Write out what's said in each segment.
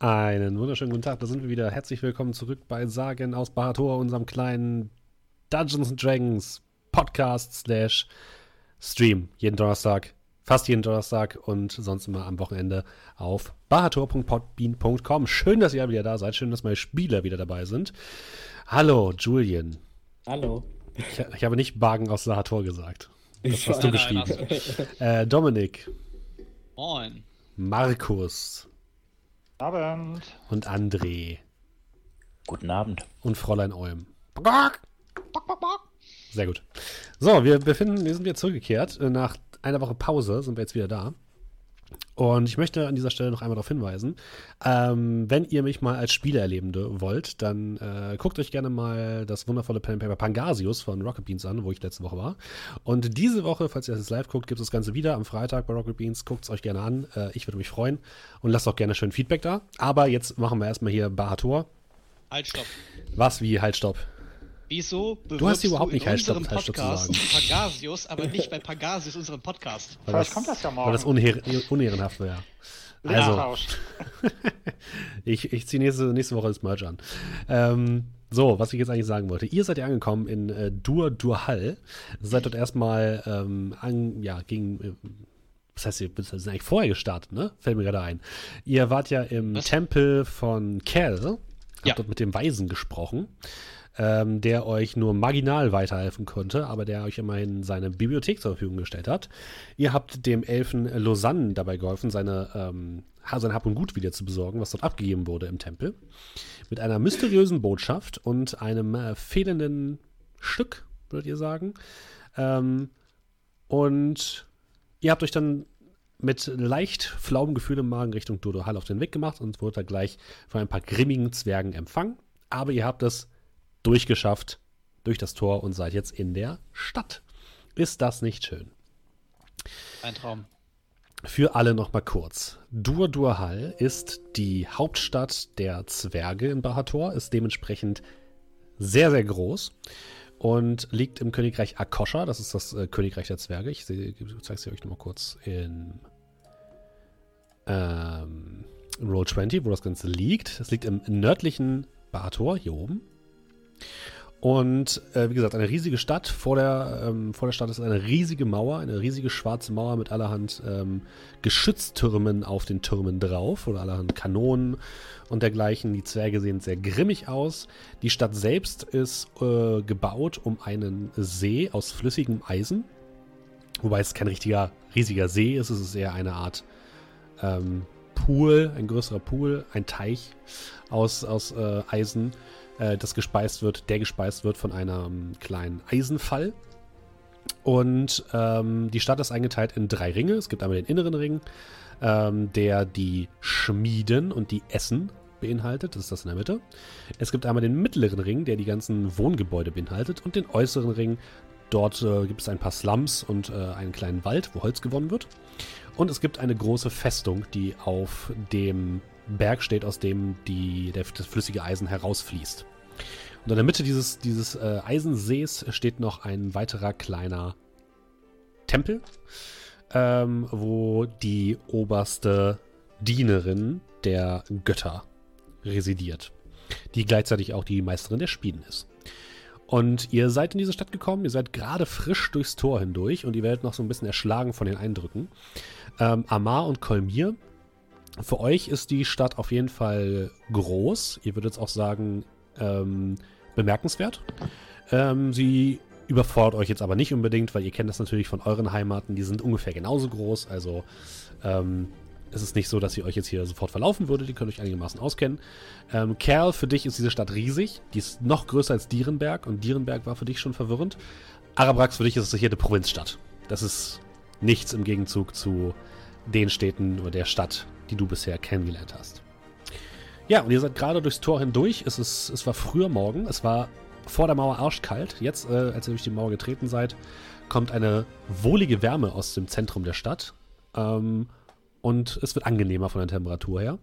Einen wunderschönen guten Tag, da sind wir wieder. Herzlich willkommen zurück bei Sagen aus Bahator, unserem kleinen Dungeons Dragons Podcast slash Stream. Jeden Donnerstag, fast jeden Donnerstag und sonst immer am Wochenende auf bahator.podbean.com. Schön, dass ihr alle wieder da seid. Schön, dass meine Spieler wieder dabei sind. Hallo, Julian. Hallo. Ich, ich habe nicht Bagen aus Sahator gesagt. Das Ich hast du geschrieben. Äh, Dominik, Moin. Markus Abend. und André Guten Abend. und Fräulein Olm. Sehr gut. So, wir befinden, wir sind wieder zurückgekehrt. Nach einer Woche Pause sind wir jetzt wieder da. Und ich möchte an dieser Stelle noch einmal darauf hinweisen, ähm, wenn ihr mich mal als Spieler erleben dö- wollt, dann äh, guckt euch gerne mal das wundervolle Pen and Paper Pangasius von Rocket Beans an, wo ich letzte Woche war. Und diese Woche, falls ihr das jetzt live guckt, gibt es das Ganze wieder am Freitag bei Rocket Beans. Guckt es euch gerne an. Äh, ich würde mich freuen. Und lasst auch gerne schön Feedback da. Aber jetzt machen wir erstmal hier Bahator. Halt, stopp. Was wie halt stopp. Wieso hast bewirbst überhaupt nicht in unserem Podcast sagen. Pagasius, aber nicht bei Pagasius, unserem Podcast? Weil Vielleicht kommt das ja morgen. Weil das unher unehrenhaft wäre. Also, ich, ich ziehe nächste, nächste Woche das Merch an. Ähm, so, was ich jetzt eigentlich sagen wollte. Ihr seid ja angekommen in äh, Dur Durhal. Seid dort erstmal ähm, an, ja, gegen. Äh, was heißt, ihr seid eigentlich vorher gestartet, ne? Fällt mir gerade ein. Ihr wart ja im Was? Tempel von Kel. Habt Ja. dort mit dem Weisen gesprochen. Ähm, der euch nur marginal weiterhelfen konnte, aber der euch immerhin seine Bibliothek zur Verfügung gestellt hat. Ihr habt dem Elfen Lausanne dabei geholfen, seine, ähm, sein Hab und Gut wieder zu besorgen, was dort abgegeben wurde im Tempel. Mit einer mysteriösen Botschaft und einem äh, fehlenden Stück, würdet ihr sagen. Ähm, und ihr habt euch dann mit leicht flauem Gefühl im Magen Richtung Dodo Hall auf den Weg gemacht und wurde da gleich von ein paar grimmigen Zwergen empfangen. Aber ihr habt es durchgeschafft durch das Tor und seid jetzt in der Stadt. Ist das nicht schön? Ein Traum. Für alle noch mal kurz. Dur Durhal ist die Hauptstadt der Zwerge in Bahator, ist dementsprechend sehr, sehr groß und liegt im Königreich Akosha, das ist das äh, Königreich der Zwerge. Ich zeige es euch noch mal kurz in ähm, Roll 20, wo das Ganze liegt. Es liegt im nördlichen Bahator, hier oben. Und äh, wie gesagt, eine riesige Stadt. Vor der, ähm, vor der Stadt ist eine riesige Mauer, eine riesige schwarze Mauer mit allerhand ähm, Geschütztürmen auf den Türmen drauf oder allerhand Kanonen und dergleichen. Die Zwerge sehen sehr grimmig aus. Die Stadt selbst ist äh, gebaut um einen See aus flüssigem Eisen. Wobei es kein richtiger, riesiger See ist. Es ist eher eine Art ähm, Pool, ein größerer Pool, ein Teich aus, aus äh, Eisen, äh, das gespeist wird, der gespeist wird von einem kleinen Eisenfall. Und ähm, die Stadt ist eingeteilt in drei Ringe. Es gibt einmal den inneren Ring, ähm, der die Schmieden und die Essen beinhaltet. Das ist das in der Mitte. Es gibt einmal den mittleren Ring, der die ganzen Wohngebäude beinhaltet. Und den äußeren Ring. Dort äh, gibt es ein paar Slums und äh, einen kleinen Wald, wo Holz gewonnen wird. Und es gibt eine große Festung, die auf dem Berg steht, aus dem die, der, das flüssige Eisen herausfließt. Und in der Mitte dieses, dieses äh, Eisensees steht noch ein weiterer kleiner Tempel, ähm, wo die oberste Dienerin der Götter residiert, die gleichzeitig auch die Meisterin der Spieden ist. Und ihr seid in diese Stadt gekommen, ihr seid gerade frisch durchs Tor hindurch und ihr werdet noch so ein bisschen erschlagen von den Eindrücken. Ähm, Amar und Kolmir, für euch ist die Stadt auf jeden Fall groß. Ihr würdet auch sagen, ähm, bemerkenswert. Ähm, sie überfordert euch jetzt aber nicht unbedingt, weil ihr kennt das natürlich von euren Heimaten. Die sind ungefähr genauso groß. Also ähm, es ist nicht so, dass ihr euch jetzt hier sofort verlaufen würdet. Die könnt euch einigermaßen auskennen. Ähm, Kerl, für dich ist diese Stadt riesig. Die ist noch größer als Dierenberg und Dierenberg war für dich schon verwirrend. Arabrax, für dich ist es hier eine Provinzstadt. Das ist nichts im Gegenzug zu den Städten oder der Stadt, die du bisher kennengelernt hast. Ja, und ihr seid gerade durchs Tor hindurch. Es, ist, es war früher Morgen. Es war vor der Mauer arschkalt. Jetzt, äh, als ihr durch die Mauer getreten seid, kommt eine wohlige Wärme aus dem Zentrum der Stadt. Ähm, und es wird angenehmer von der Temperatur her.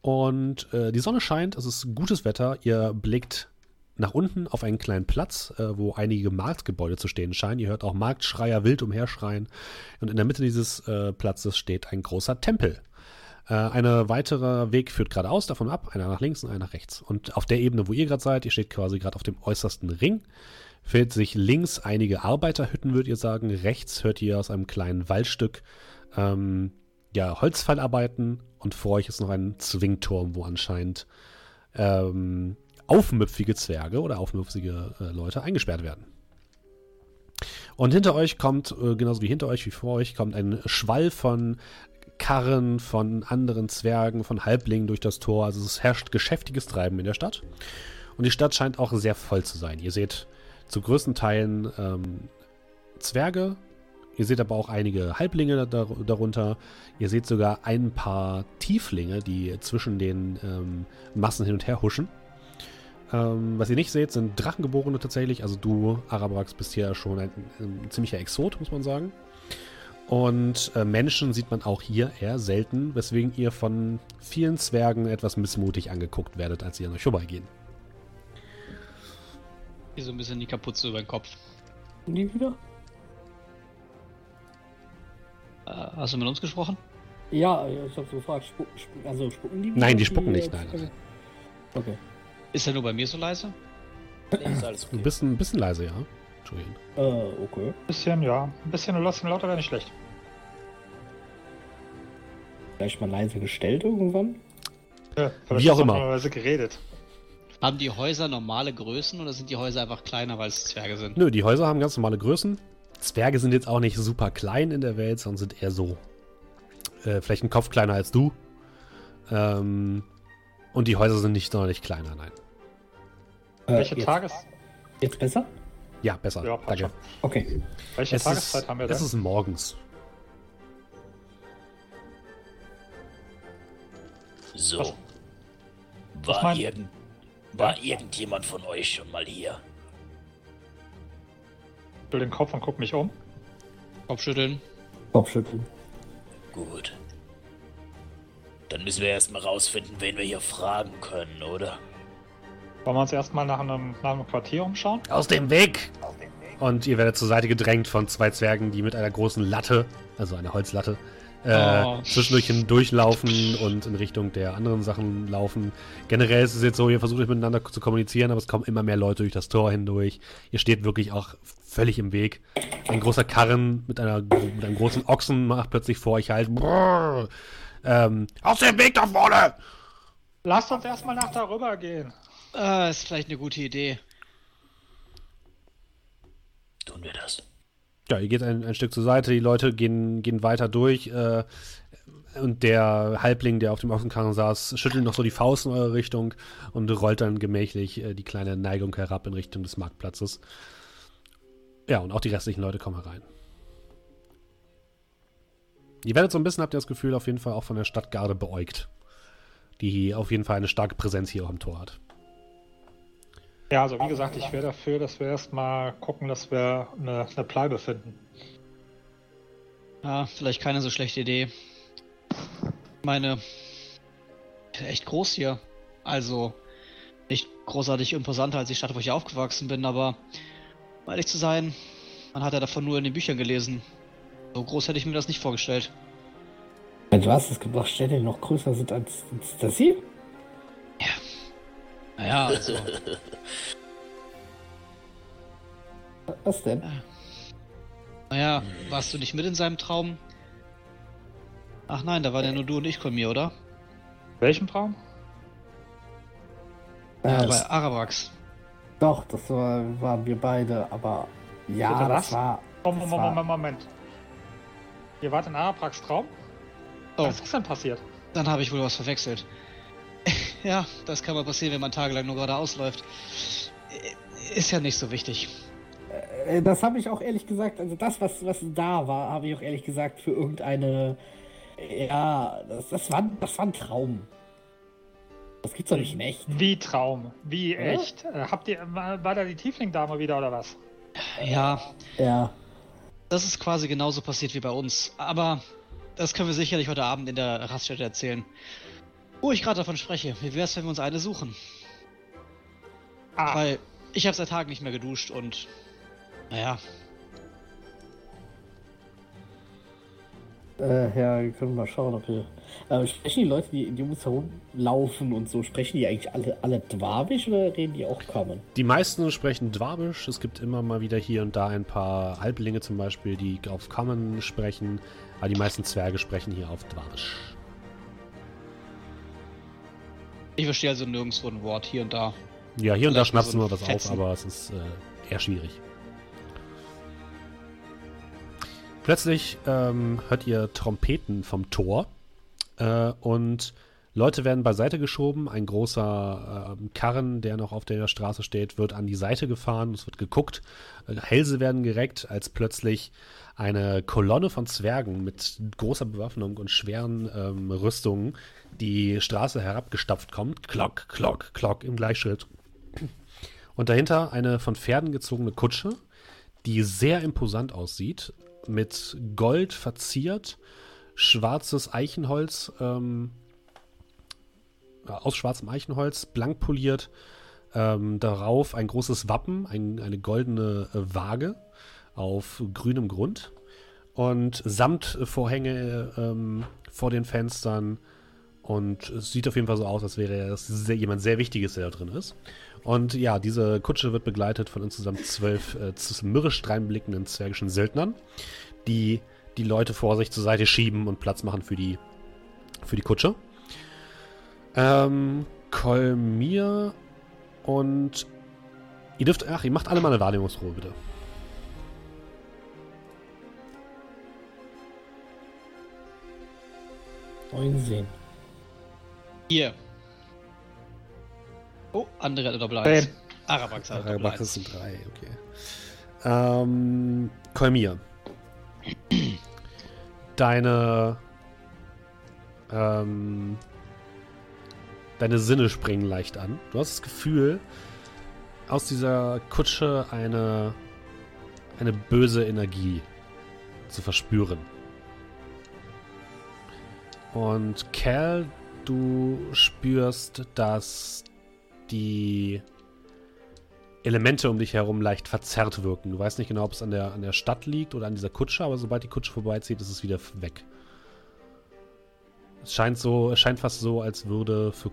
Und äh, die Sonne scheint, es ist gutes Wetter. Ihr blickt nach unten auf einen kleinen Platz, äh, wo einige Marktgebäude zu stehen scheinen. Ihr hört auch Marktschreier wild umherschreien. Und in der Mitte dieses äh, Platzes steht ein großer Tempel. Äh, eine weitere Weg führt geradeaus davon ab, einer nach links und einer nach rechts. Und auf der Ebene, wo ihr gerade seid, ihr steht quasi gerade auf dem äußersten Ring, fällt sich links einige Arbeiterhütten, würdet ihr sagen. Rechts hört ihr aus einem kleinen Waldstück ähm, ja, Holzfallarbeiten und vor euch ist noch ein Zwingturm, wo anscheinend ähm, aufmüpfige Zwerge oder aufmüpfige äh, Leute eingesperrt werden. Und hinter euch kommt, äh, genauso wie hinter euch wie vor euch, kommt ein Schwall von Karren, von anderen Zwergen, von Halblingen durch das Tor. Also es herrscht geschäftiges Treiben in der Stadt. Und die Stadt scheint auch sehr voll zu sein. Ihr seht zu größten Teilen ähm, Zwerge. Ihr seht aber auch einige Halblinge dar darunter. Ihr seht sogar ein paar Tieflinge, die zwischen den ähm, Massen hin und her huschen. Ähm, was ihr nicht seht, sind Drachengeborene tatsächlich. Also du, Arabrax, bist hier schon ein, ein ziemlicher Exot, muss man sagen. Und äh, Menschen sieht man auch hier eher selten, weswegen ihr von vielen Zwergen etwas missmutig angeguckt werdet, als sie an euch vorbeigehen. Hier so ein bisschen die Kapuze über den Kopf. Nie wieder? Äh, hast du mit uns gesprochen? Ja, ich habe so gefragt, spu spu also spucken die? Nein, die spucken nicht, äh, nein, nein. Okay. Ist er nur bei mir so leise? Nee, ist alles Ein okay. bisschen, ein bisschen leise, ja. Julian. Äh, okay. Bisschen, ja. Ein bisschen lassen lauter wäre nicht schlecht. Vielleicht mal leise gestellt irgendwann? Ja, Wie auch immer. geredet. Haben die Häuser normale Größen oder sind die Häuser einfach kleiner, weil es Zwerge sind? Nö, die Häuser haben ganz normale Größen. Zwerge sind jetzt auch nicht super klein in der Welt, sondern sind eher so. Äh, vielleicht ein Kopf kleiner als du. Ähm, und die Häuser sind nicht sonderlich kleiner, nein. Äh, Welche jetzt, Tages... Jetzt besser? Ja, besser. Ja, Danke. Okay. Welche Es Tageszeit ist, haben wir es denn? ist morgens. So. Was- War, meint- irgend, war irgendjemand von euch schon mal hier? Ich will den Kopf und guck mich um. Kopfschütteln. Kopfschütteln. Gut. Dann müssen wir erstmal rausfinden, wen wir hier fragen können, oder? Wollen wir uns erstmal nach einem, nach einem Quartier umschauen? Aus dem Weg! Und ihr werdet zur Seite gedrängt von zwei Zwergen, die mit einer großen Latte, also einer Holzlatte, äh, Oh. zwischendurch hindurchlaufen und in Richtung der anderen Sachen laufen. Generell ist es jetzt so, ihr versucht euch miteinander zu kommunizieren, aber es kommen immer mehr Leute durch das Tor hindurch. Ihr steht wirklich auch völlig im Weg. Ein großer Karren mit, einer, mit einem großen Ochsen macht plötzlich vor euch halt. Brrr. Ähm, aus dem Weg da vorne! Lasst uns erstmal nach darüber gehen. Äh, ist vielleicht eine gute Idee. Tun wir das. Ja, ihr geht ein, ein Stück zur Seite, die Leute gehen, gehen weiter durch äh, und der Halbling, der auf dem Ochsenkarren saß, schüttelt noch so die Faust in eure Richtung und rollt dann gemächlich äh, die kleine Neigung herab in Richtung des Marktplatzes. Ja, und auch die restlichen Leute kommen herein. Ihr werdet so ein bisschen, habt ihr das Gefühl, auf jeden Fall auch von der Stadtgarde beäugt, die auf jeden Fall eine starke Präsenz hier auch am Tor hat. Ja, also wie gesagt, ich wäre dafür, dass wir erstmal gucken, dass wir eine, eine Bleibe finden. Ja, vielleicht keine so schlechte Idee. Meine. Echt groß hier. Also. Nicht großartig imposanter als die Stadt, wo ich aufgewachsen bin, aber. Um ehrlich zu sein, man hat ja davon nur in den Büchern gelesen. So groß hätte ich mir das nicht vorgestellt. Du hast es gebracht, Städte, die noch größer sind als, als das hier? Naja, also. Was denn? naja, warst du nicht mit in seinem Traum? Ach nein, da waren ja nur du und ich von mir, oder? Welchen Traum? Äh, Bei Arabrax. doch, das war, waren wir beide, aber ja, Bitte das was? war. Moment, das Moment, war Moment, Moment. Ihr wart in Araprax Traum? Oh, Was ist denn passiert? dann habe ich wohl was verwechselt. Ja, das kann mal passieren, wenn man tagelang nur gerade ausläuft. Ist ja nicht so wichtig. Äh, Das habe ich auch ehrlich gesagt, also das, was, was da war, habe ich auch ehrlich gesagt für irgendeine. Ja, das, das, war, das war ein Traum. Das gibt's doch nicht in echt. Wie Traum? Wie Oder? echt? Äh, habt ihr, war, war da die Tiefling-Dame wieder oder was? Ja, Ja. das ist quasi genauso passiert wie bei uns. Aber das können wir sicherlich heute Abend in der Raststätte erzählen. Wo ich gerade davon spreche, wie wär's, wenn wir uns eine suchen? Ah, Weil ich habe seit Tagen nicht mehr geduscht und. Naja, Äh, ja, wir können mal schauen, ob wir. Äh, sprechen die Leute, die, die um uns herumlaufen und so, sprechen die eigentlich alle, alle Dwabisch oder reden die auch Common? Die meisten sprechen Dwabisch. Es gibt immer mal wieder hier und da ein paar Halblinge zum Beispiel, die auf Common sprechen. Aber die meisten Zwerge sprechen hier auf Dwabisch. Ich verstehe also nirgendwo ein Wort hier und da. Ja, hier und da schnappst du mal was auf, aber es ist äh, eher schwierig. Plötzlich ähm, hört ihr Trompeten vom Tor äh, und Leute werden beiseite geschoben. Ein großer ähm, Karren, der noch auf der Straße steht, wird an die Seite gefahren. Es wird geguckt. Äh, Hälse werden gereckt, als plötzlich eine Kolonne von Zwergen mit großer Bewaffnung und schweren ähm, Rüstungen die Straße herabgestapft kommt. Klock, klock, klock im Gleichschritt. Und dahinter eine von Pferden gezogene Kutsche, die sehr imposant aussieht, mit Gold verziert, schwarzes Eichenholz, ähm, äh, aus schwarzem Eichenholz, blank poliert, ähm, darauf ein großes Wappen, ein, eine goldene äh, Waage auf grünem Grund und Samtvorhänge ähm, vor den Fenstern und es sieht auf jeden Fall so aus, als wäre es sehr, jemand sehr Wichtiges, der da drin ist. Und ja, diese Kutsche wird begleitet von insgesamt zwölf äh, mürrisch dreinblickenden zwergischen Söldnern, die die Leute vor sich zur Seite schieben und Platz machen für die, für die Kutsche. Ähm, Kolmir und ihr dürft, ach, ihr macht alle mal eine Wahrnehmungsprobe, bitte. Neun Hier. Oh, andere hat eine Doppel 1. Bam. Arabax hat Arabax 1. sind drei, okay. Ähm, Kolmir. Deine, ähm, deine Sinne springen leicht an. Du hast das Gefühl, aus dieser Kutsche eine, eine böse Energie zu verspüren. Und Cal, du spürst, dass die Elemente um dich herum leicht verzerrt wirken. Du weißt nicht genau, ob es an der, an der Stadt liegt oder an dieser Kutsche, aber sobald die Kutsche vorbeizieht, ist es wieder weg. Es scheint so, es scheint fast so, als würde für,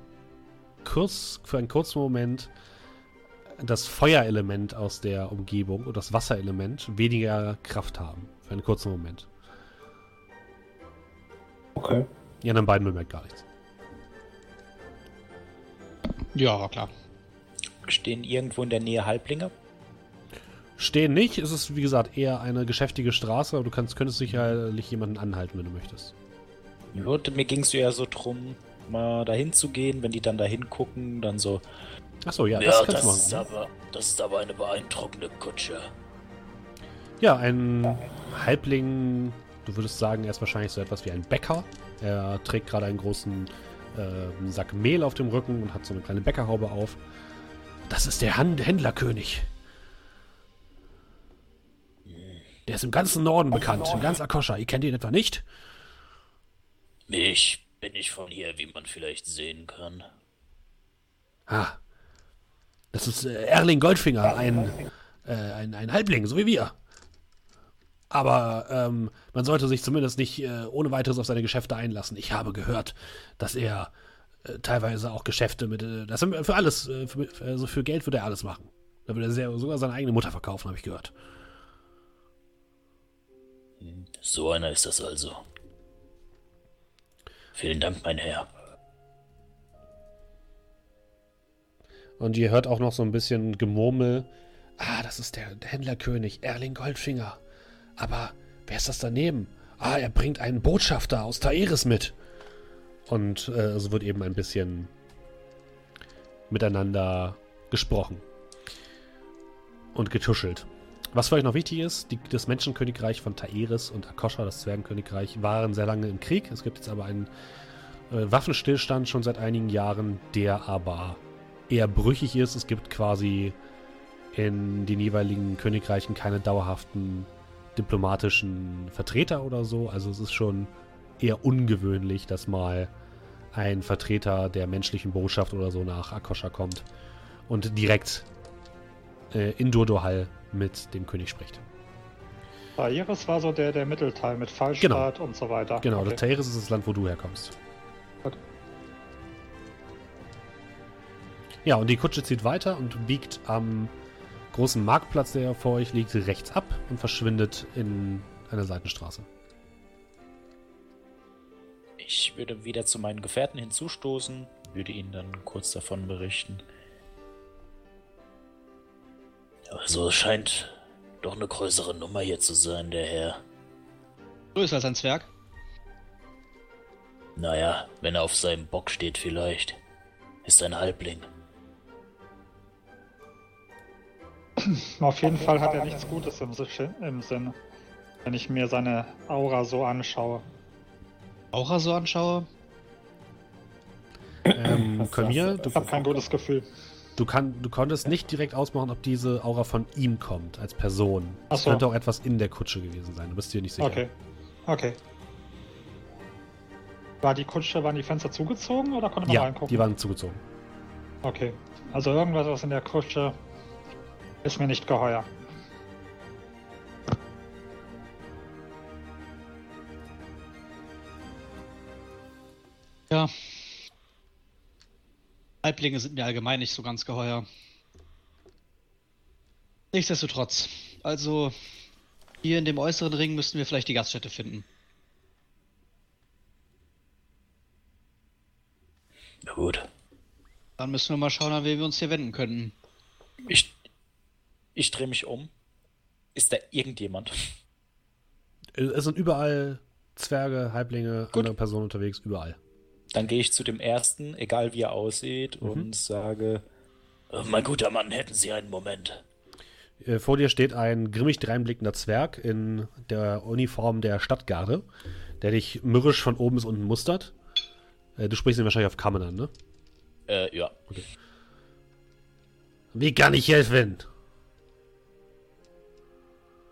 kurz, für einen kurzen Moment das Feuerelement aus der Umgebung und das Wasserelement weniger Kraft haben. Für einen kurzen Moment. Okay. Die anderen beiden bemerkt gar nichts. Ja, war klar. Stehen irgendwo in der Nähe Halblinge? Stehen nicht, es ist wie gesagt eher eine geschäftige Straße, aber du kannst, könntest sicherlich jemanden anhalten, wenn du möchtest. Und mir ging es eher so drum, mal dahin zu gehen, wenn die dann dahin gucken, dann so. Achso, ja, Ja, das das, kannst du ist machen. aber, das ist aber eine beeindruckende Kutsche. Ja, ein Halbling, du würdest sagen, er ist wahrscheinlich so etwas wie ein Bäcker. Er trägt gerade einen großen äh, Sack Mehl auf dem Rücken und hat so eine kleine Bäckerhaube auf. Das ist der Hand Händlerkönig. Der ist im ganzen Norden bekannt, in ganz Akosha. Ihr kennt ihn etwa nicht? Ich bin nicht von hier, wie man vielleicht sehen kann. Ah, das ist äh, Erling Goldfinger, ein, äh, ein, ein Halbling, so wie wir. Aber ähm, man sollte sich zumindest nicht äh, ohne weiteres auf seine Geschäfte einlassen. Ich habe gehört, dass er äh, teilweise auch Geschäfte mit, äh, das für alles, äh, für, also für Geld würde er alles machen. Da würde er sehr, sogar seine eigene Mutter verkaufen, habe ich gehört. So einer ist das also. Vielen Dank, mein Herr. Und ihr hört auch noch so ein bisschen Gemurmel. Ah, das ist der, der Händlerkönig, Erling Goldfinger. Aber wer ist das daneben? Ah, er bringt einen Botschafter aus Taeris mit. Und äh, so wird eben ein bisschen miteinander gesprochen. Und getuschelt. Was für euch noch wichtig ist, die, das Menschenkönigreich von Taeris und Akosha, das Zwergenkönigreich, waren sehr lange im Krieg. Es gibt jetzt aber einen äh, Waffenstillstand schon seit einigen Jahren, der aber eher brüchig ist. Es gibt quasi in den jeweiligen Königreichen keine dauerhaften diplomatischen Vertreter oder so. Also es ist schon eher ungewöhnlich, dass mal ein Vertreter der menschlichen Botschaft oder so nach Akosha kommt und direkt äh, in Durdohal mit dem König spricht. Tairis war so der, der Mittelteil mit Fallstadt und so weiter. Genau, okay. das Tairis ist das Land, wo du herkommst. Gut. Ja, und die Kutsche zieht weiter und biegt am großen Marktplatz, der vor euch liegt, rechts ab und verschwindet in einer Seitenstraße. Ich würde wieder zu meinen Gefährten hinzustoßen, würde ihnen dann kurz davon berichten. Also es scheint doch eine größere Nummer hier zu sein, der Herr. Größer als ein Zwerg. Naja, wenn er auf seinem Bock steht vielleicht. Ist ein Halbling. Auf jeden Fall hat er nichts Gutes im, im Sinn. Wenn ich mir seine Aura so anschaue. Aura so anschaue. Ähm, sagst du, Ich habe kein gutes Gefühl. du, kann, du konntest nicht direkt ausmachen, ob diese Aura von ihm kommt, als Person. Es so. könnte auch etwas in der Kutsche gewesen sein. Du bist dir nicht sicher. Okay. Okay. War die Kutsche, waren die Fenster zugezogen oder konnte man Ja, reingucken? die waren zugezogen. Okay. Also irgendwas was in der Kutsche ist mir nicht geheuer. Ja. Halblinge sind mir allgemein nicht so ganz geheuer. Nichtsdestotrotz. Also, hier in dem äußeren Ring müssten wir vielleicht die Gaststätte finden. Na gut. Dann müssen wir mal schauen, an wen wir uns hier wenden könnten. Ich, ich drehe mich um. Ist da irgendjemand? Äh, Es sind überall Zwerge, Halblinge, Gut. andere Personen unterwegs, überall. Dann gehe ich zu dem ersten, egal wie er aussieht, Mhm. und sage: "Äh, Mein guter Mann, hätten Sie einen Moment? Äh, Vor dir steht ein grimmig dreinblickender Zwerg in der Uniform der Stadtgarde, der dich mürrisch von oben bis unten mustert. Du sprichst ihn wahrscheinlich auf Kammern an, ne? Äh, ja. Wie kann ich helfen?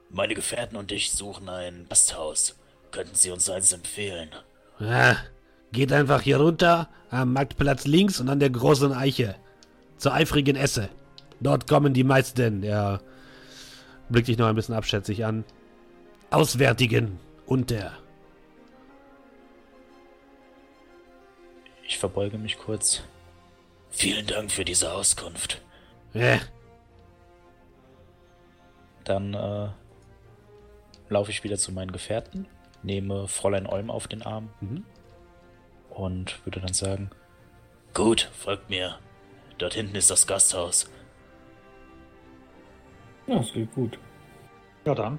Meine Gefährten und ich suchen ein Gasthaus. Könnten Sie uns eins empfehlen? Ah, geht einfach hier runter, am Marktplatz links und an der großen Eiche. Zur eifrigen Esse. Dort kommen die meisten. Er blickt dich noch ein bisschen abschätzig an. Auswärtigen unter. Ich verbeuge mich kurz. Vielen Dank für diese Auskunft. Äh, Dann äh, laufe ich wieder zu meinen Gefährten, nehme Fräulein Olm auf den Arm Mhm. und würde dann sagen: Gut, folgt mir. Dort hinten ist das Gasthaus. Ja, das geht gut. Ja dann.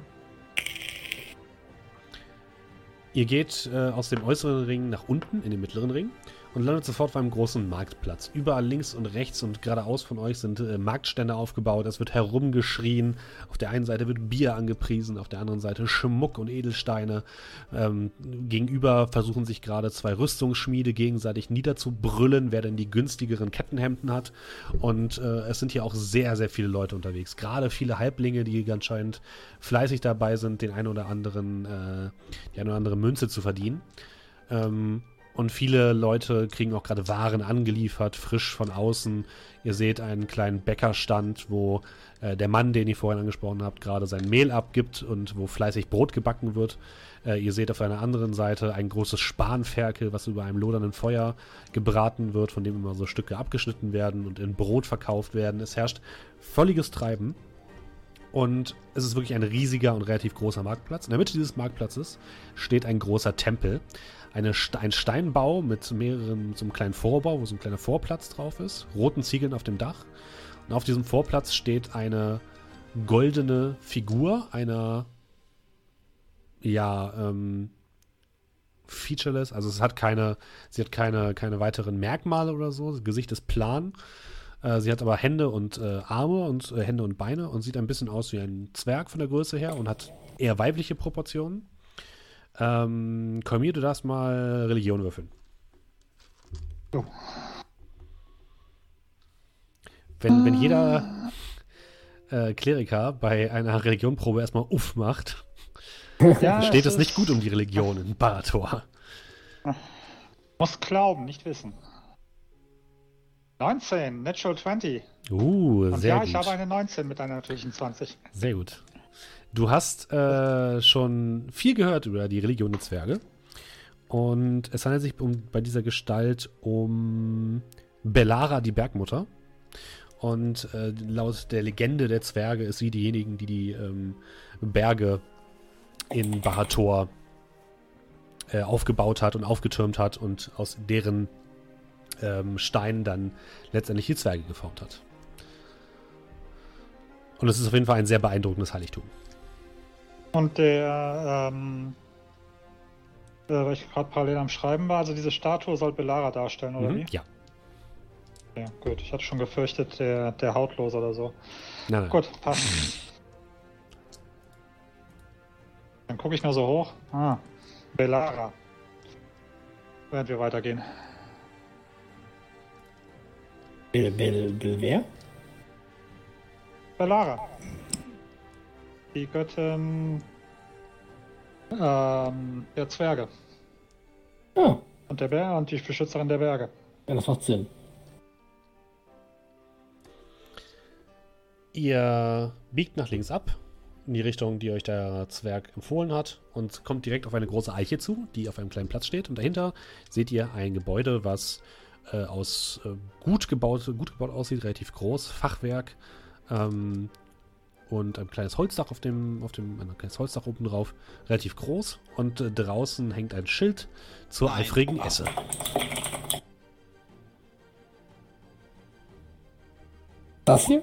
Ihr geht äh, aus dem äußeren Ring nach unten in den mittleren Ring und landet sofort auf einem großen Marktplatz. Überall links und rechts und geradeaus von euch sind äh, Marktstände aufgebaut. Es wird herumgeschrien. Auf der einen Seite wird Bier angepriesen, auf der anderen Seite Schmuck und Edelsteine. Ähm, gegenüber versuchen sich gerade zwei Rüstungsschmiede gegenseitig niederzubrüllen, wer denn die günstigeren Kettenhemden hat. Und äh, es sind hier auch sehr, sehr viele Leute unterwegs. Gerade viele Halblinge, die anscheinend fleißig dabei sind, den einen oder anderen, äh, die eine oder andere Münze zu verdienen. Ähm, und viele Leute kriegen auch gerade Waren angeliefert, frisch von außen. Ihr seht einen kleinen Bäckerstand, wo äh, der Mann, den ihr vorhin angesprochen habt, gerade sein Mehl abgibt und wo fleißig Brot gebacken wird. Äh, ihr seht auf einer anderen Seite ein großes Spanferkel, was über einem lodernden Feuer gebraten wird, von dem immer so Stücke abgeschnitten werden und in Brot verkauft werden. Es herrscht völliges Treiben. Und es ist wirklich ein riesiger und relativ großer Marktplatz. In der Mitte dieses Marktplatzes steht ein großer Tempel. Eine, ein Steinbau mit mehreren, so einem kleinen Vorbau, wo so ein kleiner Vorplatz drauf ist. Roten Ziegeln auf dem Dach. Und auf diesem Vorplatz steht eine goldene Figur einer, ja, ähm, featureless. Also es hat keine, sie hat keine, keine weiteren Merkmale oder so. Das Gesicht ist plan. Äh, sie hat aber Hände und äh, Arme und äh, Hände und Beine und sieht ein bisschen aus wie ein Zwerg von der Größe her und hat eher weibliche Proportionen. Ähm, Kolmir, du darfst mal Religion würfeln. Oh. Wenn, wenn jeder äh, Kleriker bei einer Religionprobe erstmal Uff macht, Ja, steht es nicht gut um die Religion in Barator. Muss glauben, nicht wissen. 19, Natural 20. Uh, Und sehr ja, gut. ich habe eine 19 mit einer natürlichen 20. Sehr gut. Du hast äh, schon viel gehört über die Religion der Zwerge. Und es handelt sich um, bei dieser Gestalt um Bellara, die Bergmutter. Und äh, laut der Legende der Zwerge ist sie diejenigen, die die ähm, Berge in Bahator äh, aufgebaut hat und aufgetürmt hat und aus deren ähm, Steinen dann letztendlich die Zwerge geformt hat. Und es ist auf jeden Fall ein sehr beeindruckendes Heiligtum. Und der, ähm, äh, weil ich gerade parallel am Schreiben war, also diese Statue soll Belara darstellen, oder Mhm, wie? Ja. Ja, gut. Ich hatte schon gefürchtet, der, der Hautlos oder so. Nein, nein. Gut, passt. Dann gucke ich mal so hoch. Ah, Belara. Während wir weitergehen. Bill, Bill, Bill, wer? Belara. Die Göttin ähm, der Zwerge Ah, und der Berge und die Beschützerin der Berge. ja, das macht Sinn. Ihr biegt nach links ab, in die Richtung, die euch der Zwerg empfohlen hat, und kommt direkt auf eine große Eiche zu, die auf einem kleinen Platz steht. Und dahinter seht ihr ein Gebäude, was äh, aus äh, gut, gebaut, gut gebaut aussieht, relativ groß, Fachwerk. Ähm, und ein kleines Holzdach auf dem, auf dem, ein kleines Holzdach oben drauf, relativ groß. Und äh, draußen hängt ein Schild zur Nein. eifrigen Esse. Das hier?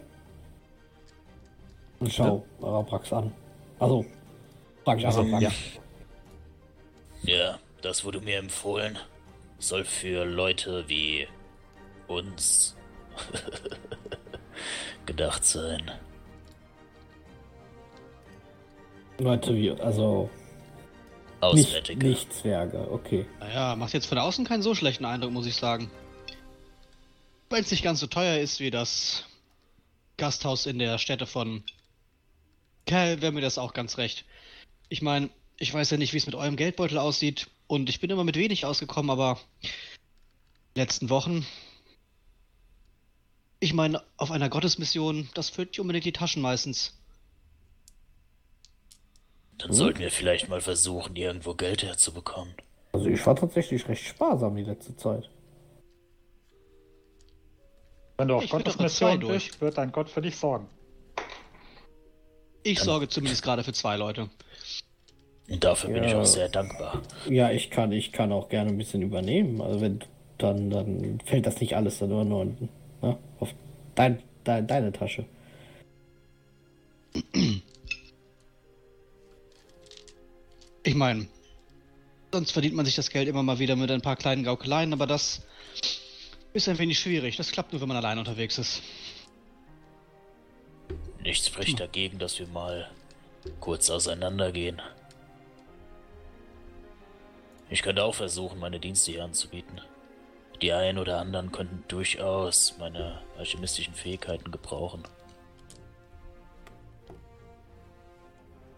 Und schau Arabrax an. Also, frag ich Also, Arabrax. ja. Ja, das wurde mir empfohlen. Soll für Leute wie uns gedacht sein. Leute, wie, also nicht, Auswärtige. nicht Zwerge, okay. Naja, macht jetzt von außen keinen so schlechten Eindruck, muss ich sagen. Wenn es nicht ganz so teuer ist wie das Gasthaus in der Stätte von Kerl, wäre mir das auch ganz recht. Ich meine, ich weiß ja nicht, wie es mit eurem Geldbeutel aussieht und ich bin immer mit wenig ausgekommen, aber letzten Wochen. Ich meine, auf einer Gottesmission, das füllt nicht unbedingt die Taschen meistens. Dann sollten wir vielleicht mal versuchen, irgendwo Geld herzubekommen. Also ich war tatsächlich recht sparsam die letzte Zeit. Wenn du auf Ich Gottesmission durch. bist, wird dein Gott für dich sorgen. Ich sorge zumindest gerade für zwei Leute. Und dafür bin ich Ja. auch sehr dankbar. Ja, ich kann, ich kann auch gerne ein bisschen übernehmen. Also wenn dann, dann fällt das nicht alles dann nur, nur ne, auf dein, dein, deine Tasche. Ich meine, sonst verdient man sich das Geld immer mal wieder mit ein paar kleinen Gaukeleien, aber das ist ein wenig schwierig. Das klappt nur, wenn man allein unterwegs ist. Nichts spricht dagegen, dass wir mal kurz auseinandergehen. Ich könnte auch versuchen, meine Dienste hier anzubieten. Die einen oder anderen könnten durchaus meine alchemistischen Fähigkeiten gebrauchen.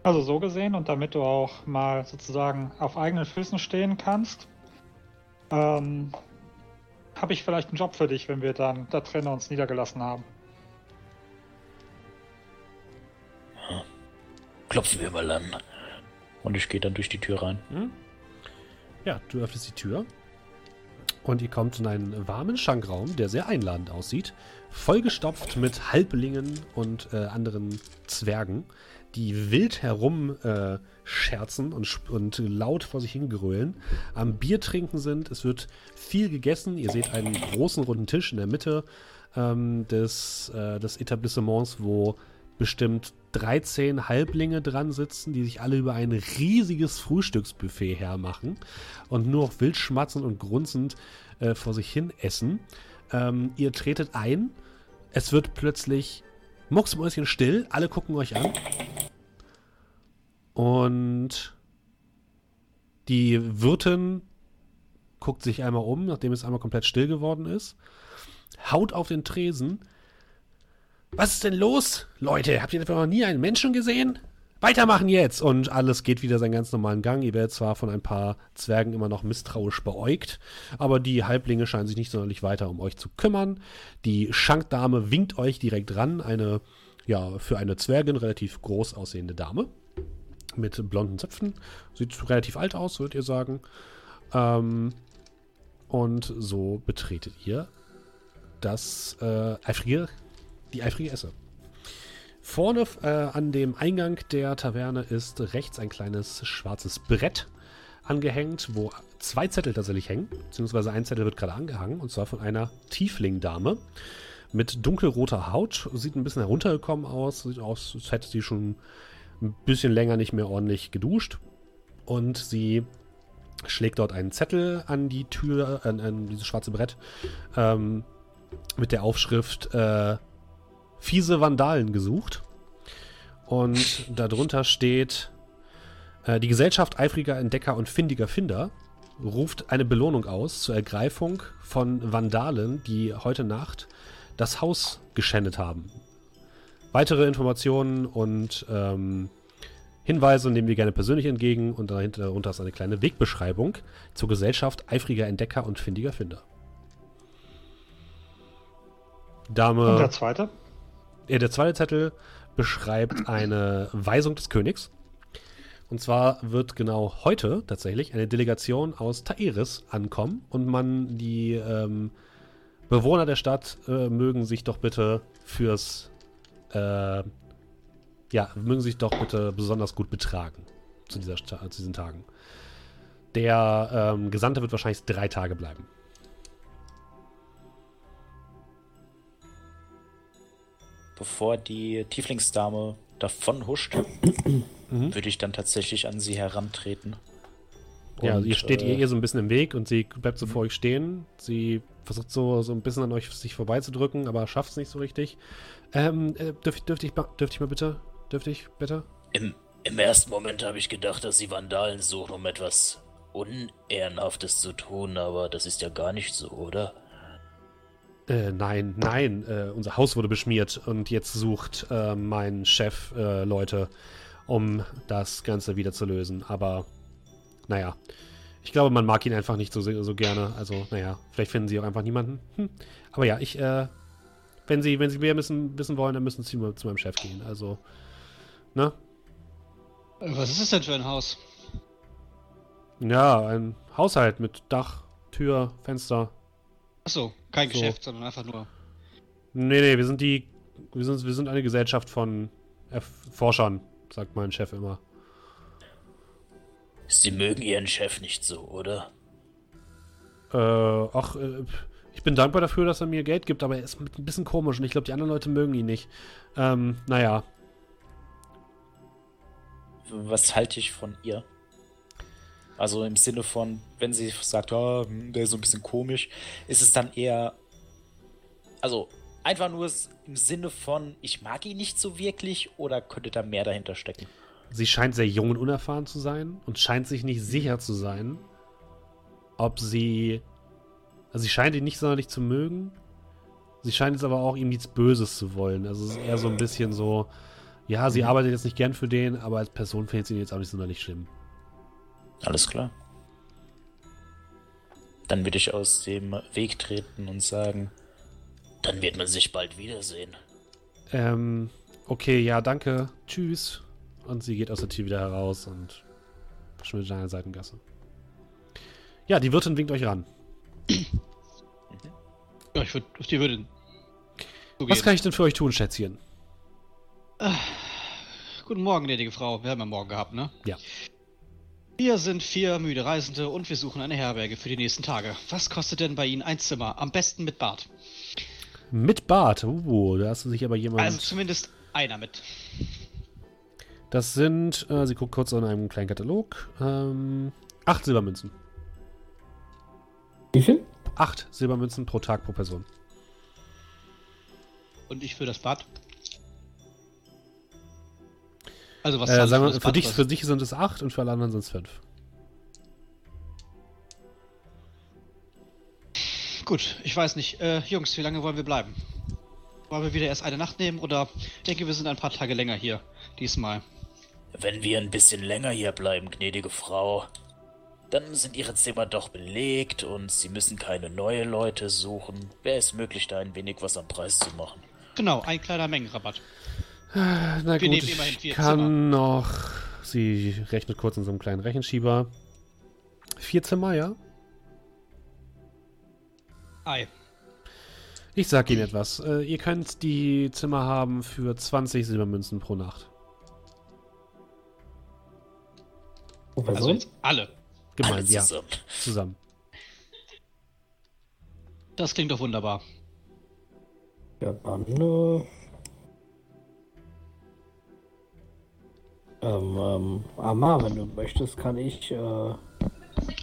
Also so gesehen und damit du auch mal sozusagen auf eigenen Füßen stehen kannst, ähm, habe ich vielleicht einen Job für dich, wenn wir dann da drinnen uns niedergelassen haben. Klopfen wir mal an. Und ich gehe dann durch die Tür rein. Ja, du öffnest die Tür und ihr kommt in einen warmen Schankraum, der sehr einladend aussieht, vollgestopft mit Halblingen und äh, anderen Zwergen, die wild herum äh, scherzen und, und laut vor sich hingrölen, am Bier trinken sind. Es wird viel gegessen. Ihr seht einen großen runden Tisch in der Mitte ähm, des, äh, des Etablissements, wo bestimmt 13 Halblinge dran sitzen, die sich alle über ein riesiges Frühstücksbuffet hermachen und nur noch wild schmatzend und grunzend äh, vor sich hin essen. Ähm, ihr tretet ein, es wird plötzlich mucksmäuschen still, alle gucken euch an. Und die Wirtin guckt sich einmal um, nachdem es einmal komplett still geworden ist, haut auf den Tresen. Was ist denn los? Leute, habt ihr noch nie einen Menschen gesehen? Weitermachen jetzt! Und alles geht wieder seinen ganz normalen Gang. Ihr werdet zwar von ein paar Zwergen immer noch misstrauisch beäugt, aber die Halblinge scheinen sich nicht sonderlich weiter um euch zu kümmern. Die Schankdame winkt euch direkt ran, eine, ja, für eine Zwergin relativ groß aussehende Dame. mit blonden Zöpfen. Sieht relativ alt aus, würdet ihr sagen. Ähm, und so betretet ihr das äh, eifrige, die eifrige Esse. Vorne äh, an dem Eingang der Taverne ist rechts ein kleines schwarzes Brett angehängt, wo zwei Zettel tatsächlich hängen, beziehungsweise ein Zettel wird gerade angehangen, und zwar von einer Tiefling-Dame mit dunkelroter Haut. Sieht ein bisschen heruntergekommen aus, sieht aus, als hätte sie schon ein bisschen länger nicht mehr ordentlich geduscht. Und sie schlägt dort einen Zettel an die Tür, an, an dieses schwarze Brett, ähm, mit der Aufschrift äh, Fiese Vandalen gesucht. Und darunter steht, äh, die Gesellschaft eifriger Entdecker und findiger Finder ruft eine Belohnung aus zur Ergreifung von Vandalen, die heute Nacht das Haus geschändet haben. Weitere Informationen und ähm, Hinweise nehmen wir gerne persönlich entgegen und dahinter darunter ist eine kleine Wegbeschreibung zur Gesellschaft eifriger Entdecker und findiger Finder. Dame. Und der zweite? Ja, der zweite Zettel beschreibt eine Weisung des Königs. Und zwar wird genau heute tatsächlich eine Delegation aus Taeris ankommen und man die ähm, Bewohner der Stadt äh, mögen sich doch bitte fürs äh, ja, mögen sich doch bitte besonders gut betragen zu, dieser, zu diesen Tagen. Der ähm, Gesandte wird wahrscheinlich drei Tage bleiben. Bevor die Tieflingsdame davon huscht, Mhm. würde ich dann tatsächlich an sie herantreten. Ja, Und, ihr steht äh, ihr, ihr so ein bisschen im Weg und sie bleibt so vor euch stehen. Sie versucht so, so ein bisschen an euch sich vorbeizudrücken, aber schafft es nicht so richtig. Ähm, äh, dürf, dürfte ich, ma- dürfte ich mal bitte? Dürfte ich bitte? Im, Im ersten Moment habe ich gedacht, dass sie Vandalen suchen, um etwas Unehrenhaftes zu tun, aber das ist ja gar nicht so, oder? Äh, nein, nein, äh, unser Haus wurde beschmiert und jetzt sucht äh, mein Chef äh, Leute, um das Ganze wieder zu lösen. Aber, naja, ich glaube, man mag ihn einfach nicht so, so gerne. Also, naja, vielleicht finden sie auch einfach niemanden. Hm. Aber ja, ich, äh, wenn sie, wenn sie mehr wissen, wissen wollen, dann müssen sie zu meinem Chef gehen. Also, ne? Was ist das denn für ein Haus? Ja, ein Haushalt mit Dach, Tür, Fenster. Achso, kein So. Geschäft, sondern einfach nur. Nee, nee, wir sind die. Wir sind, wir sind eine Gesellschaft von Erf- Forschern, sagt mein Chef immer. Sie mögen ihren Chef nicht so, oder? Äh, ach, äh, ich bin dankbar dafür, dass er mir Geld gibt, aber er ist ein bisschen komisch und ich glaube, die anderen Leute mögen ihn nicht. Ähm, naja. Was halte ich von ihr? Also im Sinne von, wenn sie sagt, oh, hm, der ist so ein bisschen komisch, ist es dann eher. Also einfach nur im Sinne von, ich mag ihn nicht so wirklich oder könnte da mehr dahinter stecken? Sie scheint sehr jung und unerfahren zu sein und scheint sich nicht sicher zu sein, ob sie. Also, sie scheint ihn nicht sonderlich zu mögen. Sie scheint jetzt aber auch ihm nichts Böses zu wollen. Also, es ist eher so ein bisschen so. Ja, sie arbeitet jetzt nicht gern für den, aber als Person findet sie ihn jetzt auch nicht sonderlich schlimm. Alles klar. Dann würde ich aus dem Weg treten und sagen, dann wird man sich bald wiedersehen. Ähm, okay, ja, danke. Tschüss. Und sie geht aus der Tür wieder heraus und verschwindet in einer Seitengasse. Ja, die Wirtin winkt euch ran. Ja, ich würde auf die würde. Was kann ich denn für euch tun, Schätzchen? Guten Morgen, gnädige Frau. Wir haben ja morgen gehabt, ne? Ja. Wir sind vier müde Reisende und wir suchen eine Herberge für die nächsten Tage. Was kostet denn bei Ihnen ein Zimmer? Am besten mit Bad. Mit Bart. Uh, da hast du sich aber jemand. Also zumindest einer mit. das sind, äh, sie guckt kurz in einem kleinen Katalog. Ähm, acht Silbermünzen. Wie viel? Acht Silbermünzen pro Tag pro Person. Und ich für das Bad. Also was Äh, sagen für wir, das für, dich, für dich sind es acht und für alle anderen sind es fünf. Gut, ich weiß nicht. Äh, Jungs, wie lange wollen wir bleiben? Wollen wir wieder erst eine Nacht nehmen oder ich denke, wir sind ein paar Tage länger hier. Diesmal. Wenn wir ein bisschen länger hier bleiben, gnädige Frau, dann sind Ihre Zimmer doch belegt und Sie müssen keine neue Leute suchen. Wäre es möglich, da ein wenig was am Preis zu machen? Genau, ein kleiner Mengenrabatt. Na Wir gut, ich kann Zimmer. noch Sie rechnet kurz in so einem kleinen Rechenschieber. Vier Zimmer, ja? Ei. Ich sag Ihnen etwas. Äh, ihr könnt die Zimmer haben für 20 Silbermünzen pro Nacht. Also jetzt alle. Gemeint, Alle ja. zusammen. Zusammen. Das klingt doch wunderbar. Ja, dann. Äh, ähm, ähm, Amar, wenn du möchtest, kann ich. Äh,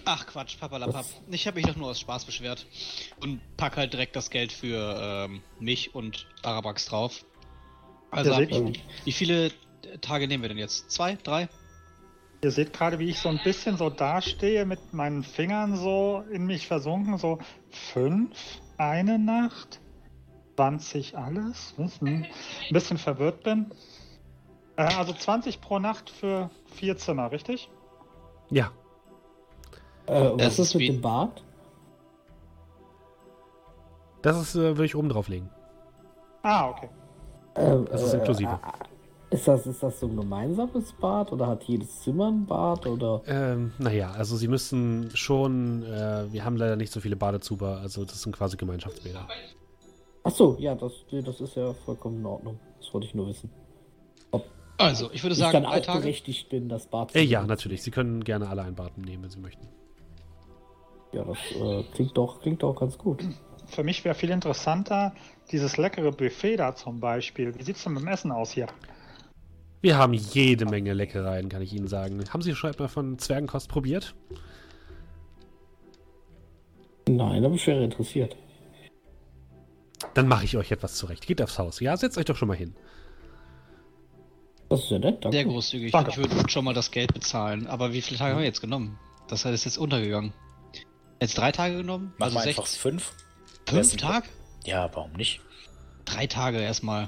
Ach Quatsch, papalapap. Ich habe mich doch nur aus Spaß beschwert. Und pack halt direkt das Geld für ähm, mich und Arabax drauf. Also Ja, ich, wie viele Tage nehmen wir denn jetzt? Zwei? Drei? Ihr seht gerade, wie ich so ein bisschen so dastehe, mit meinen Fingern so in mich versunken, so fünf, eine Nacht, 20 alles, was, hm, ein bisschen verwirrt bin. Äh, also 20 pro Nacht für vier Zimmer, richtig? Ja. äh, was Das ist ist mit dem Bad? Das ist, äh, würde ich oben drauf legen. Ah, okay. Äh, Das ist äh, inklusive. äh, Ist das, ist das so ein gemeinsames Bad oder hat jedes Zimmer ein Bad oder? Ähm, naja, also Sie müssen schon. Äh, wir haben leider nicht so viele Badezuber, also das sind quasi Gemeinschaftsbäder. Ach so, ja, das, das ist ja vollkommen in Ordnung. Das wollte ich nur wissen. Also, ich würde ich sagen, dann drei auch Tage. berechtigt bin, das Bad zu Äh, ja, natürlich. Sie können gerne alle ein Bad nehmen, wenn Sie möchten. Ja, das äh, klingt doch, klingt doch ganz gut. Für mich wäre viel interessanter dieses leckere Buffet da zum Beispiel. Wie sieht es denn mit dem Essen aus hier? Wir haben jede Menge Leckereien, kann ich Ihnen sagen. Haben Sie schon mal von Zwergenkost probiert? Nein, aber ich wäre interessiert. Dann mache ich euch etwas zurecht. Geht aufs Haus. Ja, setzt euch doch schon mal hin. Das ist ja nett, danke. Sehr großzügig. Danke. Ich würde schon mal das Geld bezahlen. Aber wie viele Tage haben wir jetzt genommen? Das ist jetzt untergegangen. Jetzt drei Tage genommen? Machen wir also einfach sechs, fünf. fünf. Tage? Ja, warum nicht? Drei Tage erstmal.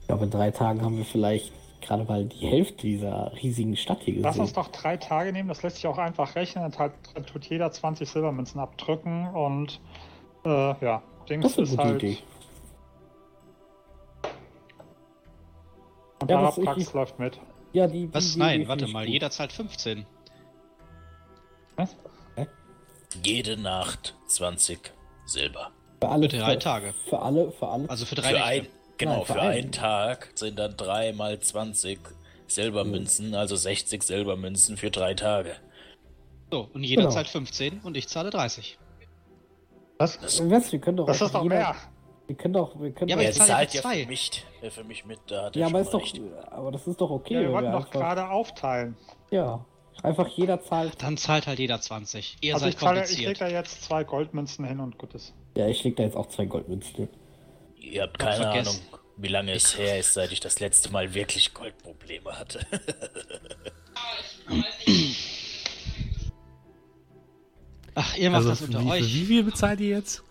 Ich glaube, in drei Tagen haben wir vielleicht gerade mal die Hälfte dieser riesigen Stadt hier Lass gesehen. uns doch drei Tage nehmen, das lässt sich auch einfach rechnen. Dann tut jeder 20 Silbermünzen abdrücken und äh, ja, Dings Das ist ist halt. Idee. Und Ja, das- ich- läuft mit. Ja, die, die Was? Idee Nein, warte mal. gut. Jeder zahlt 15. Was? Jede Nacht 20 Silber. Für alle, Für drei für, Tage. Für alle, für alle. Also für drei Für Nächte. ein, genau, Nein, für für einen. einen Tag sind dann 3 mal 20 Silbermünzen, also 60 Silbermünzen für drei Tage. So, und jeder Genau. zahlt 15 und ich zahle 30. Was? Weißt, du, wir können doch Das ist doch jeder, mehr. Wir können doch, wir können Ja, aber doch, Er zahle zahlt ja für zwei. für mich, äh, für mich mit, da ja, aber ist doch, recht. aber das ist doch okay. Ja, wir wollten doch gerade aufteilen. Ja, einfach jeder zahlt. Dann zahlt halt jeder 20. Ihr Also seid ich, zahle, ich leg kompliziert. da jetzt zwei Goldmünzen hin und gut ist. Ja, ich leg da jetzt auch zwei Goldmünzen. hin. Ihr habt Hab keine vergessen. Ahnung, wie lange es her ist, seit ich das letzte Mal wirklich Goldprobleme hatte. Ach, ihr macht Also, das unter wie, euch. wie viel bezahlt ihr jetzt?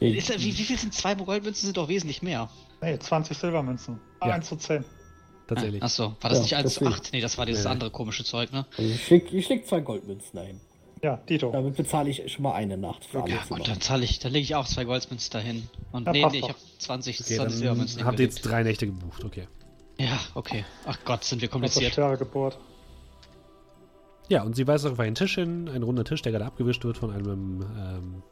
Ist, wie, wie viel sind zwei Goldmünzen? Sind doch wesentlich mehr. Nee, 20 Silbermünzen. Ja. 1 zu 10. Tatsächlich. Achso, war das Ja, nicht 1 zu deswegen. 8? Nee, das war dieses Nee. andere komische Zeug, ne? Also ich leg, ich leg zwei Goldmünzen dahin. Ja, Dito. Damit bezahle ich schon mal eine Nacht für alle Ja Zimmer. gut, dann zahle ich, dann lege ich auch zwei Goldmünzen dahin. Und Ja, nee, passt nee, ich doch. habe 20, Okay, 20 Silbermünzen dann habt ihr jetzt drei Nächte gebucht, okay. Ja, okay. Ach Gott, sind wir Das ist kompliziert. Geburt. Ja, und sie weist auf einen Tisch hin, einen runden Tisch, der gerade abgewischt wird von einem ähm,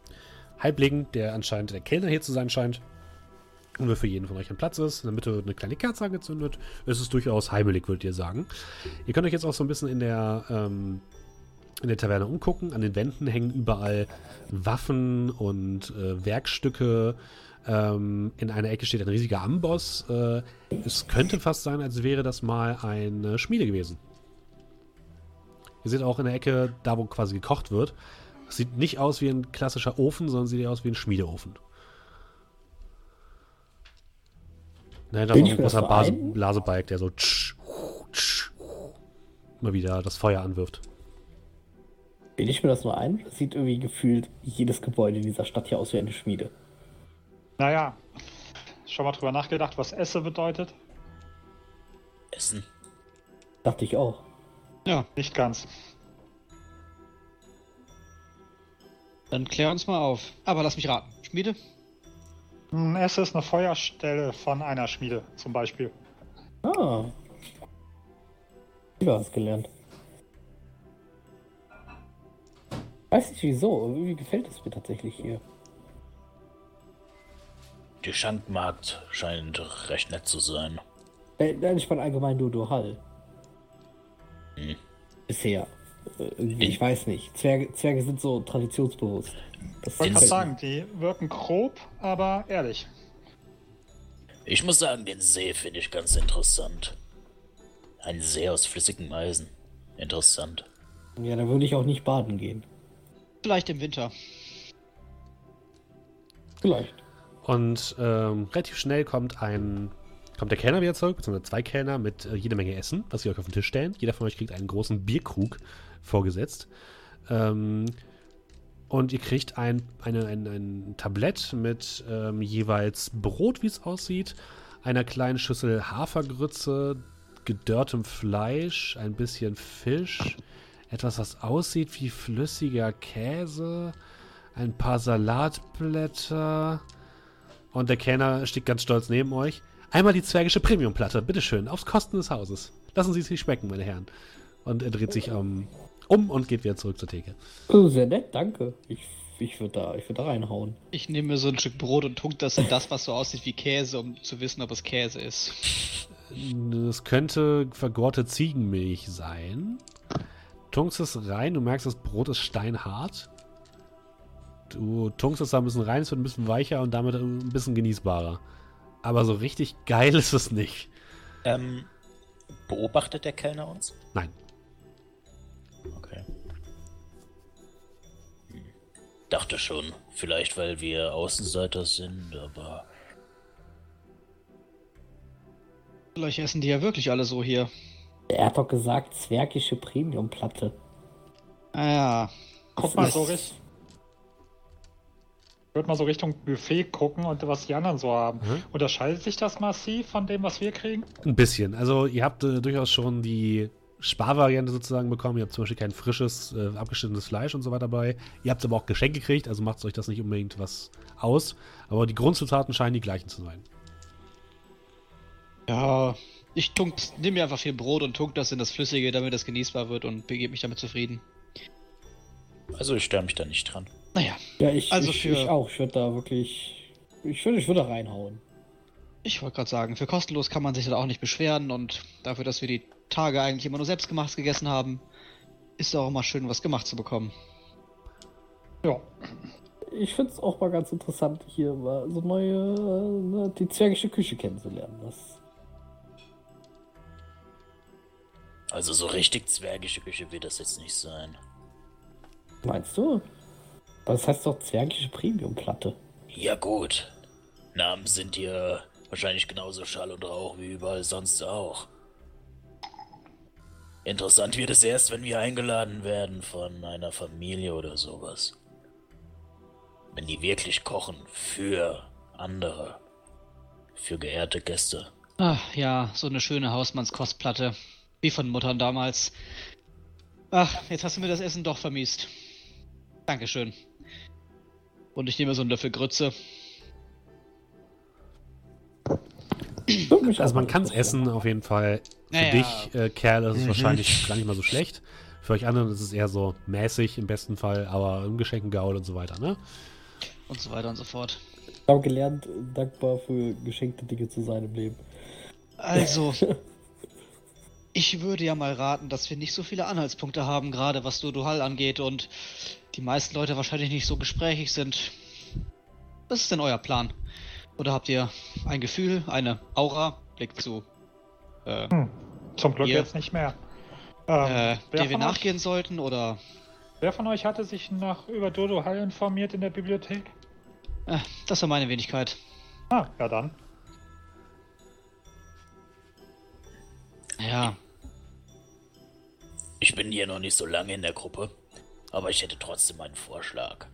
Halbling, der anscheinend der Kellner hier zu sein scheint. Und für jeden von euch ein Platz ist. In der Mitte wird eine kleine Kerze angezündet. Es ist durchaus heimelig, würdet ihr sagen. Ihr könnt euch jetzt auch so ein bisschen in der, ähm, in der Taverne umgucken. An den Wänden hängen überall Waffen und äh, Werkstücke. Ähm, in einer Ecke steht ein riesiger Amboss. Äh, es könnte fast sein, als wäre das mal eine Schmiede gewesen. Ihr seht auch in der Ecke, da wo quasi gekocht wird. Sieht nicht aus wie ein klassischer Ofen, sondern sieht eher aus wie ein Schmiedeofen. Ne, da ist ein großer ein? Blasebalg, der so tsch, tsch, immer wieder das Feuer anwirft. Bin ich mir das nur ein? Das sieht irgendwie gefühlt jedes Gebäude in dieser Stadt hier aus wie eine Schmiede. Naja, schon mal drüber nachgedacht, was Esse bedeutet? Essen. Dachte ich auch. Ja, Nicht ganz. Dann klär uns mal auf. Aber lass mich raten. Schmiede? Hm, Esse ist eine Feuerstelle von einer Schmiede, zum Beispiel. Ah. Du hast gelernt. Weiß nicht wieso, aber irgendwie gefällt es mir tatsächlich hier. Die Schankmarkt scheint recht nett zu sein. Äh, Nein, ich meine allgemein nur Duhal. Hm. Bisher. Äh, ich weiß nicht. Zwerge, Zwerge sind so traditionsbewusst. Das Ich wollte gerade Ins- sagen, die wirken grob, aber ehrlich. Ich muss sagen, den See finde ich ganz interessant. Ein See aus flüssigem Eisen. Interessant. Ja, da würde ich auch nicht baden gehen. Vielleicht im Winter. Vielleicht. Und ähm, relativ schnell kommt ein kommt der Kellner wieder zurück, beziehungsweise zwei Kellner mit äh, jede Menge Essen, was sie euch auf den Tisch stellen. Jeder von euch kriegt einen großen Bierkrug vorgesetzt. Ähm, und ihr kriegt ein, eine, ein, ein Tablett mit ähm, jeweils Brot, wie es aussieht, einer kleinen Schüssel Hafergrütze, gedörrtem Fleisch, ein bisschen Fisch, etwas, was aussieht wie flüssiger Käse, ein paar Salatblätter. Und der Kellner steht ganz stolz neben euch. Einmal die zwergische Premiumplatte, bitteschön, aufs Kosten des Hauses. Lassen Sie es sich schmecken, meine Herren. Und er dreht sich ähm, um und geht wieder zurück zur Theke. Oh, sehr nett, danke. Ich, ich würde da, ich würd da reinhauen. Ich nehme mir so ein Stück Brot und tunk das in das, was so aussieht wie Käse, um zu wissen, ob es Käse ist. Es könnte vergorte Ziegenmilch sein. Tunkst es rein, du merkst, das Brot ist steinhart. Du tunkst es da ein bisschen rein, es wird ein bisschen weicher und damit ein bisschen genießbarer. Aber so richtig geil ist es nicht. Ähm, beobachtet der Kellner uns? Nein. Dachte schon, vielleicht weil wir Außenseiter sind, aber Vielleicht essen die ja wirklich alle so hier. Er hat doch gesagt, zwergische Premiumplatte. Ah ja. Guck mal so richtig. Ich würde mal so Richtung Buffet gucken und was die anderen so haben. Mhm. Unterscheidet sich das massiv von dem, was wir kriegen? Ein bisschen. Also ihr habt äh, durchaus schon die Sparvariante sozusagen bekommen. Ihr habt zum Beispiel kein frisches, äh, abgeschnittenes Fleisch und so weiter dabei. Ihr habt aber auch Geschenke gekriegt, also macht euch das nicht unbedingt was aus. Aber die Grundzutaten scheinen die gleichen zu sein. Ja, ich tunk, nehme mir einfach viel Brot und tunk das in das Flüssige, damit das genießbar wird und begebe mich damit zufrieden. also ich störe mich da nicht dran. Naja, Ja, ich, Also ich, für- ich auch. Ich würde da wirklich. Ich würde ich würd da reinhauen. Ich wollte gerade sagen, für kostenlos kann man sich da auch nicht beschweren und dafür, dass wir die Tage eigentlich immer nur selbstgemacht gegessen haben, ist auch immer schön, was gemacht zu bekommen. Ja. Ich finde es auch mal ganz interessant, hier mal so neue, ne, die zwergische Küche kennenzulernen. Das, Also so richtig zwergische Küche wird das jetzt nicht sein. meinst du? Das heißt doch zwergische Premiumplatte. Ja gut. Namen sind hier wahrscheinlich genauso Schall und Rauch wie überall sonst auch. Interessant wird es erst, wenn wir eingeladen werden von einer Familie oder sowas. Wenn die wirklich kochen für andere. Für geehrte Gäste. Ach ja, so eine schöne Hausmannskostplatte. Wie von Muttern damals. Ach, jetzt hast du mir das Essen doch vermiest. Dankeschön. Und ich nehme so einen Löffel Grütze. Also man kann es essen, auf jeden Fall. Für Naja. dich, äh, Kerl, ist es Mhm. wahrscheinlich gar nicht mal so schlecht. Für euch anderen ist es eher so mäßig im besten Fall, aber im Geschenkengaul und so weiter, ne? Und so weiter und so fort. Ich habe gelernt, dankbar für geschenkte Dinge zu sein im Leben. Also, ich würde ja mal raten, dass wir nicht so viele Anhaltspunkte haben, gerade was Dodohal angeht und die meisten Leute wahrscheinlich nicht so gesprächig sind. Was ist denn euer Plan? Oder habt ihr ein Gefühl, eine Aura, Blick zu, äh, Zum Glück Ihr- jetzt nicht mehr. Ähm, äh, wer, der wir von euch, nachgehen sollten? Oder wer von euch hatte sich nach über Dodo Hall informiert in der Bibliothek? äh, das war meine Wenigkeit. Ah, ja dann. Ja, Ich bin hier noch nicht so lange in der Gruppe, aber ich hätte trotzdem einen Vorschlag.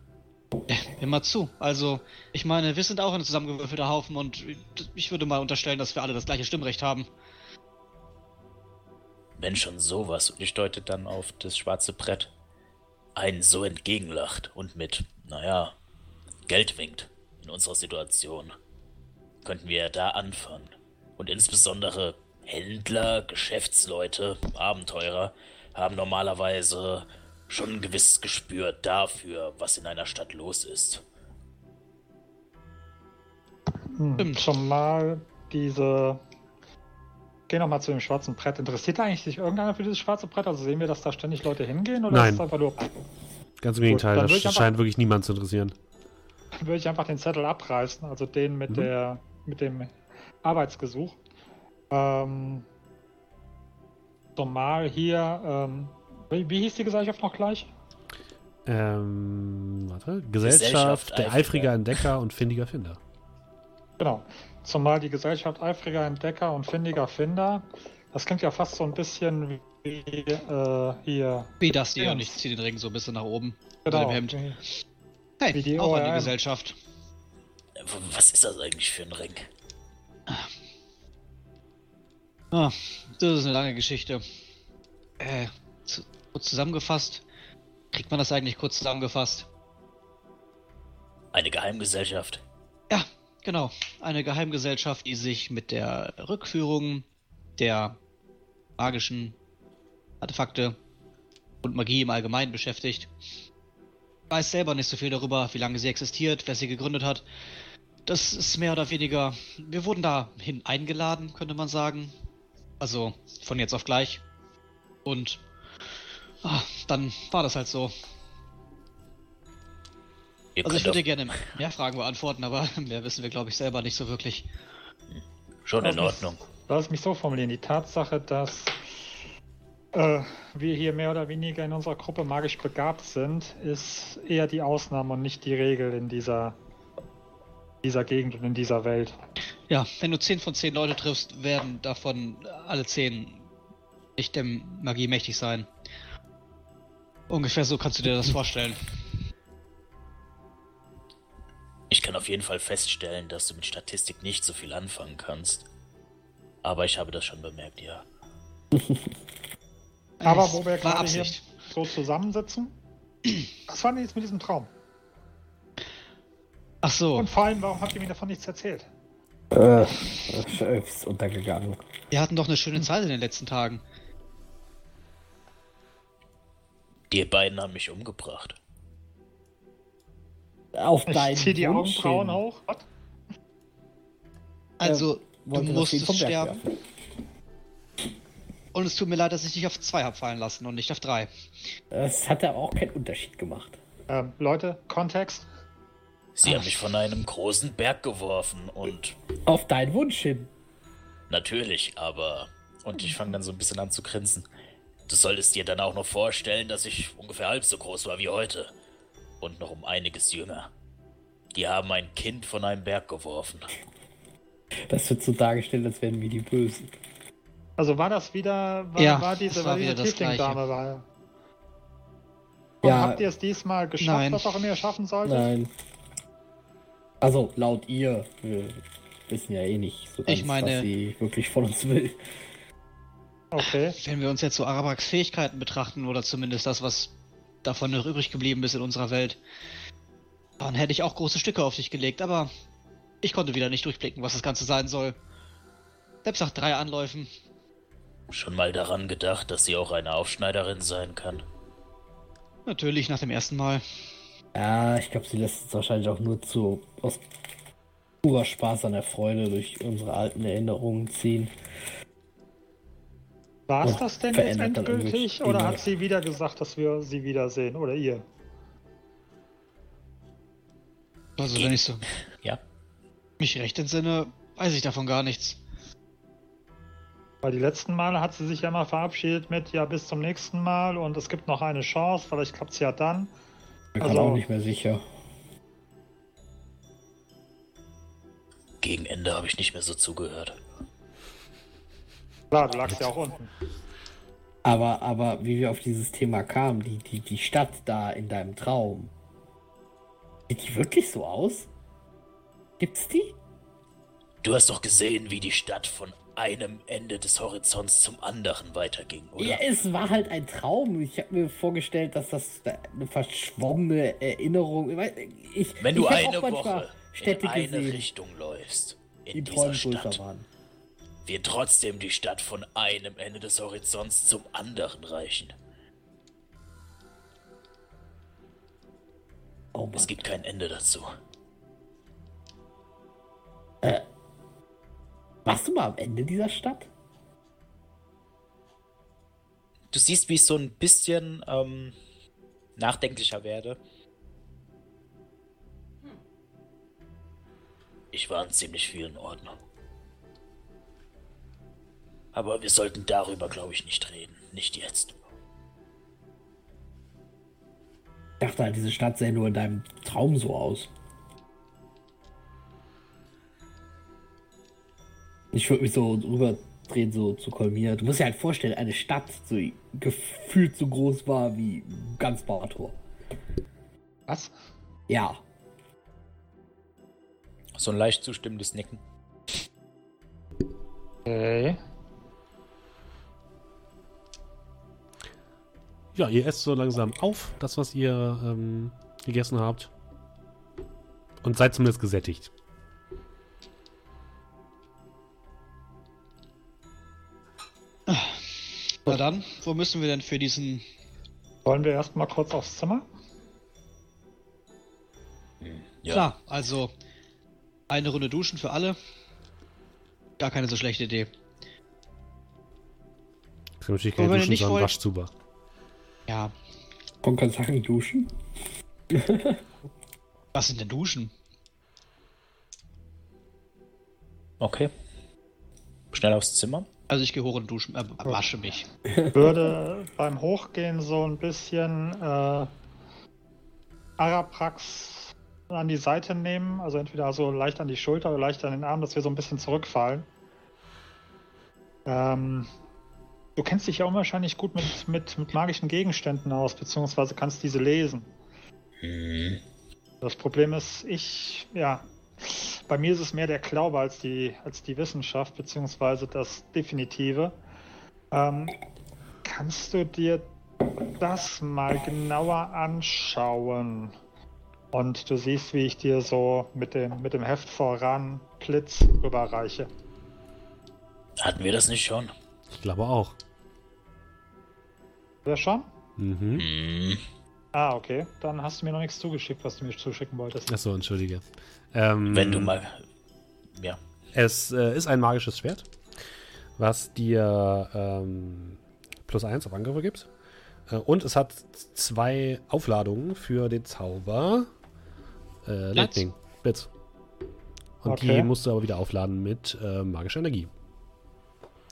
Immer zu. Also, ich meine, wir sind auch ein zusammengewürfelter Haufen und ich würde mal unterstellen, dass wir alle das gleiche Stimmrecht haben. Wenn schon sowas, und ich deute dann auf das schwarze Brett, einen so entgegenlacht und mit, naja, Geld winkt in unserer Situation, könnten wir da anfangen. Und insbesondere Händler, Geschäftsleute, Abenteurer haben normalerweise schon ein gewisses Gespür dafür, was in einer Stadt los ist. Hm, Stimmt. zumal diese. Geh nochmal zu dem schwarzen Brett. Interessiert eigentlich sich irgendeiner für dieses schwarze Brett? Also sehen wir, dass da ständig Leute hingehen? Oder Nein. ist es einfach nur. Ganz im Gegenteil, dann das einfach- scheint wirklich niemand zu interessieren. Dann würde ich einfach den Zettel abreißen, also den mit Mhm. der mit dem Arbeitsgesuch. Ähm, zumal hier, ähm, wie, wie hieß die Gesellschaft noch gleich? Ähm, warte. Gesellschaft, Gesellschaft der Eifriger. eifriger Entdecker und findiger Finder. Genau. Zumal die Gesellschaft eifriger Entdecker und findiger Finder, das klingt ja fast so ein bisschen wie äh, hier. Wie das hier Ja. und ich ziehe den Ring so ein bisschen nach oben. Genau. dem Hemd. Hey, Wie die auch an die. Gesellschaft. Was ist das eigentlich für ein Ring? Ah, das ist eine lange Geschichte. Äh, kurz zusammengefasst. Kriegt man das eigentlich kurz zusammengefasst? Eine Geheimgesellschaft. Ja, genau. Eine Geheimgesellschaft, die sich mit der Rückführung der magischen Artefakte und Magie im Allgemeinen beschäftigt. Weiß selber nicht so viel darüber, wie lange sie existiert, wer sie gegründet hat. Das ist mehr oder weniger. Wir wurden dahin eingeladen, könnte man sagen. Also von jetzt auf gleich. Und ah, dann war das halt so. Ihr Also ich würde gerne mehr Fragen beantworten, aber mehr wissen wir, glaube ich, selber nicht so wirklich. schon in Also- Ordnung. Lass mich so formulieren. Die Tatsache, dass äh, wir hier mehr oder weniger in unserer Gruppe magisch begabt sind, ist eher die Ausnahme und nicht die Regel in dieser, dieser Gegend und in dieser Welt. Ja, wenn du 10 von 10 Leute triffst, werden davon alle 10 nicht der Magie mächtig sein. Ungefähr so kannst du dir das vorstellen. Ich kann auf jeden Fall feststellen, dass du mit Statistik nicht so viel anfangen kannst. Aber ich habe das schon bemerkt, ja. Aber wo wir gerade hier so zusammensitzen, was war denn jetzt mit diesem Traum? Ach so, Und vor allem, warum habt ihr mir davon nichts erzählt? Äh, ist untergegangen. wir hatten doch eine schöne Zeit in den letzten Tagen. Die beiden haben mich umgebracht. Auf Ich deinen zieh die Wunsch Augenbrauen hin. hoch. Was? Also, du das Ding musstest sterben. werfen. Und es tut mir leid, dass ich dich auf 2 habe fallen lassen und nicht auf 3. Das hat aber auch keinen Unterschied gemacht. Ähm, Leute, Kontext. Sie Ach. haben mich von einem großen Berg geworfen und Auf deinen Wunsch hin. natürlich, aber. Und ich fange dann so ein bisschen an zu grinsen. Du solltest dir dann auch noch vorstellen, dass ich ungefähr halb so groß war wie heute. Und noch um einiges jünger. Die haben ein Kind von einem Berg geworfen. Das wird so dargestellt, als wären wir die Bösen. Also war das wieder, war, Ja, war diese, es war war diese wieder das Tiefling-Dame war. Und Ja. habt ihr es diesmal geschafft, Nein. was auch immer ihr schaffen solltet? Nein. Also, laut ihr. Wir wissen ja eh nicht so ganz, Ich meine- was sie wirklich von uns will. Okay. Wenn wir uns jetzt so Arabaks Fähigkeiten betrachten, oder zumindest das, was davon noch übrig geblieben ist in unserer Welt, dann hätte ich auch große Stücke auf dich gelegt, aber ich konnte wieder nicht durchblicken, was das Ganze sein soll. Selbst nach drei Anläufen. Schon mal daran gedacht, dass sie auch eine Aufschneiderin sein kann. Natürlich nach dem ersten Mal. Ja, ich glaube, sie lässt uns wahrscheinlich auch nur zu aus purer Spaß an der Freude durch unsere alten Erinnerungen ziehen. War es das denn jetzt endgültig? Oder Dinge. hat sie wieder gesagt, dass wir sie wiedersehen? Oder ihr? Also wenn ich so Ja? mich recht entsinne, weiß ich davon gar nichts. Weil die letzten Male hat sie sich ja mal verabschiedet mit, ja, bis zum nächsten Mal und es gibt noch eine Chance, vielleicht klappt es ja dann. Ich bin Also- auch nicht mehr sicher. Gegen Ende habe ich nicht mehr so zugehört. Klar, du lagst ja auch unten. Aber, aber wie wir auf dieses Thema kamen, die, die, die Stadt da in deinem Traum, sieht die wirklich so aus? Gibt's die? Du hast doch gesehen, wie die Stadt von einem Ende des Horizonts zum anderen weiterging, oder? Ja, es war halt ein Traum. Ich habe mir vorgestellt, dass das eine verschwommene Erinnerung. ich Wenn du ich eine Woche Städte in eine gesehen, Richtung läufst, die in dieser Träume größer Stadt, waren. Wir trotzdem die Stadt von einem Ende des Horizonts zum anderen reichen. Oh. Es gibt kein Ende dazu. Warst du mal am Ende dieser Stadt? Du siehst, wie ich so ein bisschen ähm, nachdenklicher werde. Ich war an ziemlich vielen Orten. Aber wir sollten darüber, glaube ich, nicht reden. Nicht jetzt. Ich dachte halt, diese Stadt sähe nur in deinem Traum so aus. Ich würde mich so rüberdrehen, so zu Kolmir. Du musst dir halt vorstellen, eine Stadt, so gefühlt so groß war wie ganz Barator. Was? Ja. So ein leicht zustimmendes Nicken. Okay. Ja, ihr esst so langsam auf, das, was ihr ähm, gegessen habt. Und seid zumindest gesättigt. Na dann, wo müssen wir denn für diesen. Wollen wir erstmal kurz aufs Zimmer? Ja. Klar, also eine Runde duschen für alle. Gar keine so schlechte Idee. Es gibt natürlich keine Duschen, nicht sondern Waschzuber. Ja, Und kannst Sachen duschen? was sind denn Duschen? Okay. Schnell aufs Zimmer. Also ich gehe hoch und duschen, äh, wasche mich. Würde beim Hochgehen so ein bisschen äh, Araprax an die Seite nehmen, also entweder so leicht an die Schulter oder leicht an den Arm, dass wir so ein bisschen zurückfallen. Ähm, du kennst dich ja unwahrscheinlich gut mit, mit, mit magischen Gegenständen aus, beziehungsweise kannst diese lesen. Hm. Das Problem ist, ich, ja, bei mir ist es mehr der Glaube als die, als die Wissenschaft, beziehungsweise das Definitive. Ähm, kannst du dir das mal genauer anschauen? Und du siehst, wie ich dir so mit dem, mit dem Heft voran Blitz überreiche. Hatten wir das nicht schon? Ich glaube auch. Wer schon? Mhm. Hm. Ah, okay. Dann hast du mir noch nichts zugeschickt, was du mir zuschicken wolltest. Achso, entschuldige. Ähm, Wenn du mal. Ja. Es äh, ist ein magisches Schwert, was dir ähm, plus eins auf Angriffe gibt. Äh, und es hat zwei Aufladungen für den Zauber äh, Lightning. Blitz. Und die Okay. musst du aber wieder aufladen mit äh, magischer Energie.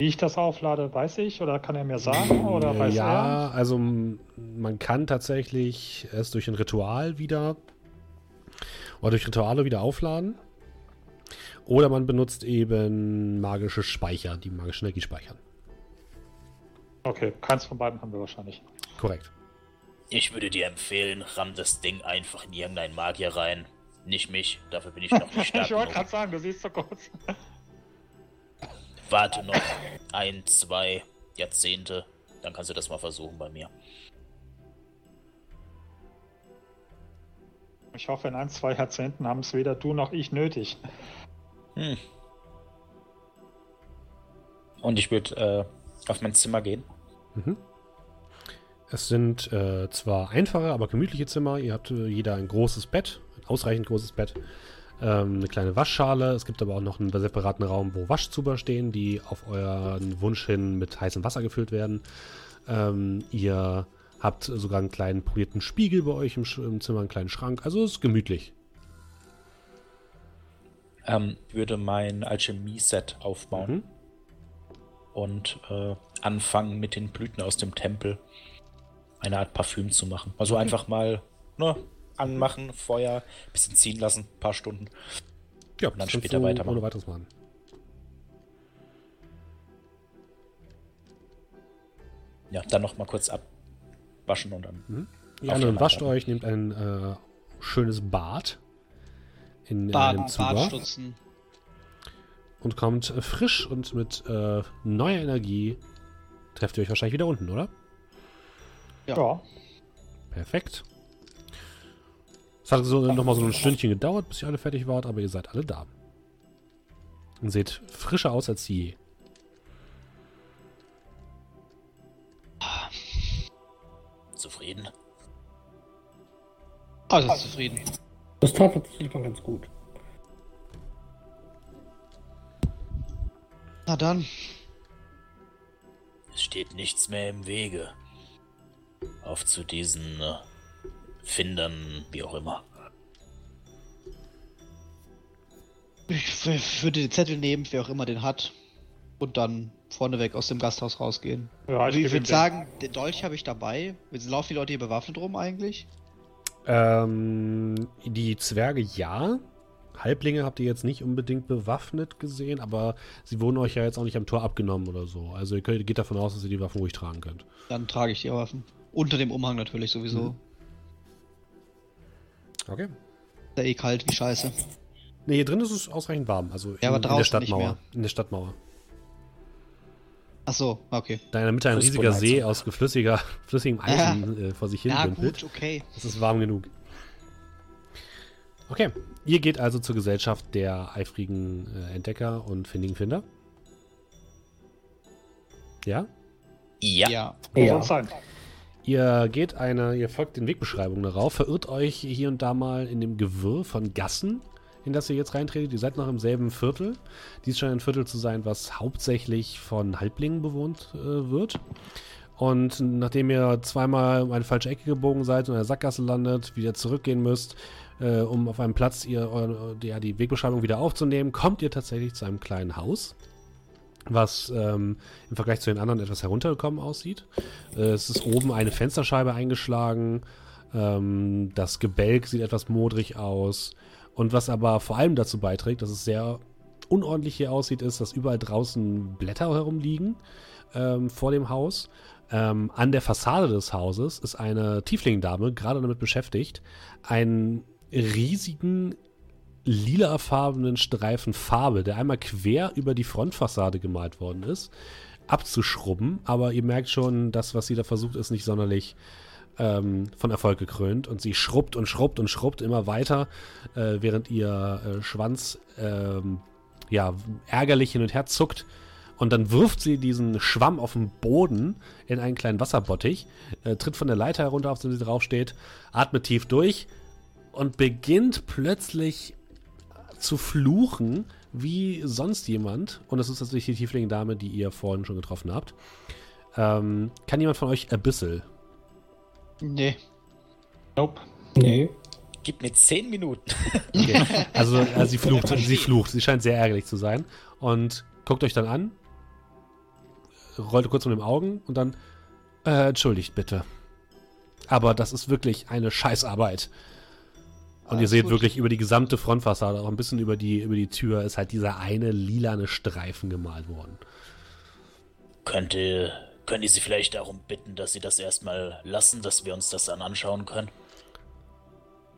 Wie ich das auflade, weiß ich? Oder kann er mir sagen? Oder weiß ja, also m- man kann tatsächlich es durch ein Ritual wieder oder durch Rituale wieder aufladen. Oder man benutzt eben magische Speicher, die magische Energie speichern. er? Okay, keins von beiden haben wir wahrscheinlich. Korrekt. Ich würde dir empfehlen, ramm das Ding einfach in irgendeinen Magier rein. Nicht mich, dafür bin ich noch nicht stark ich wollte gerade sagen, du siehst so kurz. Warte noch ein, zwei Jahrzehnte, dann kannst du das mal versuchen bei mir. Ich hoffe, in ein, zwei Jahrzehnten haben es weder du noch ich nötig. Hm. Und ich würde äh, auf mein Zimmer gehen. Mhm. Es sind äh, zwar einfache, aber gemütliche Zimmer. Ihr habt äh, jeder ein großes Bett, ein ausreichend großes Bett, ähm, eine kleine Waschschale. Es gibt aber auch noch einen separaten Raum, wo Waschzuber stehen, die auf euren Wunsch hin mit heißem Wasser gefüllt werden. Ähm, ihr habt sogar einen kleinen polierten Spiegel bei euch im, im Zimmer, einen kleinen Schrank. Also es ist gemütlich. Ähm, würde mein Alchemie-Set aufbauen Mhm. und äh, anfangen mit den Blüten aus dem Tempel eine Art Parfüm zu machen. Also einfach mal ne, anmachen, Feuer, bisschen ziehen lassen, paar Stunden. Ja, dann das kannst später weitermachen. Ohne weiteres machen. Ja, dann noch mal kurz abwaschen und dann. Auf anderen den wascht euch, nehmt ein äh, schönes Bad in, in Baden, einem Zuber und kommt frisch und mit äh, neuer Energie. Trefft ihr euch wahrscheinlich wieder unten, oder? Ja. Ja. Perfekt. Es hat so, nochmal so ein Stündchen gedauert, bis ihr alle fertig wart, aber ihr seid alle da. Und seht frischer aus als je. Zufrieden. Also oh, zufrieden. Das tat tatsächlich mal ganz gut. Na dann. Es steht nichts mehr im Wege. Auf zu diesen äh, Findern, wie auch immer. Ich würde den Zettel nehmen, wer auch immer den hat. Und dann vorneweg aus dem Gasthaus rausgehen. Ja, ich geb ihm würde sagen, den Dolch habe ich dabei. Laufen die Leute hier bewaffnet rum eigentlich? Ähm, die Zwerge ja. Halblinge habt ihr jetzt nicht unbedingt bewaffnet gesehen, aber sie wurden euch ja jetzt auch nicht am Tor abgenommen oder so. Also ihr könnt, geht davon aus, dass ihr die Waffen ruhig tragen könnt. Dann trage ich die Waffen. Unter dem Umhang natürlich sowieso. Mhm. Okay. Ist ja eh kalt wie Scheiße. Ne, hier drin ist es ausreichend warm. Also Ja, aber in, in der draußen nicht Stadtmauer. mehr. In der Stadtmauer. Ach so, okay. Da in der Mitte ein riesiger. See aus geflüssiger, flüssigem Eisen äh, vor sich hin Ja, dümpelt. gut, okay. Es ist warm genug. Okay, ihr geht also zur Gesellschaft der eifrigen äh, Entdecker und findigen Finder. Ja? Ja. Ja. Ja. Ihr geht eine, ihr folgt den Wegbeschreibungen darauf, verirrt euch hier und da mal in dem Gewirr von Gassen, in das ihr jetzt reintretet. Ihr seid noch im selben Viertel. Dies scheint ein Viertel zu sein, was hauptsächlich von Halblingen bewohnt äh, wird. Und nachdem ihr zweimal um eine falsche Ecke gebogen seid und in der Sackgasse landet, wieder zurückgehen müsst, äh, um auf einem Platz ihr, eu- ja, die Wegbeschreibung wieder aufzunehmen, kommt ihr tatsächlich zu einem kleinen Haus, was ähm, im Vergleich zu den anderen etwas heruntergekommen aussieht. Äh, es ist oben eine Fensterscheibe eingeschlagen. Ähm, das Gebälk sieht etwas modrig aus. Und was aber vor allem dazu beiträgt, dass es sehr unordentlich hier aussieht, ist, dass überall draußen Blätter herumliegen ähm, vor dem Haus. Ähm, an der Fassade des Hauses ist eine Tieflingdame gerade damit beschäftigt, einen riesigen lilafarbenen Streifen Farbe, der einmal quer über die Frontfassade gemalt worden ist, abzuschrubben. Aber ihr merkt schon, das, was sie da versucht, ist nicht sonderlich ähm, von Erfolg gekrönt. Und sie schrubbt und schrubbt und schrubbt immer weiter, äh, während ihr äh, Schwanz ähm, ja, ärgerlich hin und her zuckt. Und dann wirft sie diesen Schwamm auf den Boden in einen kleinen Wasserbottich, äh, tritt von der Leiter herunter, auf der sie draufsteht, atmet tief durch und beginnt plötzlich zu fluchen wie sonst jemand. Und das ist tatsächlich die Tiefling-Dame, die ihr vorhin schon getroffen habt. Ähm, kann jemand von euch Abyssal? Nee. Nope. Nee. Gib mir 10 Minuten. Okay. Also, also sie flucht, sie flucht. Sie scheint sehr ärgerlich zu sein. Und guckt euch dann an, rollt kurz mit den Augen und dann, äh, entschuldigt bitte. Aber das ist wirklich eine Scheißarbeit. Und ihr Alles seht wirklich über die gesamte Frontfassade, auch ein bisschen über die, über die Tür, ist halt dieser eine lilane Streifen gemalt worden. Könnte, könnt ihr sie vielleicht darum bitten, dass sie das erstmal lassen, dass wir uns das dann anschauen können?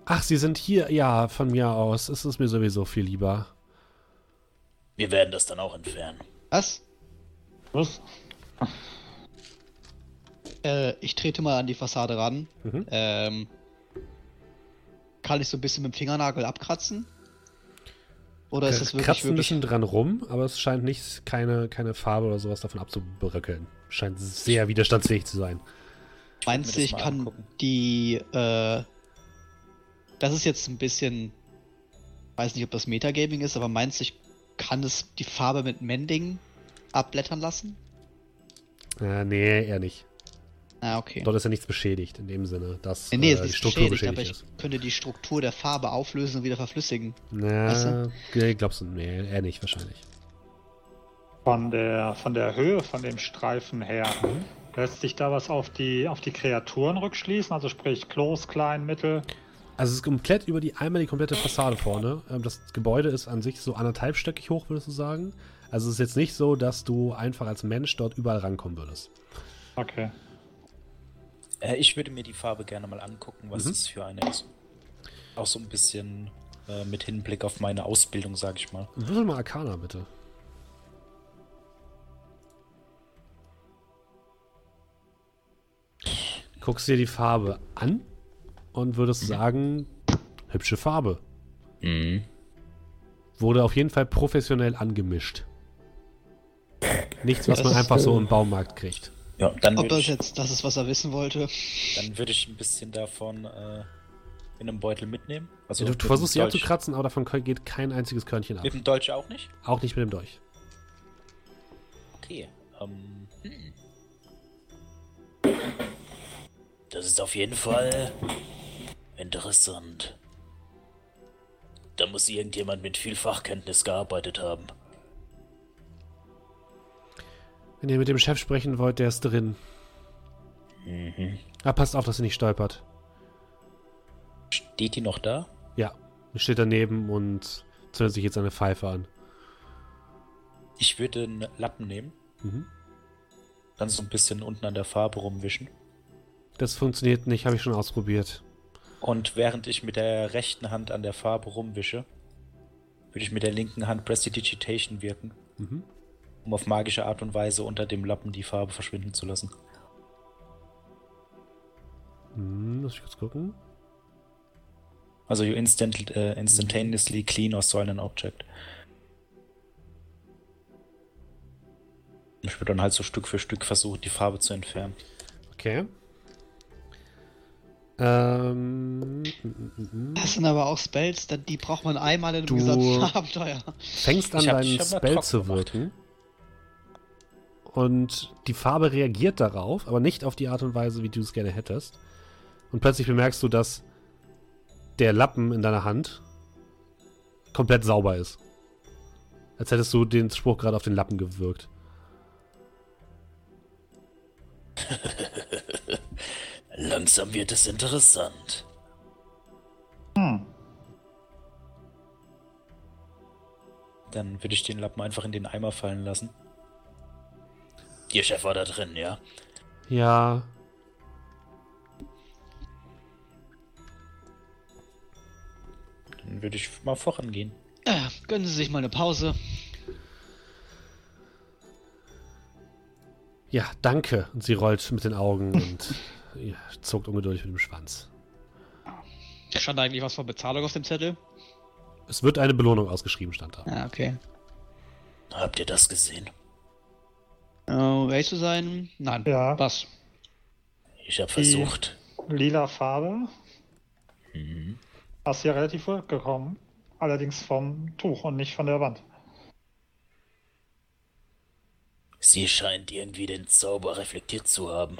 Ach, Sie sind hier? Ja, von mir aus. Es ist mir sowieso viel lieber. Wir werden das dann auch entfernen. Was? Was? Äh, ich trete mal an die Fassade ran. Mhm. Ähm, kann ich so ein bisschen mit dem Fingernagel abkratzen? Oder ist es wirklich, Kratzt ein wirklich bisschen dran rum, aber es scheint nicht keine, keine Farbe oder sowas davon abzubröckeln. Scheint sehr widerstandsfähig zu sein. Meinst du, das ich kann angucken. die, äh, das ist jetzt ein bisschen, weiß nicht, ob das Metagaming ist, aber meinst du, ich kann es die Farbe mit Mending abblättern lassen? Äh, nee, eher nicht. Ah, okay. Dort ist ja nichts beschädigt in dem Sinne, dass Nee, nee, äh, es die ist Struktur beschädigt, beschädigt, aber ich ist. könnte die Struktur der Farbe auflösen und wieder verflüssigen. Na, Weißt du? nee, glaubst du? Nee, eher nicht wahrscheinlich. Von der, von der Höhe von dem Streifen her, lässt sich da was auf die, auf die Kreaturen rückschließen? Also sprich Klos, Klein, Mittel. Also es ist komplett über die einmal die komplette Fassade vorne. Ähm, das Gebäude ist an sich so anderthalbstöckig hoch, würdest du sagen. Also es ist jetzt nicht so, dass du einfach als Mensch dort überall rankommen würdest. Okay. Äh, ich würde mir die Farbe gerne mal angucken, was Mhm. das für eine ist. Auch so ein bisschen äh, mit Hinblick auf meine Ausbildung, sag ich mal. Würfel mal Arcana, bitte. Guckst dir die Farbe an und würdest sagen, hübsche Farbe. Mhm. Wurde auf jeden Fall professionell angemischt. Nichts, was man einfach so im Baumarkt kriegt. Ja, dann Ob das ich, jetzt das ist, was er wissen wollte. dann würde ich ein bisschen davon äh, in einem Beutel mitnehmen? Also du, mit du versuchst sie Dolch. abzukratzen, aber davon geht kein einziges Körnchen ab. Mit dem Dolch auch nicht? Auch nicht mit dem Dolch. Okay. Ähm, hm. Das ist auf jeden Fall interessant. Da muss irgendjemand mit viel Fachkenntnis gearbeitet haben. Wenn ihr mit dem Chef sprechen wollt, der ist drin. Mhm. Ah, passt auf, dass ihr nicht stolpert. Steht die noch da? Ja, steht daneben und zündet sich jetzt eine Pfeife an. Ich würde einen Lappen nehmen, Mhm. dann so ein bisschen unten an der Farbe rumwischen. Das funktioniert nicht, habe ich schon ausprobiert. Und während ich mit der rechten Hand an der Farbe rumwische, würde ich mit der linken Hand Prestidigitation wirken, Mhm. Um auf magische Art und Weise unter dem Lappen die Farbe verschwinden zu lassen. Hm, muss ich kurz gucken. Also you instant, äh, instantaneously clean or soil an object. Ich würde dann halt so Stück für Stück versuchen, die Farbe zu entfernen. Okay. Ähm, mm, mm, mm. Das sind aber auch Spells, die braucht man einmal in einem gesamten Abenteuer. fängst an, deinen Spell zu gemacht. wirken. Und die Farbe reagiert darauf, aber nicht auf die Art und Weise, wie du es gerne hättest. Und plötzlich bemerkst du, dass der Lappen in deiner Hand komplett sauber ist. Als hättest du den Spruch gerade auf den Lappen gewirkt. Langsam wird es interessant. Hm. Dann würde ich den Lappen einfach in den Eimer fallen lassen. Ihr Chef war da drin, ja? Ja. Dann würde ich mal vorangehen. Äh, gönnen Sie sich mal eine Pause. Ja, danke. Und sie rollt mit den Augen und ja, zuckt ungeduldig mit dem Schwanz. Stand da eigentlich was von Bezahlung auf dem Zettel? Es wird eine Belohnung ausgeschrieben, stand da. Ja, okay. Habt ihr das gesehen? Äh, um ehrlich zu sein, nein. Ja. Was? Ich habe versucht. Lila Farbe. Mhm. Hast hier relativ hoch gekommen. Allerdings vom Tuch und nicht von der Wand. Sie scheint irgendwie den Zauber reflektiert zu haben.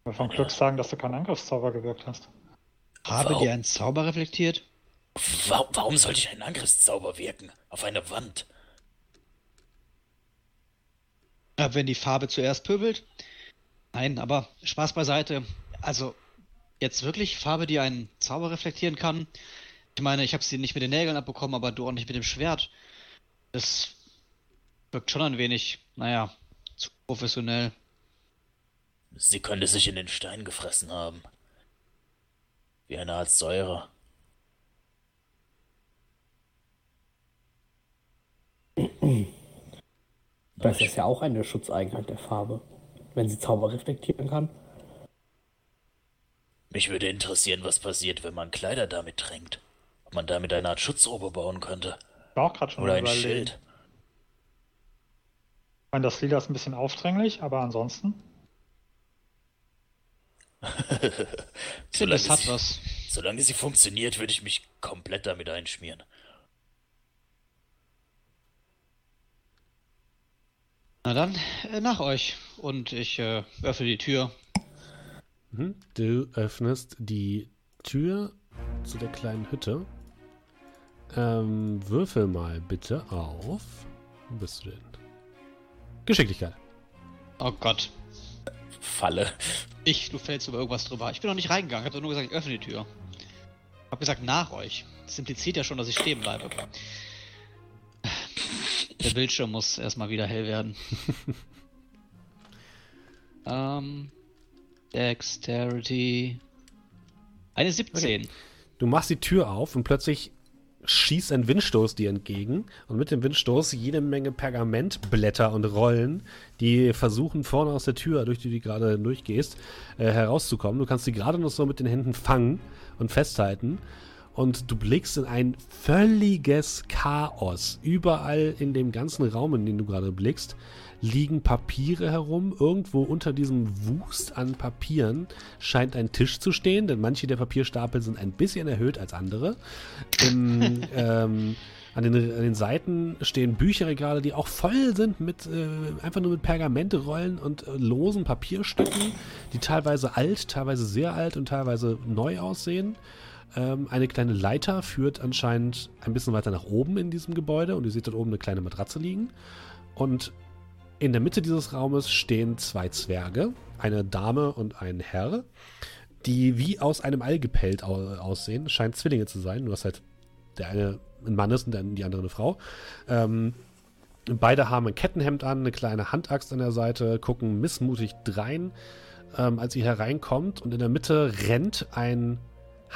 Ich will von Glück sagen, dass du keinen Angriffszauber gewirkt hast. Habe Warum? die einen Zauber reflektiert? Wa warum sollte ich einen Angriffszauber wirken? Auf eine Wand? Äh, wenn die Farbe zuerst pöbelt? Nein, aber Spaß beiseite. Also, jetzt wirklich Farbe, die einen Zauber reflektieren kann? Ich meine, ich habe sie nicht mit den Nägeln abbekommen, aber du auch nicht mit dem Schwert. Das wirkt schon ein wenig, naja, zu professionell. Sie könnte sich in den Stein gefressen haben. Wie eine Art Säure. Das ist ja auch eine Schutzeigenheit der Farbe. Wenn sie Zauber reflektieren kann. Mich würde interessieren, was passiert, wenn man Kleider damit tränkt. Ob man damit eine Art Schutzrobe bauen könnte. Ich war auch gerade schon Oder ein. Schild. Ich meine, das Lila ist ein bisschen aufdringlich, aber ansonsten. Solange das hat sie, was. solange sie funktioniert, würde ich mich komplett damit einschmieren. Na dann, äh, nach euch. Und ich äh, öffne die Tür. Mhm. Du öffnest die Tür zu der kleinen Hütte. Ähm, würfel mal bitte auf. Wo bist du denn? Geschicklichkeit. Oh Gott. Falle. Ich, du fällst über irgendwas drüber. Ich bin noch nicht reingegangen. Ich habe nur gesagt, ich öffne die Tür. Ich habe gesagt, nach euch. Das impliziert ja schon, dass ich stehen bleibe. Der Bildschirm muss erstmal wieder hell werden. ähm. Dexterity. Eine 17. Du machst die Tür auf und plötzlich schießt ein Windstoß dir entgegen und mit dem Windstoß jede Menge Pergamentblätter und Rollen, die versuchen vorne aus der Tür, durch die du gerade durchgehst, äh, herauszukommen. Du kannst sie gerade noch so mit den Händen fangen und festhalten und du blickst in ein völliges Chaos. Überall in dem ganzen Raum, in den du gerade blickst, liegen Papiere herum. Irgendwo unter diesem Wust an Papieren scheint ein Tisch zu stehen, denn manche der Papierstapel sind ein bisschen erhöht als andere. Im, ähm, an den, an den Seiten stehen Bücherregale, die auch voll sind mit äh, einfach nur mit Pergamentrollen und äh, losen Papierstücken, die teilweise alt, teilweise sehr alt und teilweise neu aussehen. Ähm, eine kleine Leiter führt anscheinend ein bisschen weiter nach oben in diesem Gebäude und ihr seht dort oben eine kleine Matratze liegen. Und in der Mitte dieses Raumes stehen zwei Zwerge, eine Dame und ein Herr, die wie aus einem All gepellt aussehen. Scheint Zwillinge zu sein, nur dass halt der eine ein Mann ist und die andere eine Frau. Ähm, beide haben ein Kettenhemd an, eine kleine Handaxt an der Seite, gucken missmutig drein, ähm, als ihr hereinkommt. Und in der Mitte rennt ein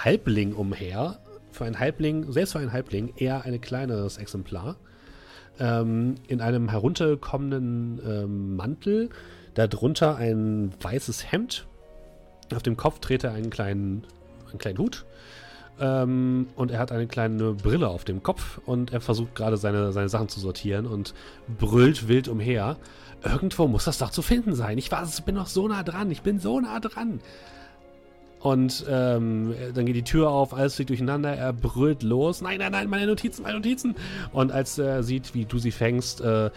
Halbling umher. Für einen Halbling, selbst für einen Halbling, eher ein kleineres Exemplar. Ähm, in einem herunterkommenden ähm, Mantel, darunter ein weißes Hemd. Auf dem Kopf trägt er einen kleinen, einen kleinen Hut ähm, und er hat eine kleine Brille auf dem Kopf und er versucht gerade seine, seine Sachen zu sortieren und brüllt wild umher. Irgendwo muss das doch zu finden sein. Ich war, bin noch so nah dran. Ich bin so nah dran. Und ähm, dann geht die Tür auf, alles fliegt durcheinander, er brüllt los. Nein, nein, nein, meine Notizen, meine Notizen. Und als er sieht, wie du sie fängst, äh,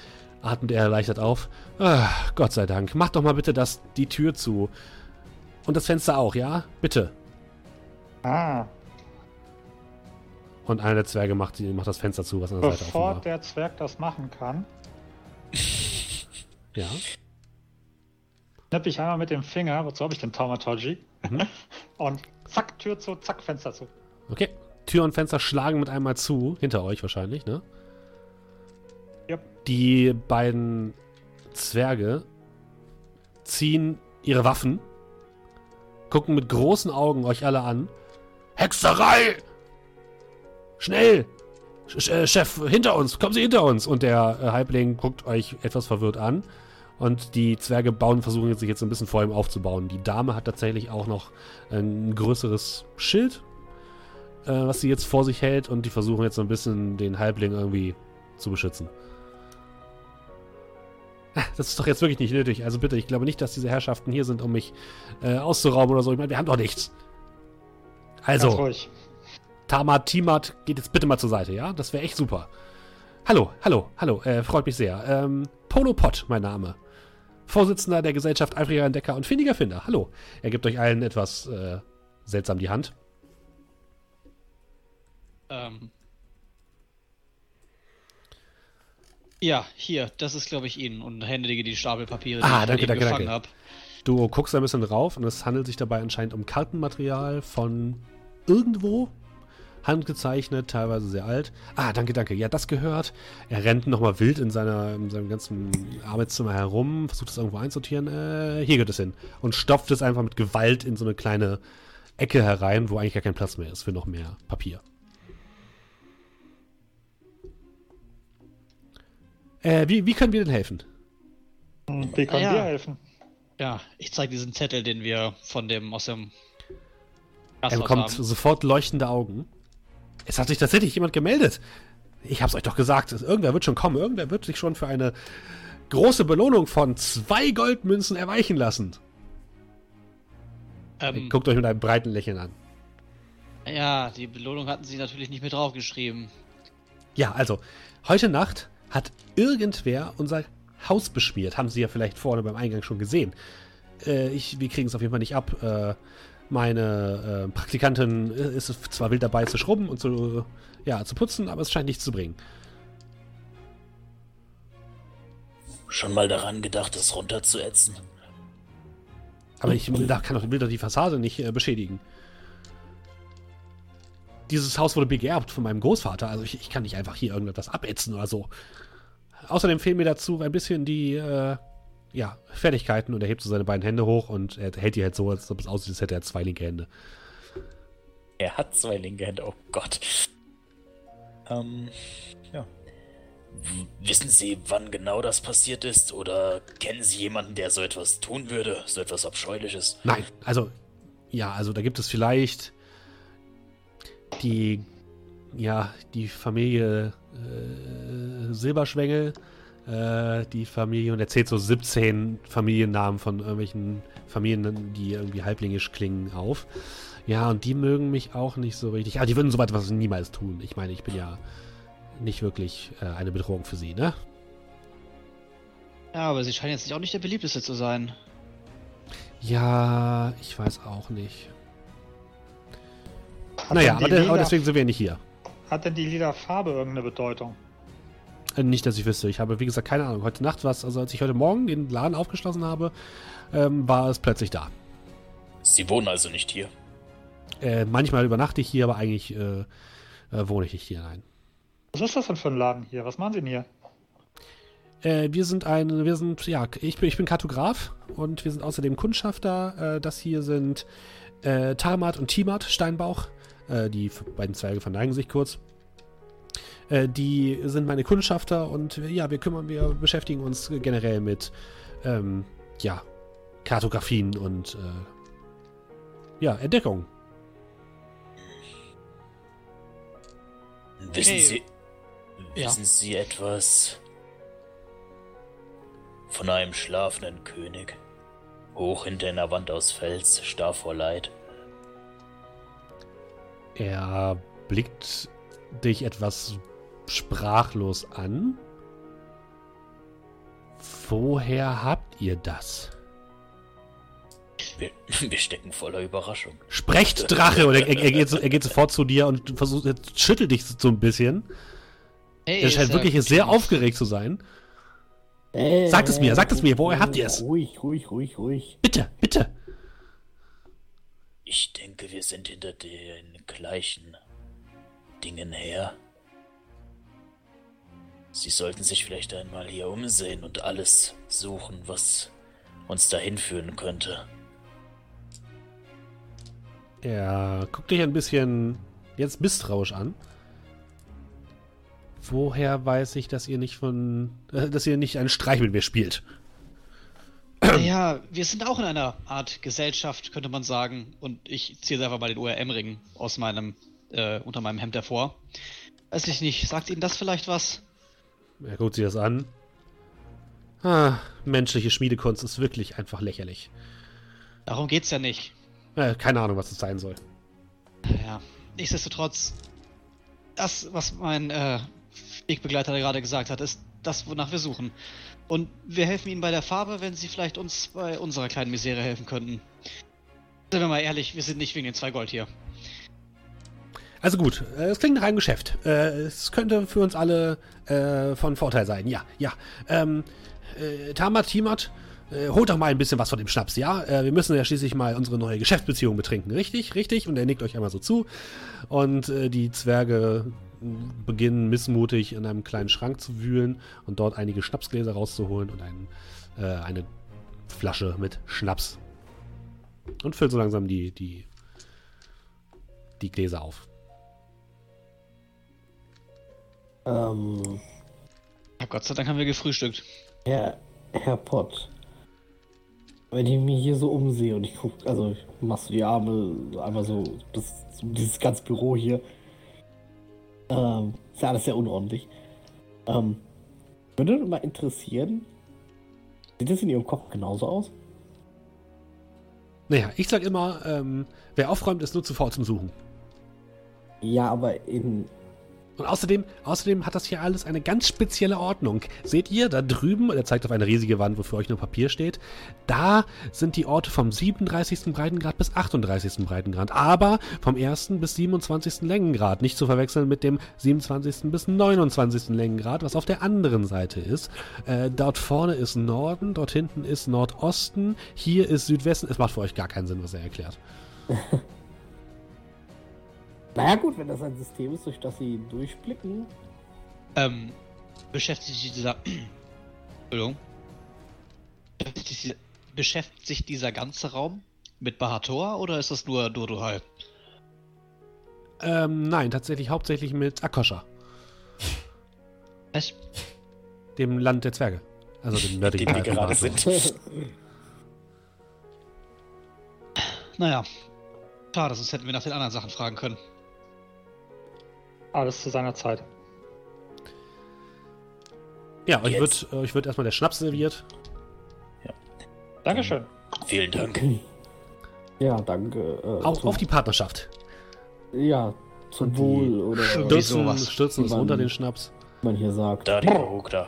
atmet er erleichtert auf. Ah, Gott sei Dank. Mach doch mal bitte das, die Tür zu. Und das Fenster auch, ja? Bitte. Ah, und einer der Zwerge macht, die, macht das Fenster zu, was an der Bevor Seite war. der Zwerg das machen kann, Ja. schnippe ich einmal mit dem Finger, wozu habe ich den Taumaturgy? Mhm. Und zack, Tür zu, zack, Fenster zu. Okay. Tür und Fenster schlagen mit einmal zu, hinter euch wahrscheinlich, ne? Yep. Die beiden Zwerge ziehen ihre Waffen, gucken mit großen Augen euch alle an. Hexerei! Schnell! Sch äh, Chef, hinter uns! Kommen Sie hinter uns! Und der äh, Halbling guckt euch etwas verwirrt an. Und die Zwerge bauen, versuchen jetzt, sich jetzt ein bisschen vor ihm aufzubauen. Die Dame hat tatsächlich auch noch ein größeres Schild, äh, was sie jetzt vor sich hält. Und die versuchen jetzt so ein bisschen den Halbling irgendwie zu beschützen. Ah, Das ist doch jetzt wirklich nicht nötig. Also bitte, ich glaube nicht, dass diese Herrschaften hier sind, um mich äh, auszurauben oder so. Ich meine, wir haben doch nichts. Also. Tamat, Timat, geht jetzt bitte mal zur Seite, ja? Das wäre echt super. Hallo, hallo, hallo, äh, freut mich sehr. Ähm, Polo Pott, mein Name. Vorsitzender der Gesellschaft eifriger Entdecker und findiger Finder. Hallo. Er gibt euch allen etwas äh, seltsam die Hand. Ähm. Ja, hier, das ist, glaube ich, Ihnen. Und händige die Stapelpapiere, die Ah, ich danke, danke, gefangen habe. Du guckst ein bisschen drauf und es handelt sich dabei anscheinend um Kartenmaterial von irgendwo. Handgezeichnet, teilweise sehr alt. Ah, danke, danke. Ja, das gehört. Er rennt nochmal wild in, seiner, in seinem ganzen Arbeitszimmer herum, versucht es irgendwo einsortieren. Äh, hier geht es hin. Und stopft es einfach mit Gewalt in so eine kleine Ecke herein, wo eigentlich gar kein Platz mehr ist für noch mehr Papier. Äh, wie, wie können wir denn helfen? Wie können ja. wir helfen? Ja, ich zeige diesen Zettel, den wir von dem aus dem Er bekommt haben. sofort leuchtende Augen. Es hat sich tatsächlich jemand gemeldet. Ich hab's euch doch gesagt. Irgendwer wird schon kommen. Irgendwer wird sich schon für eine große Belohnung von zwei Goldmünzen erweichen lassen. Ähm, Guckt euch mit einem breiten Lächeln an. ja, die Belohnung hatten sie natürlich nicht mit draufgeschrieben. Ja, also, heute Nacht hat irgendwer unser Haus beschmiert. Haben Sie ja vielleicht vorne beim Eingang schon gesehen. Äh, ich, wir kriegen es auf jeden Fall nicht ab. Äh, meine äh, Praktikantin ist zwar wild dabei zu schrubben und zu, ja, zu putzen, aber es scheint nichts zu bringen. Schon mal daran gedacht, das runterzuätzen? Aber ich will, da kann doch, will doch die Fassade nicht äh, beschädigen. Dieses Haus wurde beerbt von meinem Großvater, also ich, ich kann nicht einfach hier irgendetwas abätzen oder so. Außerdem fehlen mir dazu ein bisschen die, äh, ja, Fertigkeiten und er hebt so seine beiden Hände hoch und er hält die halt so, als ob es aussieht, als hätte er zwei linke Hände. Er hat zwei linke Hände, oh Gott. Ähm, ja. Wissen Sie, wann genau das passiert ist? Oder kennen Sie jemanden, der so etwas tun würde? So etwas Abscheuliches? Nein, also, ja, also da gibt es vielleicht die, ja, die Familie äh, Silberschwengel, äh, die Familie und er zählt so 17 Familiennamen von irgendwelchen Familien, die irgendwie halblingisch klingen, auf. Ja, und die mögen mich auch nicht so richtig. Aber die würden so etwas niemals tun. Ich meine, ich bin ja nicht wirklich äh, eine Bedrohung für sie, ne? Ja, aber sie scheinen jetzt auch nicht der beliebteste zu sein. Ja, ich weiß auch nicht. Hat naja, aber, der, aber deswegen sind wir nicht hier. Hat denn die lila Farbe irgendeine Bedeutung? Äh, Nicht, dass ich wüsste. Ich habe, wie gesagt, keine Ahnung. Heute Nacht war es, also als ich heute Morgen den Laden aufgeschlossen habe, ähm, war es plötzlich da. Sie wohnen also nicht hier. Äh, manchmal übernachte ich hier, aber eigentlich äh, äh, wohne ich nicht hier, nein. Was ist das denn für ein Laden hier? Was machen Sie denn hier? Äh, wir sind ein, wir sind, ja, ich bin, ich bin Kartograf und wir sind außerdem Kundschafter. Äh, das hier sind äh, Tarmat und Timat Steinbauch. Äh, die beiden Zwerge verneigen sich kurz. Äh, die sind meine Kundschafter und äh, ja, wir kümmern, wir beschäftigen uns generell mit, ähm, ja, Kartografien und, äh, ja, Entdeckungen. Wissen Hey. Sie. Ja. Wissen Sie etwas von einem schlafenden König? Hoch hinter einer Wand aus Fels, starr vor Leid. Er blickt dich etwas sprachlos an. Woher habt ihr das? Wir, wir stecken voller Überraschung. Sprecht, Drache! Und er, er, er, geht, er geht sofort zu dir und versucht, er schüttelt dich so ein bisschen. Hey, Er scheint wirklich sehr aufgeregt zu sein. Äh, Sagt es mir, sagt es mir, woher habt ihr es? Ruhig, ruhig, ruhig, ruhig. Bitte, bitte! Ich denke, wir sind hinter den gleichen Dingen her. Sie sollten sich vielleicht einmal hier umsehen und alles suchen, was uns dahin führen könnte. Er guckt dich ein bisschen jetzt misstrauisch an. Woher weiß ich, dass ihr nicht von. Äh, dass ihr nicht einen Streich mit mir spielt? Ja, wir sind auch in einer Art Gesellschaft, könnte man sagen. Und ich ziehe jetzt einfach mal den ORM-Ring aus meinem, äh, unter meinem Hemd hervor. Weiß ich nicht, sagt Ihnen das vielleicht was? Er guckt sich das an. Ah, menschliche Schmiedekunst ist wirklich einfach lächerlich. Darum geht's ja nicht. Äh, keine Ahnung, was es sein soll. Ja, nichtsdestotrotz, das, was mein äh, Wegbegleiter gerade gesagt hat, ist das, wonach wir suchen. Und wir helfen Ihnen bei der Farbe, wenn Sie vielleicht uns bei unserer kleinen Misere helfen könnten. Sind wir mal ehrlich, wir sind nicht wegen den zwei Gold hier. Also gut, äh, es klingt nach einem Geschäft. Äh, es könnte für uns alle äh, von Vorteil sein. Ja, ja. Ähm, äh, Tamat, Timat, holt doch mal ein bisschen was von dem Schnaps, ja? Wir müssen ja schließlich mal unsere neue Geschäftsbeziehung betrinken. Richtig, richtig. Und er nickt euch einmal so zu. Und die Zwerge beginnen missmutig in einem kleinen Schrank zu wühlen und dort einige Schnapsgläser rauszuholen und ein, äh, eine Flasche mit Schnaps. Und füllt so langsam die, die, die Gläser auf. Ähm, Ja, Gott sei Dank haben wir gefrühstückt. Herr, Herr Pott, wenn ich mich hier so umsehe und ich guck, also machst du die Arme einmal so, das, so dieses ganze Büro hier, ähm, ist ja alles sehr unordentlich. Ähm, würde mich mal interessieren, sieht das in Ihrem Kopf genauso aus? Naja, ich sag immer, ähm, wer aufräumt, ist nur zu faul zum Suchen. Ja, aber in, Und außerdem, außerdem hat das hier alles eine ganz spezielle Ordnung. Seht ihr, da drüben, er zeigt auf eine riesige Wand, wo für euch nur Papier steht, da sind die Orte vom 37. Breitengrad bis 38. Breitengrad, aber vom 1. bis 27. Längengrad. Nicht zu verwechseln mit dem 27. bis 29. Längengrad, was auf der anderen Seite ist. Äh, dort vorne ist Norden, dort hinten ist Nordosten, hier ist Südwesten. Es macht für euch gar keinen Sinn, was er erklärt. naja gut, wenn das ein System ist, durch das Sie durchblicken, Ähm, beschäftigt sich dieser. Entschuldigung. Beschäftigt sich- dieser ganze Raum mit Bahator oder ist das nur Dodohal? Ähm, nein, tatsächlich hauptsächlich mit Akosha, Was? dem Land der Zwerge. Also dem nördlichen wir Teil von gerade Bahator. sind. Naja. Schade, sonst hätten wir nach den anderen Sachen fragen können. Alles zu seiner Zeit. Ja, euch Jetzt. wird, euch wird erstmal der Schnaps serviert. Dankeschön. Vielen Dank. Ja, danke. Äh, Auch zum, auf die Partnerschaft. Ja, zum Wohl oder Stürzen, sowas. stürzen es Mann. runter, den Schnaps. man hier sagt. Da, da.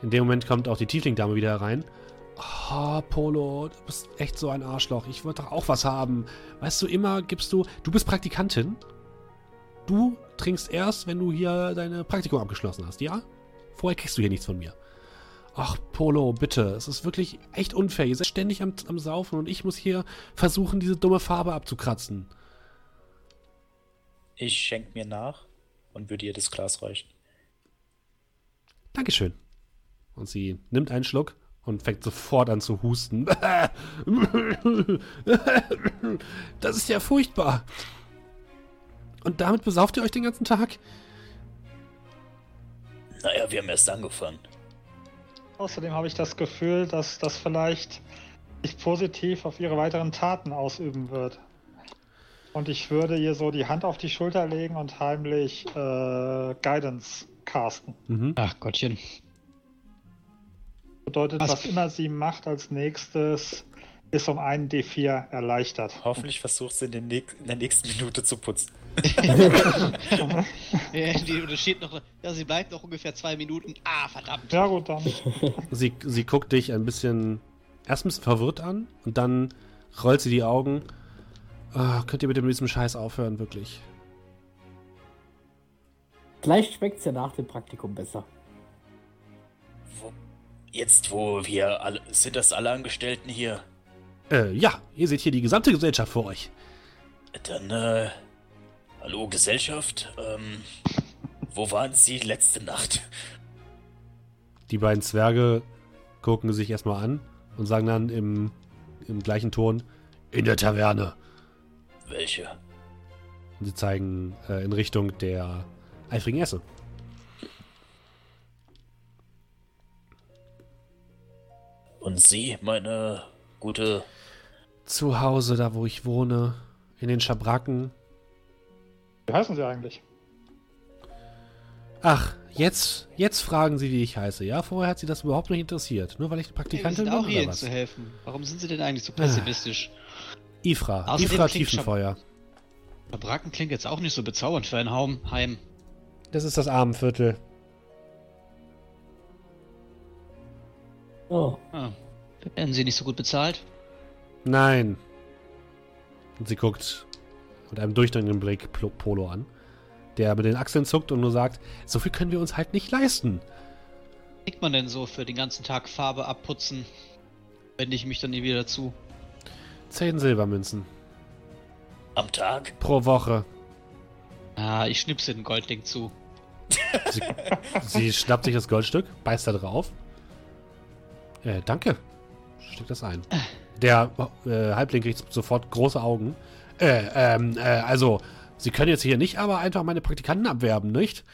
In dem Moment kommt auch die Tiefling-Dame wieder herein. Oh, Polo, du bist echt so ein Arschloch. Ich wollte doch auch was haben. Weißt du, immer gibst du. Du bist Praktikantin. Du trinkst erst, wenn du hier deine Praktikum abgeschlossen hast, ja? Vorher kriegst du hier nichts von mir. Ach, Polo, bitte. Es ist wirklich echt unfair. Ihr seid ständig am, am Saufen und ich muss hier versuchen, diese dumme Farbe abzukratzen. Ich schenk mir nach und würde ihr das Glas reichen. Dankeschön. Und sie nimmt einen Schluck und fängt sofort an zu husten. Das ist ja furchtbar. Und damit besauft ihr euch den ganzen Tag? Naja, wir haben erst angefangen. Außerdem habe ich das Gefühl, dass das vielleicht sich positiv auf ihre weiteren Taten ausüben wird. Und ich würde ihr so die Hand auf die Schulter legen und heimlich äh, Guidance casten. Mhm. Ach Gottchen. Bedeutet, Was- was immer sie macht als nächstes, ist um einen D4 erleichtert. Hoffentlich versucht sie in, in der nächsten Minute zu putzen. Ja, die, steht noch, ja, sie bleibt noch ungefähr zwei Minuten. Ah, verdammt. Ja gut, dann. Sie, sie guckt dich ein bisschen, erst ein bisschen verwirrt an und dann rollt sie die Augen. Ah, könnt ihr bitte mit diesem Scheiß aufhören, wirklich? Vielleicht schmeckt es ja nach dem Praktikum besser. Wo, jetzt, wo wir alle. Sind das alle Angestellten hier? Äh, ja, ihr seht hier die gesamte Gesellschaft vor euch. Dann, äh. Hallo, Gesellschaft. Ähm. Wo waren Sie letzte Nacht? Die beiden Zwerge gucken sich erstmal an und sagen dann im, im gleichen Ton, in der Taverne. Welche? Und sie zeigen äh, in Richtung der eifrigen Esse. Und Sie, meine gute. Zu Hause, da wo ich wohne, in den Schabracken. Wie heißen sie eigentlich? Ach, jetzt, jetzt fragen sie, wie ich heiße. Ja, vorher hat sie das überhaupt nicht interessiert. Nur weil ich eine Hey, wir Praktikantin sind bin auch hier, ihnen zu helfen. Warum sind sie denn eigentlich so pessimistisch? Ifra, Außerdem Ifra Tiefenfeuer. Bracken klingt jetzt auch nicht so bezaubernd für ein Haum Heim. Das ist das Armenviertel. Oh, Ah, werden sie nicht so gut bezahlt? Nein. Und sie guckt mit einem durchdringenden Blick Polo an, der mit den Achseln zuckt und nur sagt, so viel können wir uns halt nicht leisten. Kriegt man denn so für den ganzen Tag Farbe abputzen? Wende ich mich dann nie wieder zu. Zehn Silbermünzen Am Tag? pro Woche. Ah, ich schnipse den Goldding zu. Sie, sie schnappt sich das Goldstück, beißt da drauf. Äh, danke. Steckt das ein. Der äh, Halbling kriegt sofort große Augen. Äh, ähm, äh, also, Sie können jetzt hier nicht aber einfach meine Praktikanten abwerben, nicht?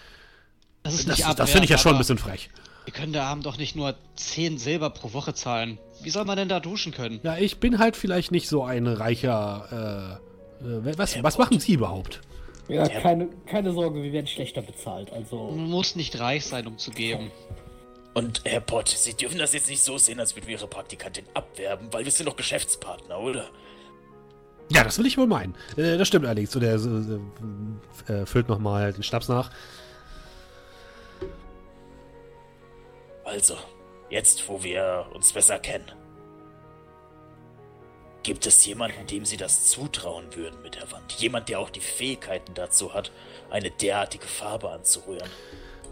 Das ist Das, nicht das finde ich ja schon ein bisschen frech. Wir können der Abend doch nicht nur 10 Silber pro Woche zahlen. Wie soll man denn da duschen können? Ja, ich bin halt vielleicht nicht so ein reicher. Äh, äh, was, was machen Sie überhaupt? ja, Ja. keine, keine Sorge, wir werden schlechter bezahlt. Also, Man muss nicht reich sein, um zu geben. Und Herr Pott, Sie dürfen das jetzt nicht so sehen, als würden wir Ihre Praktikantin abwerben, weil wir sind doch Geschäftspartner, oder? Ja, das will ich wohl meinen. Äh, das stimmt allerdings. So, der äh, äh, füllt nochmal den Schnaps nach. Also, jetzt, wo wir uns besser kennen. Gibt es jemanden, dem Sie das zutrauen würden mit der Wand? Jemand, der auch die Fähigkeiten dazu hat, eine derartige Farbe anzurühren?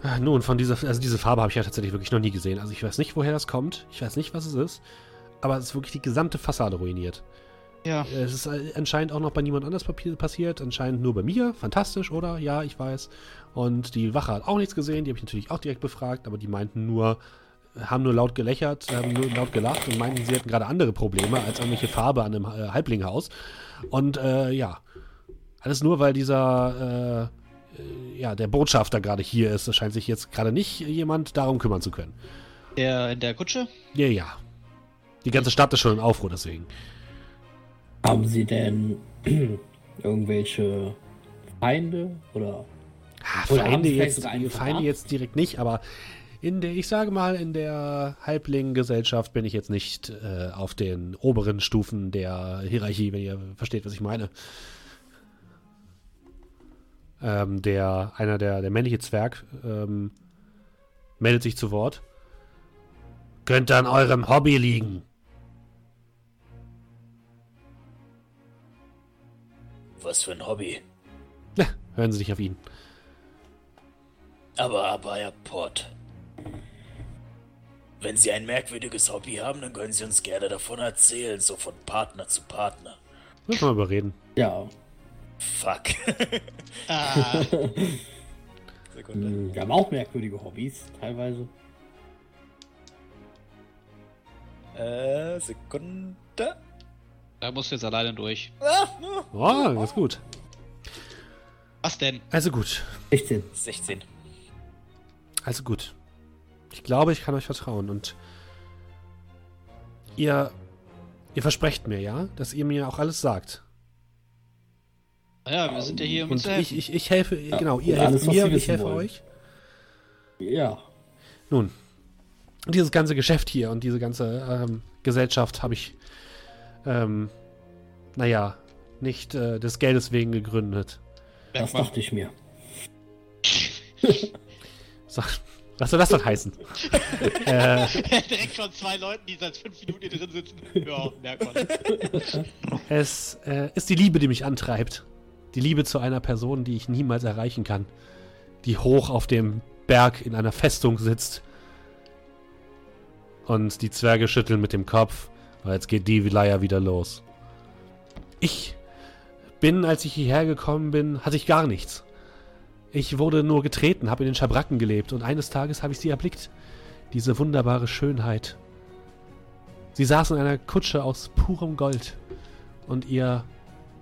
Ah, Nun, von dieser, also diese Farbe habe ich ja tatsächlich wirklich noch nie gesehen. Also ich weiß nicht, woher das kommt. Ich weiß nicht, was es ist. Aber es ist wirklich die gesamte Fassade ruiniert. Ja. Es ist äh, anscheinend auch noch bei niemand anders passiert. Anscheinend nur bei mir. Fantastisch, oder? Ja, ich weiß. Und die Wache hat auch nichts gesehen. Die habe ich natürlich auch direkt befragt. Aber die meinten nur, haben nur laut gelächert, haben nur laut gelacht und meinten, sie hätten gerade andere Probleme als irgendwelche Farbe an einem äh, Halblinghaus. Und äh, ja, alles nur, weil dieser, äh, äh, ja, der Botschafter gerade hier ist. Es scheint sich jetzt gerade nicht jemand darum kümmern zu können. Der in der Kutsche? Ja, ja. Die ganze Stadt ist schon in Aufruhr deswegen. Haben Sie denn irgendwelche Feinde oder Ah, Oder Feinde jetzt, Feinde Verrat? jetzt direkt nicht, aber in der, ich sage mal, in der Halbling-Gesellschaft bin ich jetzt nicht äh, auf den oberen Stufen der Hierarchie, wenn ihr versteht, was ich meine. Ähm, der, einer der, der männliche Zwerg ähm, meldet sich zu Wort. Könnte an eurem Hobby liegen. Was für ein Hobby. Ja, hören Sie sich auf ihn. Aber Abaya Port. Wenn Sie ein merkwürdiges Hobby haben, dann können Sie uns gerne davon erzählen, so von Partner zu Partner. Müssen wir mal überreden. Ja. Fuck. Ah, Sekunde. hm, Wir haben auch merkwürdige Hobbys, teilweise. Äh, Sekunde. Da musst du jetzt alleine durch. Oh, das ist gut. Was denn? Also gut. 16. 16. Also gut. Ich glaube, ich kann euch vertrauen und ihr, ihr versprecht mir, ja, dass ihr mir auch alles sagt. Naja, wir sind ja hier, um uns Und zu ich, helfen. ich, ich helfe, genau, ihr helft alles, mir ich helfe wollen. euch. Ja. Nun, dieses ganze Geschäft hier und diese ganze ähm, Gesellschaft habe ich, ähm, naja, nicht äh, des Geldes wegen gegründet. Das dachte ich mir. So, was soll das denn heißen? äh, Direkt von zwei Leuten, die seit fünf Minuten hier drin sitzen. Ja, merkt man. es äh, ist die Liebe, die mich antreibt. Die Liebe zu einer Person, die ich niemals erreichen kann. Die hoch auf dem Berg in einer Festung sitzt. Und die Zwerge schütteln mit dem Kopf, weil jetzt geht die Leier wieder los. Ich bin, als ich hierher gekommen bin, hatte ich gar nichts. Ich wurde nur getreten, habe in den Schabracken gelebt und eines Tages habe ich sie erblickt. Diese wunderbare Schönheit. Sie saß in einer Kutsche aus purem Gold und ihr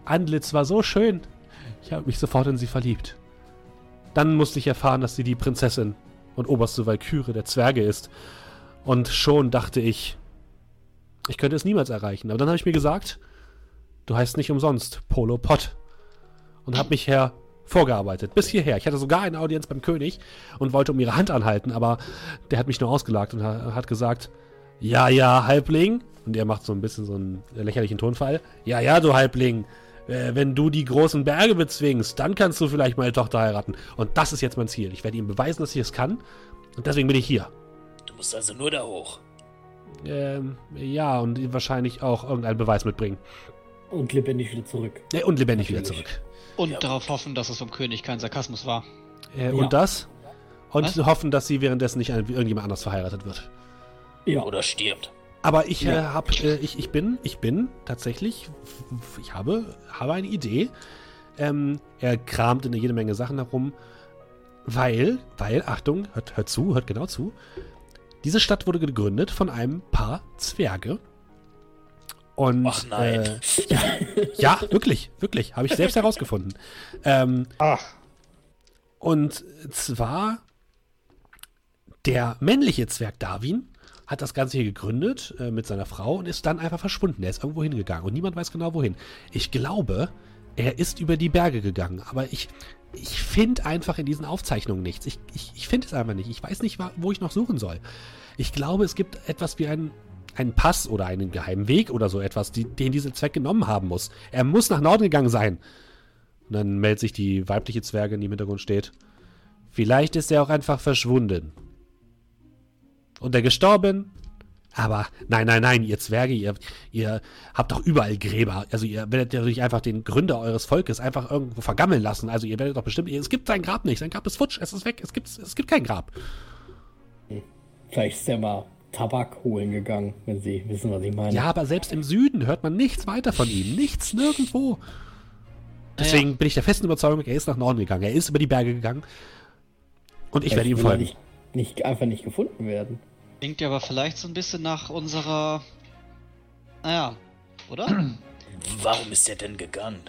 Antlitz war so schön. Ich habe mich sofort in sie verliebt. Dann musste ich erfahren, dass sie die Prinzessin und oberste Walküre der Zwerge ist. Und schon dachte ich, ich könnte es niemals erreichen. Aber dann habe ich mir gesagt, du heißt nicht umsonst Polo Pott. Und habe mich her vorgearbeitet, bis hierher. Ich hatte sogar eine Audienz beim König und wollte um ihre Hand anhalten, aber der hat mich nur ausgelagt und ha- hat gesagt, ja, ja, Halbling. Und er macht so ein bisschen so einen lächerlichen Tonfall. Ja, ja, du Halbling. Äh, wenn du die großen Berge bezwingst, dann kannst du vielleicht meine Tochter heiraten. Und das ist jetzt mein Ziel. Ich werde ihm beweisen, dass ich es kann. Und deswegen bin ich hier. Du musst also nur da hoch. Ähm, ja, und wahrscheinlich auch irgendeinen Beweis mitbringen. Und lebendig wieder zurück. Äh, und lebendig wieder Natürlich. zurück. Und Ja. darauf hoffen, dass es vom König kein Sarkasmus war. Äh, Ja. Und das? Und Was? hoffen, dass sie währenddessen nicht an irgendjemand anders verheiratet wird. Ja. Oder stirbt. Aber ich äh, Ja. hab, äh, ich, ich bin, ich bin tatsächlich, ich habe, habe eine Idee. Ähm, er kramt in jede Menge Sachen herum, weil, weil, Achtung, hört, hört zu, hört genau zu. Diese Stadt wurde gegründet von einem Paar Zwerge. Und Ach nein. Äh, ja, wirklich, wirklich, habe ich selbst herausgefunden. Ähm, Ach, und zwar der männliche Zwerg Darwin hat das Ganze hier gegründet äh, mit seiner Frau und ist dann einfach verschwunden. Er ist irgendwo hingegangen und niemand weiß genau wohin. Ich glaube, er ist über die Berge gegangen, aber ich, ich finde einfach in diesen Aufzeichnungen nichts. Ich, ich, ich finde es einfach nicht. Ich weiß nicht, wo ich noch suchen soll. Ich glaube, es gibt etwas wie einen, einen Pass oder einen geheimen Weg oder so etwas, die, den dieser Zwerg genommen haben muss. Er muss nach Norden gegangen sein. Und dann meldet sich die weibliche Zwergin, die im Hintergrund steht. Vielleicht ist er auch einfach verschwunden. Und er gestorben? Aber nein, nein, nein, ihr Zwerge, ihr, ihr habt doch überall Gräber. Also ihr werdet ja nicht einfach den Gründer eures Volkes einfach irgendwo vergammeln lassen. Also ihr werdet doch bestimmt, es gibt sein Grab nicht. Sein Grab ist futsch, es ist weg, es gibt, es gibt kein Grab. Vielleicht ist er mal Tabak holen gegangen, wenn Sie wissen, was ich meine. Ja, aber selbst im Süden hört man nichts weiter von ihm. Nichts, nirgendwo. Deswegen bin ich der festen Überzeugung, er ist nach Norden gegangen. Er ist über die Berge gegangen. Und ich werde ihm er folgen. Nicht, nicht, einfach nicht gefunden werden. Klingt ja aber vielleicht so ein bisschen nach unserer. Naja, oder? Warum ist er denn gegangen?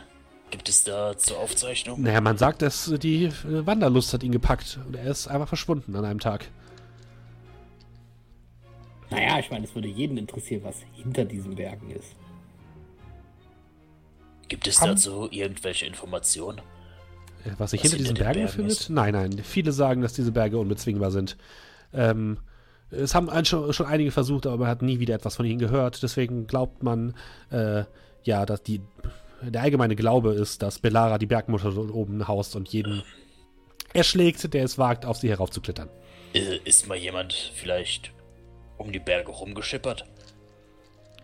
Gibt es da zur Aufzeichnung? Naja, man sagt, dass die äh, Wanderlust hat ihn gepackt und er ist einfach verschwunden an einem Tag. Naja, ich meine, es würde jeden interessieren, was hinter diesen Bergen ist. Gibt es Haben- dazu irgendwelche Informationen? Äh, Was sich hinter diesen Bergen Bergen befindet? Nein, nein. Viele sagen, dass diese Berge unbezwingbar sind. Ähm, es haben ein- schon, schon einige versucht, aber man hat nie wieder etwas von ihnen gehört. Deswegen glaubt man, äh, ja, dass die, der allgemeine Glaube ist, dass Belara die Bergmutter dort oben haust und jeden erschlägt, der es wagt, auf sie heraufzuklettern. Äh, Ist mal jemand vielleicht um die Berge rumgeschippert?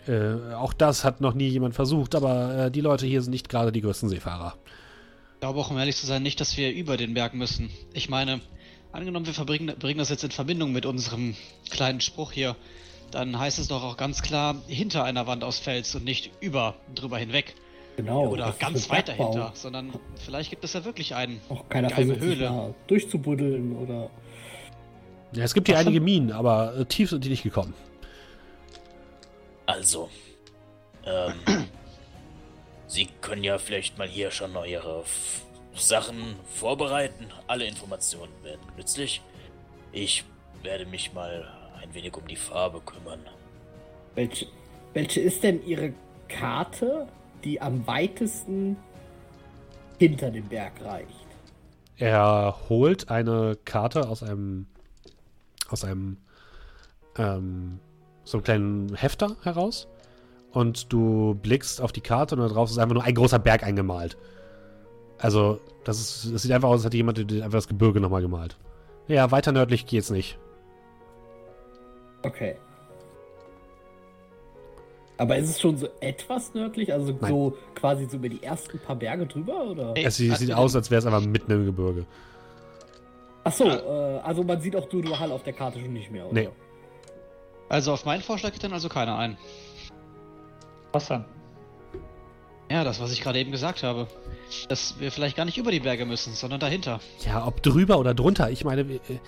Äh, auch das hat noch nie jemand versucht, aber äh, die Leute hier sind nicht gerade die größten Seefahrer. Ich glaube auch, um ehrlich zu sein, nicht, dass wir über den Berg müssen. Ich meine, angenommen, wir verbringen, bringen das jetzt in Verbindung mit unserem kleinen Spruch hier, dann heißt es doch auch ganz klar hinter einer Wand aus Fels und nicht über, drüber hinweg. Genau. Oder ganz weit Bergbau. dahinter, sondern vielleicht gibt es ja wirklich einen. Auch keiner Geheime versucht, Höhle. da durchzubuddeln oder. Ja, es gibt hier Was einige Minen, aber äh, tief sind die nicht gekommen. Also, ähm, Sie können ja vielleicht mal hier schon eure Sachen vorbereiten. Alle Informationen werden nützlich. Ich werde mich mal ein wenig um die Farbe kümmern. Welche, welche ist denn Ihre Karte, die am weitesten hinter dem Berg reicht? Er holt eine Karte aus einem aus einem ähm, so einem kleinen Hefter heraus und du blickst auf die Karte und da drauf ist einfach nur ein großer Berg eingemalt. Also, das, ist, das sieht einfach aus, als hätte jemand einfach das Gebirge nochmal gemalt. Ja, weiter nördlich geht's nicht. Okay. Aber ist es schon so etwas nördlich? Also Nein. so quasi so über die ersten paar Berge drüber? Oder? Ey, Es sieht, sieht aus, als wäre es einfach mitten im Gebirge. Achso, äh, also man sieht auch Duduhal auf der Karte schon nicht mehr, oder? Nee. Also auf meinen Vorschlag geht dann also keiner ein. Was denn? Ja, das, was ich gerade eben gesagt habe. Dass wir vielleicht gar nicht über die Berge müssen, sondern dahinter. Ja, ob drüber oder drunter. Ich meine, wir, äh,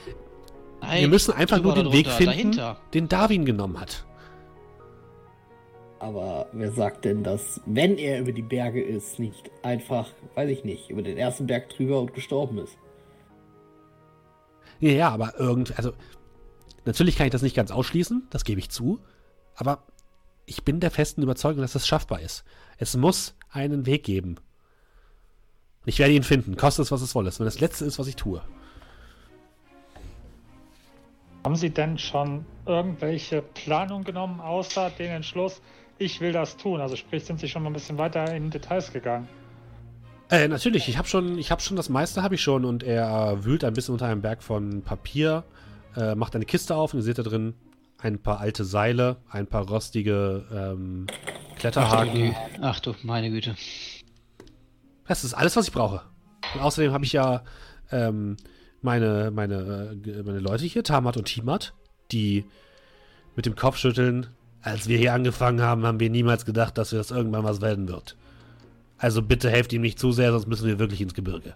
Nein, wir müssen einfach nur den oder Weg drunter, finden, Dahinter. den Darwin genommen hat. Aber wer sagt denn, dass, wenn er über die Berge ist, nicht einfach, weiß ich nicht, über den ersten Berg drüber und gestorben ist? Ja, ja, aber irgend, also natürlich kann ich das nicht ganz ausschließen, das gebe ich zu, aber ich bin der festen Überzeugung, dass das schaffbar ist. Es muss einen Weg geben. Ich werde ihn finden, koste es, was es wolle. Wenn das Letzte ist, was ich tue. Haben Sie denn schon irgendwelche Planungen genommen, außer den Entschluss, ich will das tun? Also sprich, sind Sie schon mal ein bisschen weiter in Details gegangen? Äh, natürlich, ich habe schon, ich habe schon das meiste, habe ich schon und er wühlt ein bisschen unter einem Berg von Papier, äh, macht eine Kiste auf und ihr seht da drin ein paar alte Seile, ein paar rostige ähm, Kletterhaken. Ach du, meine Güte. Das ist alles, was ich brauche. Und außerdem habe ich ja ähm, meine, meine, äh, meine Leute hier, Tamat und Timat, die mit dem Kopf schütteln. Als wir hier angefangen haben, haben wir niemals gedacht, dass wir das irgendwann was werden wird. Also bitte helft ihm nicht zu sehr, sonst müssen wir wirklich ins Gebirge.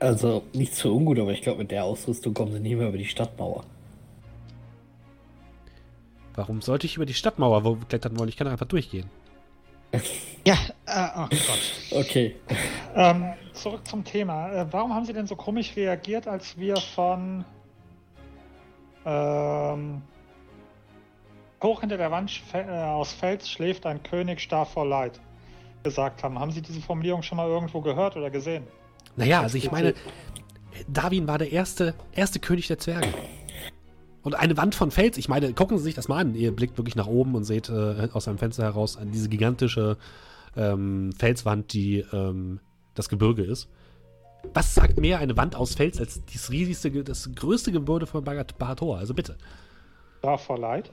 Also, nichts für ungut, aber ich glaube, mit der Ausrüstung kommen sie nicht mehr über die Stadtmauer. Warum sollte ich über die Stadtmauer wo klettern wollen? Ich kann einfach durchgehen. Ja, äh, oh Gott. Okay. Ähm, zurück zum Thema. Äh, warum haben Sie denn so komisch reagiert, als wir von ähm, hoch hinter der Wand äh, aus Fels schläft ein König starr vor Leid gesagt haben? Haben Sie diese Formulierung schon mal irgendwo gehört oder gesehen? Naja, also ich meine, Darwin war der erste, erste König der Zwerge. Und eine Wand von Fels, ich meine, gucken Sie sich das mal an. Ihr blickt wirklich nach oben und seht äh, aus einem Fenster heraus an diese gigantische ähm, Felswand, die ähm, das Gebirge ist. Was sagt mehr eine Wand aus Fels als das riesigste, das größte Gebäude von Bahator? Also bitte. Vor Leid?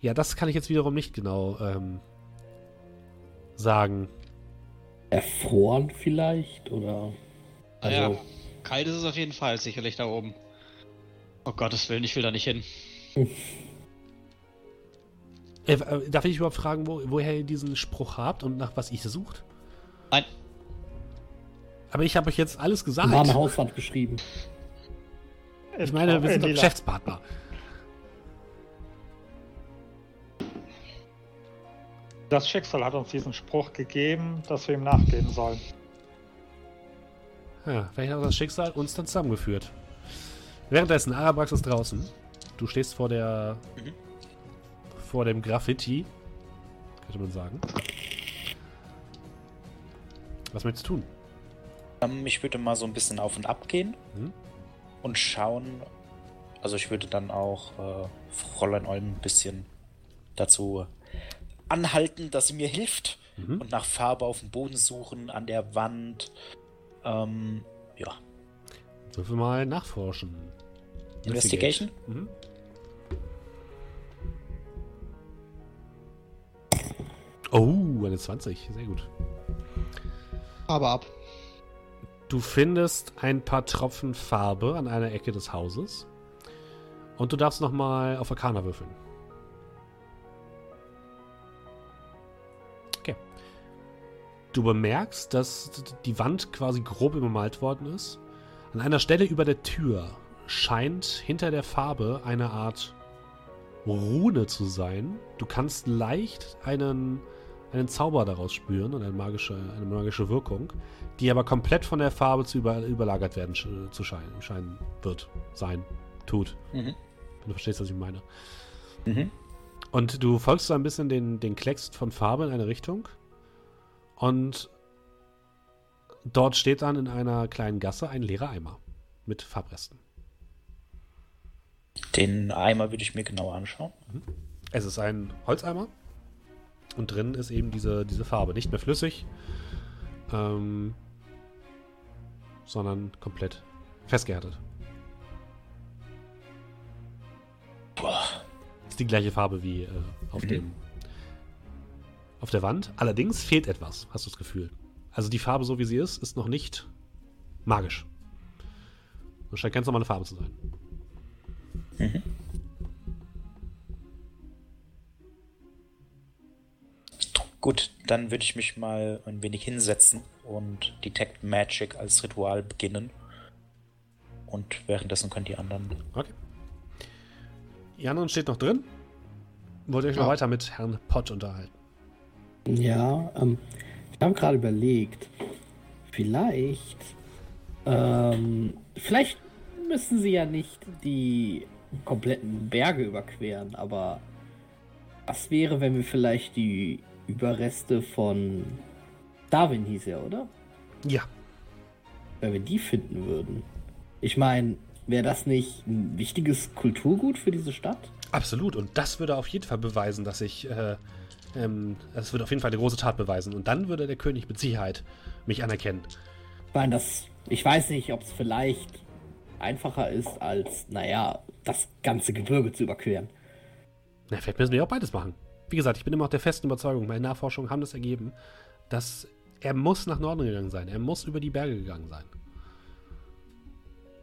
Ja, das kann ich jetzt wiederum nicht genau ähm, sagen. Erfroren vielleicht? Oder. Also, kalt ist es auf jeden Fall, sicherlich da oben. Oh Gottes Willen, ich will da nicht hin. Äh, äh, darf ich überhaupt fragen, wo, woher ihr diesen Spruch habt und nach was ihr sucht? Nein, Aber ich habe euch jetzt alles gesagt. war eine Hauswand geschrieben. Ich meine, wir sind doch. Geschäftspartner. Das Schicksal hat uns diesen Spruch gegeben, dass wir ihm nachgehen sollen. Ja, vielleicht hat das Schicksal uns dann zusammengeführt. Währenddessen, Arabrax ist draußen. Du stehst vor der. Mhm. vor dem Graffiti. Könnte man sagen. Was möchtest du tun? Ähm, ich würde mal so ein bisschen auf und ab gehen. Mhm. und schauen. Also ich würde dann auch äh, Fräulein Olm ein bisschen dazu anhalten, dass sie mir hilft Mhm. und nach Farbe auf dem Boden suchen, an der Wand. Ähm, ja. Würfel mal nachforschen. Investigation? Mhm. Oh, eine 20. Sehr gut. Aber ab. Du findest ein paar Tropfen Farbe an einer Ecke des Hauses. Und du darfst nochmal auf Arcana würfeln. Okay. Du bemerkst, dass die Wand quasi grob übermalt worden ist. An einer Stelle über der Tür scheint hinter der Farbe eine Art Rune zu sein. Du kannst leicht einen, einen Zauber daraus spüren und eine magische, eine magische Wirkung, die aber komplett von der Farbe zu über, überlagert werden zu scheinen, scheinen wird, sein, tut. Mhm. Wenn du verstehst, was ich meine. Mhm. Und du folgst so ein bisschen den, den Klecks von Farbe in eine Richtung. Und dort steht dann in einer kleinen Gasse ein leerer Eimer mit Farbresten. Den Eimer würde ich mir genauer anschauen. Es ist ein Holzeimer und drin ist eben diese, diese Farbe. Nicht mehr flüssig, ähm, sondern komplett festgehärtet. Boah. Ist die gleiche Farbe wie äh, auf Mhm. dem auf der Wand. Allerdings fehlt etwas, hast du das Gefühl. Also die Farbe, so wie sie ist, ist noch nicht magisch. Das scheint ganz normale Farbe zu sein. Gut, dann würde ich mich mal ein wenig hinsetzen und Detect Magic als Ritual beginnen. Und währenddessen können die anderen. Okay. Die anderen steht noch drin. Wollt ihr euch noch Ja. weiter mit Herrn Pott unterhalten? Ja, ähm, ich habe gerade überlegt, vielleicht, ähm, vielleicht müssen sie ja nicht die kompletten Berge überqueren, aber was wäre, wenn wir vielleicht die Überreste von Darwin hieß er, oder? Ja, Wenn wir die finden würden. Ich meine, wäre das nicht ein wichtiges Kulturgut für diese Stadt? absolut. Und das würde auf jeden Fall beweisen, dass ich. Äh, ähm, das würde auf jeden Fall eine große Tat beweisen. Und dann würde der König mit Sicherheit mich anerkennen. Ich meine, das, ich weiß nicht, ob es vielleicht einfacher ist, als, naja, das ganze Gebirge zu überqueren. Na, vielleicht müssen wir auch beides machen. Wie gesagt, ich bin immer auch der festen Überzeugung, meine Nachforschungen haben das ergeben, dass er muss nach Norden gegangen sein. Er muss über die Berge gegangen sein.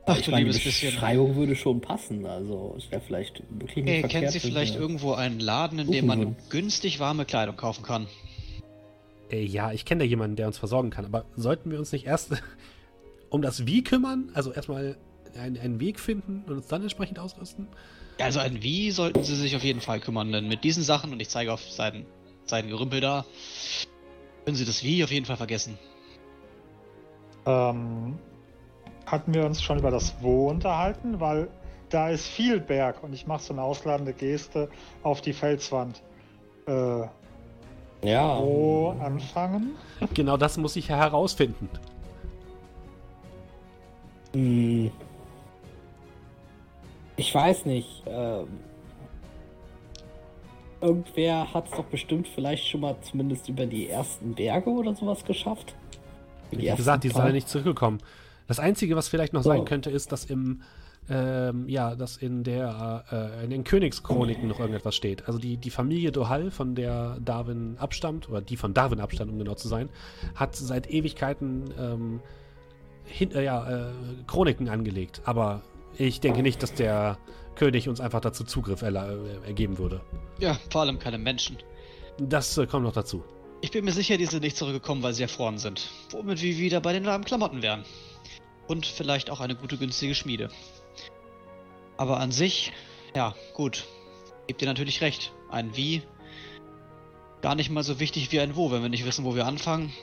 Ach ich meine, die bisschen. Beschreibung würde schon passen. Also, es wäre vielleicht wirklich nicht Hey, verkehrt. kennt Sie vielleicht irgendwo einen Laden, in dem man würden. günstig warme Kleidung kaufen kann? Äh, ja, ich kenne da jemanden, der uns versorgen kann. Aber sollten wir uns nicht erst um das Wie kümmern? Also erstmal einen, einen Weg finden und uns dann entsprechend ausrüsten? Also ein Wie sollten Sie sich auf jeden Fall kümmern, denn mit diesen Sachen, und ich zeige auf sein, sein Gerümpel da, können Sie das Wie auf jeden Fall vergessen. Ähm, hatten wir uns schon über das Wo unterhalten, weil da ist viel Berg und ich mache so eine ausladende Geste auf die Felswand. Äh, Ja, wo anfangen? Genau das muss ich ja herausfinden. Hm. Ich weiß nicht. Ähm, irgendwer hat es doch bestimmt vielleicht schon mal zumindest über die ersten Berge oder sowas geschafft. Wie gesagt, die paar. leider nicht zurückgekommen. Das Einzige, was vielleicht noch sein Oh. könnte, ist, dass im ähm, ja, dass in der äh, in den Königschroniken noch irgendetwas steht. Also die, die Familie Dohal, von der Darwin abstammt, oder die von Darwin abstammt, um genau zu sein, hat seit Ewigkeiten ähm, hin, äh, ja, äh, Chroniken angelegt. Aber ich denke nicht, dass der König uns einfach dazu Zugriff äh, ergeben würde. Ja, vor allem keine Menschen. Das äh, kommt noch dazu. Ich bin mir sicher, die sind nicht zurückgekommen, weil sie erfroren sind. Womit wir wieder bei den warmen Klamotten wären. Und vielleicht auch eine gute, günstige Schmiede. Aber an sich, ja, gut. Gebt ihr natürlich recht. Ein Wie gar nicht mal so wichtig wie ein Wo. Wenn wir nicht wissen, wo wir anfangen,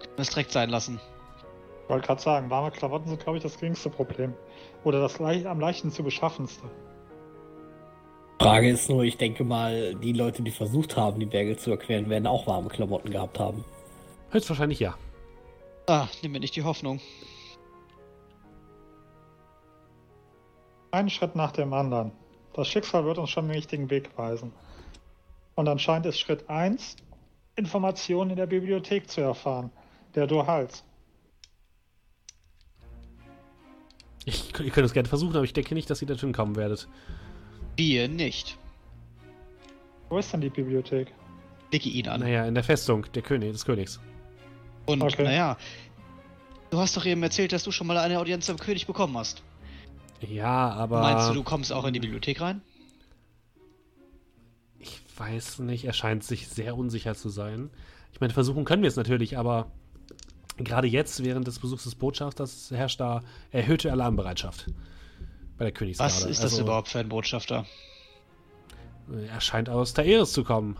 können wir es direkt sein lassen. Ich wollte gerade sagen, warme Klamotten sind, glaube ich, das geringste Problem. Oder das leicht, am leichtesten zu beschaffenste. Frage ist nur, ich denke mal, die Leute, die versucht haben, die Berge zu erqueren, werden auch warme Klamotten gehabt haben. Höchstwahrscheinlich ja. Ah, nimm mir nicht die Hoffnung. Einen Schritt nach dem anderen. Das Schicksal wird uns schon den richtigen Weg weisen. Und anscheinend ist Schritt 1, Informationen in der Bibliothek zu erfahren. Der Duhals. Ich, ihr könnt es gerne versuchen, aber ich denke nicht, dass ihr dorthin kommen werdet. Wir nicht. Wo ist denn die Bibliothek? Blicke ihn an. Naja, in der Festung der König, des Königs. Und Okay. naja, du hast doch eben erzählt, dass du schon mal eine Audienz am König bekommen hast. Ja, aber. Meinst du, du kommst auch in die Bibliothek rein? Ich weiß nicht, er scheint sich sehr unsicher zu sein. Ich meine, versuchen können wir es natürlich, aber gerade jetzt, während des Besuchs des Botschafters, herrscht da erhöhte Alarmbereitschaft bei der Königsgarde. Was ist das Also, überhaupt für ein Botschafter? Er scheint aus Taeris zu kommen.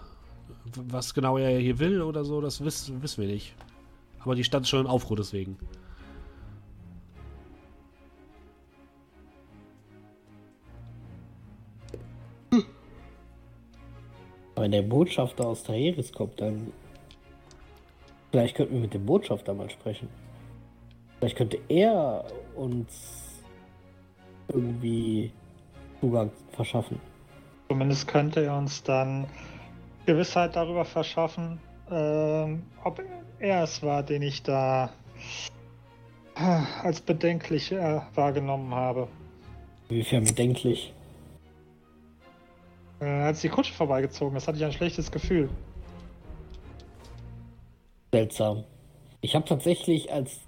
Was genau er hier will oder so, das wiss, wissen wir nicht. Aber die Stadt ist schon in Aufruhr deswegen. Wenn der Botschafter aus Taeris kommt, dann. Vielleicht könnten wir mit dem Botschafter mal sprechen. Vielleicht könnte er uns irgendwie Zugang verschaffen. Zumindest könnte er uns dann Gewissheit darüber verschaffen, ähm, ob er es war, den ich da äh, als bedenklich äh, wahrgenommen habe. Inwiefern bedenklich. Äh, als die Kutsche vorbeigezogen ist, hatte ich ein schlechtes Gefühl. Seltsam. Ich habe tatsächlich als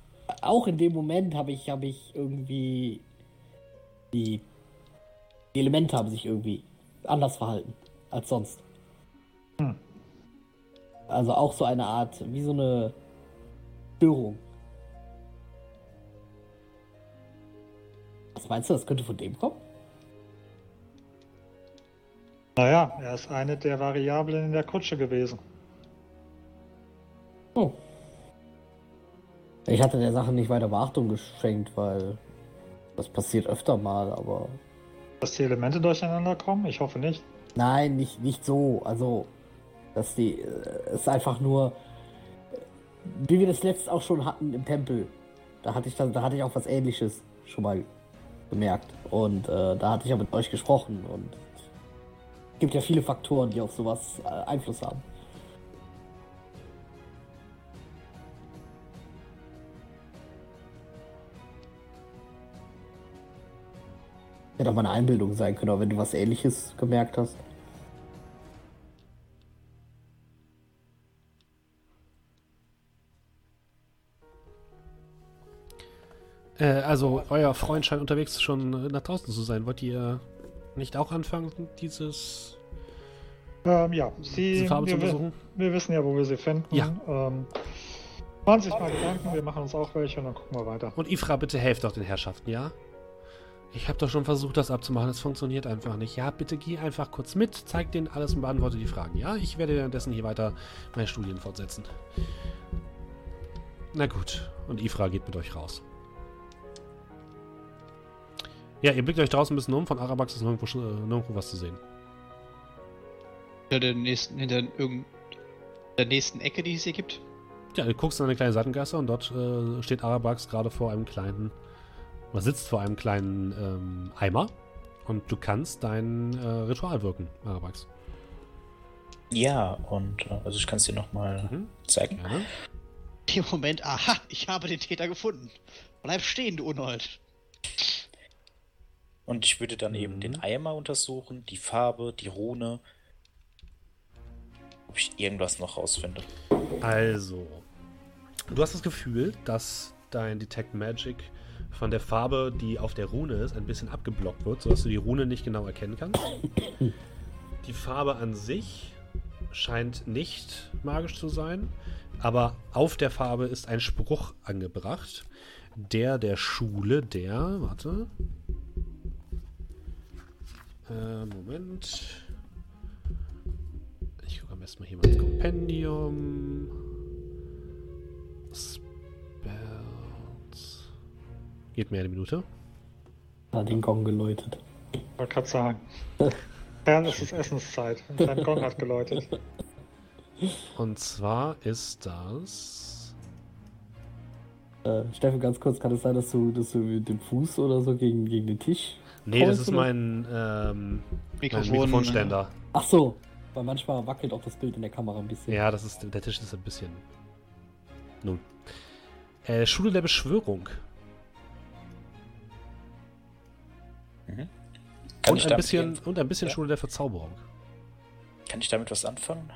auch in dem Moment habe ich habe ich irgendwie die, die Elemente haben sich irgendwie anders verhalten als sonst. Hm. Also auch so eine Art wie so eine Störung. Was meinst du, das könnte von dem kommen? Naja, er ist eine der Variablen in der Kutsche gewesen. Oh. Ich hatte der Sache nicht weiter Beachtung geschenkt, weil das passiert öfter mal, aber Dass die Elemente durcheinander kommen? Ich hoffe nicht. Nein, nicht, nicht so. Also, dass die. äh, Es ist einfach nur. Wie wir das letzte auch schon hatten im Tempel. Da hatte ich, dann, da hatte ich auch was ähnliches schon mal gemerkt. Und äh, da hatte ich ja mit euch gesprochen. Und es gibt ja viele Faktoren, die auf sowas äh, Einfluss haben. Hätte auch mal eine Einbildung sein können, aber wenn du was ähnliches gemerkt hast. Äh, also, euer Freund scheint unterwegs schon äh, nach draußen zu sein. Wollt ihr nicht auch anfangen, dieses, Ähm, ja, sie, Farbe zu wir, wi- besuchen? wir wissen ja, wo wir sie finden. Ja. Ähm, machen sich mal Gedanken, wir machen uns auch welche und dann gucken wir weiter. Und Ifra, bitte helft doch den Herrschaften, ja? Ich habe doch schon versucht, das abzumachen. Es funktioniert einfach nicht. Ja, bitte geh einfach kurz mit, zeig denen alles und beantworte die Fragen. Ja, ich werde währenddessen hier weiter meine Studien fortsetzen. Na gut. Und Ifra geht mit euch raus. Ja, ihr blickt euch draußen ein bisschen um. Von Arabax ist nirgendwo, äh, nirgendwo was zu sehen. Hinter der nächsten, hinter der nächsten Ecke, die es hier gibt. Ja, du guckst in eine kleine Seitengasse und dort äh, steht Arabax gerade vor einem kleinen, oder sitzt vor einem kleinen ähm, Eimer und du kannst dein äh, Ritual wirken, Arabax. Ja, und äh, also ich kann es dir nochmal Mhm. zeigen. Gerne. Im Moment, aha, ich habe den Täter gefunden. Bleib stehen, du Unhold. Und ich würde dann eben Mhm. den Eimer untersuchen, die Farbe, die Rune. Ob ich irgendwas noch rausfinde. Also, du hast das Gefühl, dass dein Detect Magic von der Farbe, die auf der Rune ist, ein bisschen abgeblockt wird, sodass du die Rune nicht genau erkennen kannst. Die Farbe an sich scheint nicht magisch zu sein, aber auf der Farbe ist ein Spruch angebracht, der der Schule der, warte, äh, Moment, ich gucke am besten mal hier mal ins Kompendium. Spells. Geht mir eine Minute. Hat den Gong geläutet. Ich wollte gerade sagen. Ja, es ist Essenszeit. Und dein Gong hat geläutet. Und zwar ist das. Äh, Steffen, ganz kurz, kann es sein, dass du, dass du mit dem Fuß oder so gegen, gegen den Tisch Nee, das Holst ist das? mein, ähm, mein Mikrofon, Mikrofonständer. Ach so, weil manchmal wackelt auch das Bild in der Kamera ein bisschen. Ja, das ist, der Tisch ist ein bisschen. Nun. Äh, Schule der Beschwörung. Mhm. Und ein, bisschen, und ein bisschen Ja. Schule der Verzauberung. Kann ich damit was anfangen?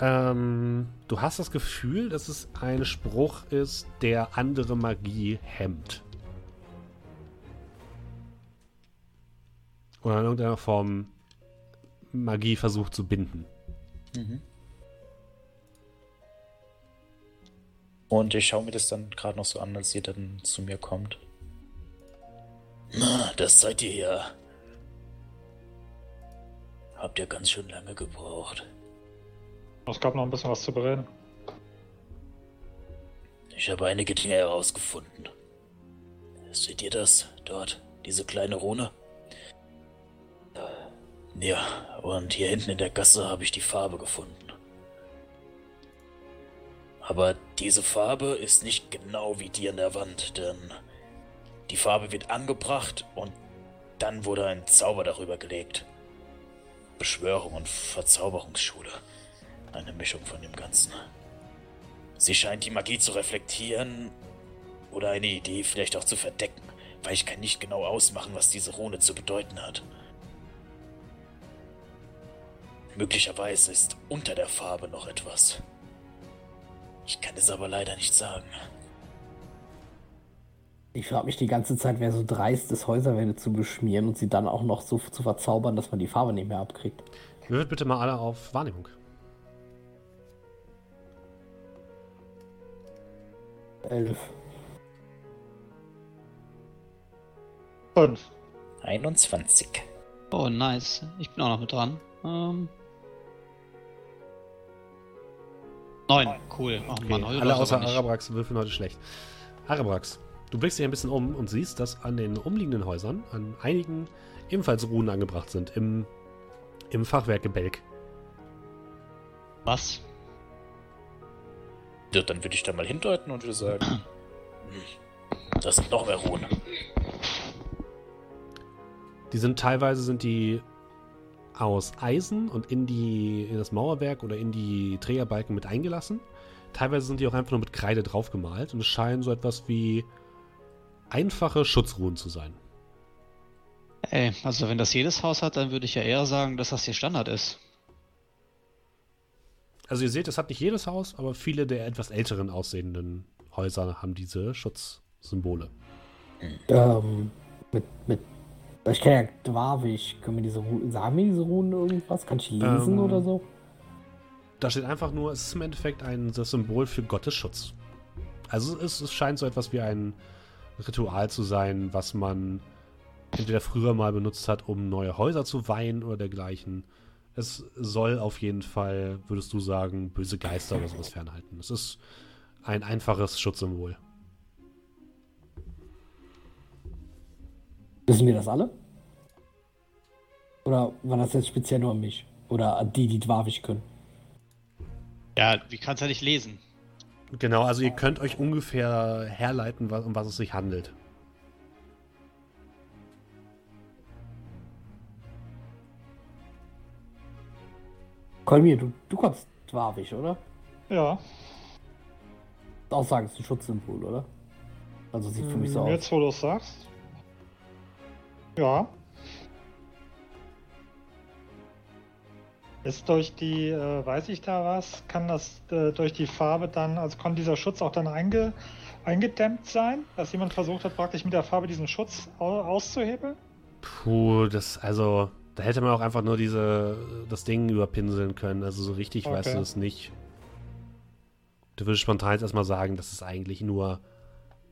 Ähm, du hast das Gefühl, dass es ein Spruch ist, der andere Magie hemmt. Oder in irgendeiner Form Magie versucht zu binden. Mhm. Und ich schaue mir das dann gerade noch so an, als ihr dann zu mir kommt. Na, das seid ihr ja. Habt ihr ganz schön lange gebraucht. Es gab noch ein bisschen was zu bereden. Ich habe einige Dinge herausgefunden. Seht ihr das dort? Diese kleine Rune? Ja, und hier hinten in der Gasse habe ich die Farbe gefunden. Aber diese Farbe ist nicht genau wie die an der Wand, denn die Farbe wird angebracht und dann wurde ein Zauber darüber gelegt. Beschwörung und Verzauberungsschule. Eine Mischung von dem Ganzen. Sie scheint die Magie zu reflektieren oder eine Idee vielleicht auch zu verdecken, weil ich kann nicht genau ausmachen, was diese Rune zu bedeuten hat. Möglicherweise ist unter der Farbe noch etwas. Ich kann es aber leider nicht sagen. Ich frage mich die ganze Zeit, wer so dreist ist, Häuserwände zu beschmieren und sie dann auch noch so zu verzaubern, dass man die Farbe nicht mehr abkriegt. Würfelt bitte mal alle auf Wahrnehmung. Elf. Fünf. 21. Oh, nice. Ich bin auch noch mit dran. Ähm. Neun. Cool. Oh Okay, Mann, alle außer. Arabrax würfeln heute schlecht. Arabrax, du blickst dich ein bisschen um und siehst, dass an den umliegenden Häusern an einigen ebenfalls Runen angebracht sind im, im Fachwerkgebälk. Was? Ja, dann würde ich da mal hindeuten und würde sagen: Das sind noch mehr Runen. Die sind teilweise sind die aus Eisen und in die in das Mauerwerk oder in die Trägerbalken mit eingelassen. Teilweise sind die auch einfach nur mit Kreide draufgemalt und es scheinen so etwas wie einfache Schutzruhen zu sein. Ey, also wenn das jedes Haus hat, dann würde ich ja eher sagen, dass das hier Standard ist. Also ihr seht, es hat nicht jedes Haus, aber viele der etwas älteren aussehenden Häuser haben diese Schutzsymbole. Ähm, mit, mit. Ich kenne ja Dwarvisch. Können wir diese Runen. Sagen mir diese Runen irgendwas? Kann ich lesen Ähm, oder so? Da steht einfach nur, es ist im Endeffekt ein das Symbol für Gottes Schutz. Also es, es scheint so etwas wie ein Ritual zu sein, was man entweder früher mal benutzt hat, um neue Häuser zu weihen oder dergleichen. Es soll auf jeden Fall, würdest du sagen, böse Geister oder sowas fernhalten. Es ist ein einfaches Schutzsymbol. Wissen wir das alle? Oder war das jetzt speziell nur an mich? Oder an die, die Dwarvisch können? Ja, wie kannst du ja nicht lesen? Genau, also ihr könnt euch ungefähr herleiten, was, um was es sich handelt. Kolmir, du, du kannst Dwarvisch, oder? Ja. Auch sagen, es ist ein Schutzsymbol, oder? Also sieht für mich so aus. Jetzt, wo du es sagst. Ja. Ist durch die, äh, weiß ich da was, kann das äh, durch die Farbe dann, also kann dieser Schutz auch dann einge, eingedämmt sein, dass jemand versucht hat, praktisch mit der Farbe diesen Schutz au auszuhebeln? Puh, das, also, da hätte man auch einfach nur diese, das Ding überpinseln können. Also so richtig weißt Okay. du es nicht. Du würdest spontan jetzt erstmal sagen, das ist eigentlich nur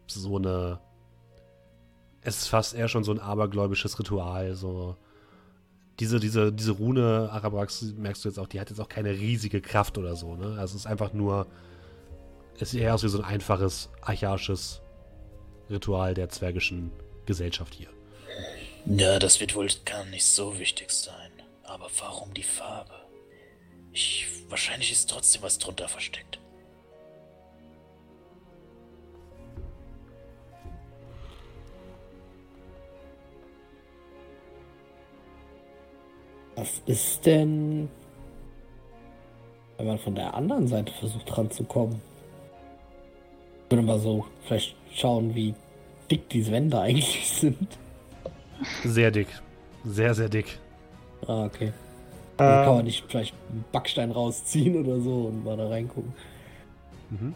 so eine. Es ist fast eher schon so ein abergläubisches Ritual. So. Diese, diese, diese Rune Arabrax, merkst du jetzt auch, die hat jetzt auch keine riesige Kraft oder so, ne? Also es ist einfach nur. Es sieht eher aus wie so ein einfaches, archaisches Ritual der zwergischen Gesellschaft hier. Ja, das wird wohl gar nicht so wichtig sein. Aber warum die Farbe? Ich, wahrscheinlich ist trotzdem was drunter versteckt. Was ist denn, wenn man von der anderen Seite versucht ranzukommen? Ich würde mal so vielleicht schauen, wie dick diese Wände eigentlich sind. Sehr dick. Sehr, sehr dick. Ah, okay. Also kann man Ähm, nicht vielleicht einen Backstein rausziehen oder so und mal da reingucken. Mhm.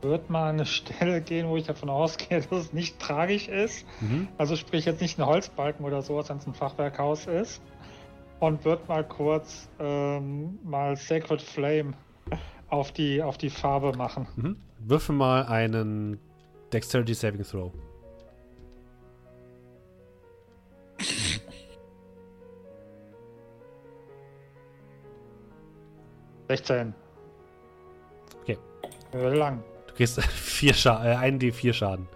wird mal an eine Stelle gehen, wo ich davon ausgehe, dass es nicht tragisch ist. Mhm. Also sprich jetzt nicht ein Holzbalken oder sowas, wenn es ein Fachwerkhaus ist. Und wird mal kurz ähm, mal Sacred Flame auf die, auf die Farbe machen. Mhm. Würfel mal einen Dexterity Saving Throw. – 16. Okay. Lang. Du kriegst vier Scha äh, einen D4 Schaden.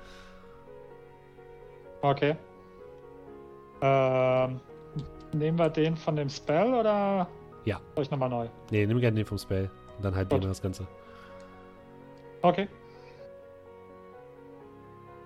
Okay. Ähm, nehmen wir den von dem Spell oder? Ja. Soll ich nochmal neu? Nee, nimm gerne den vom Spell. Und dann Gut. wir das Ganze. Okay.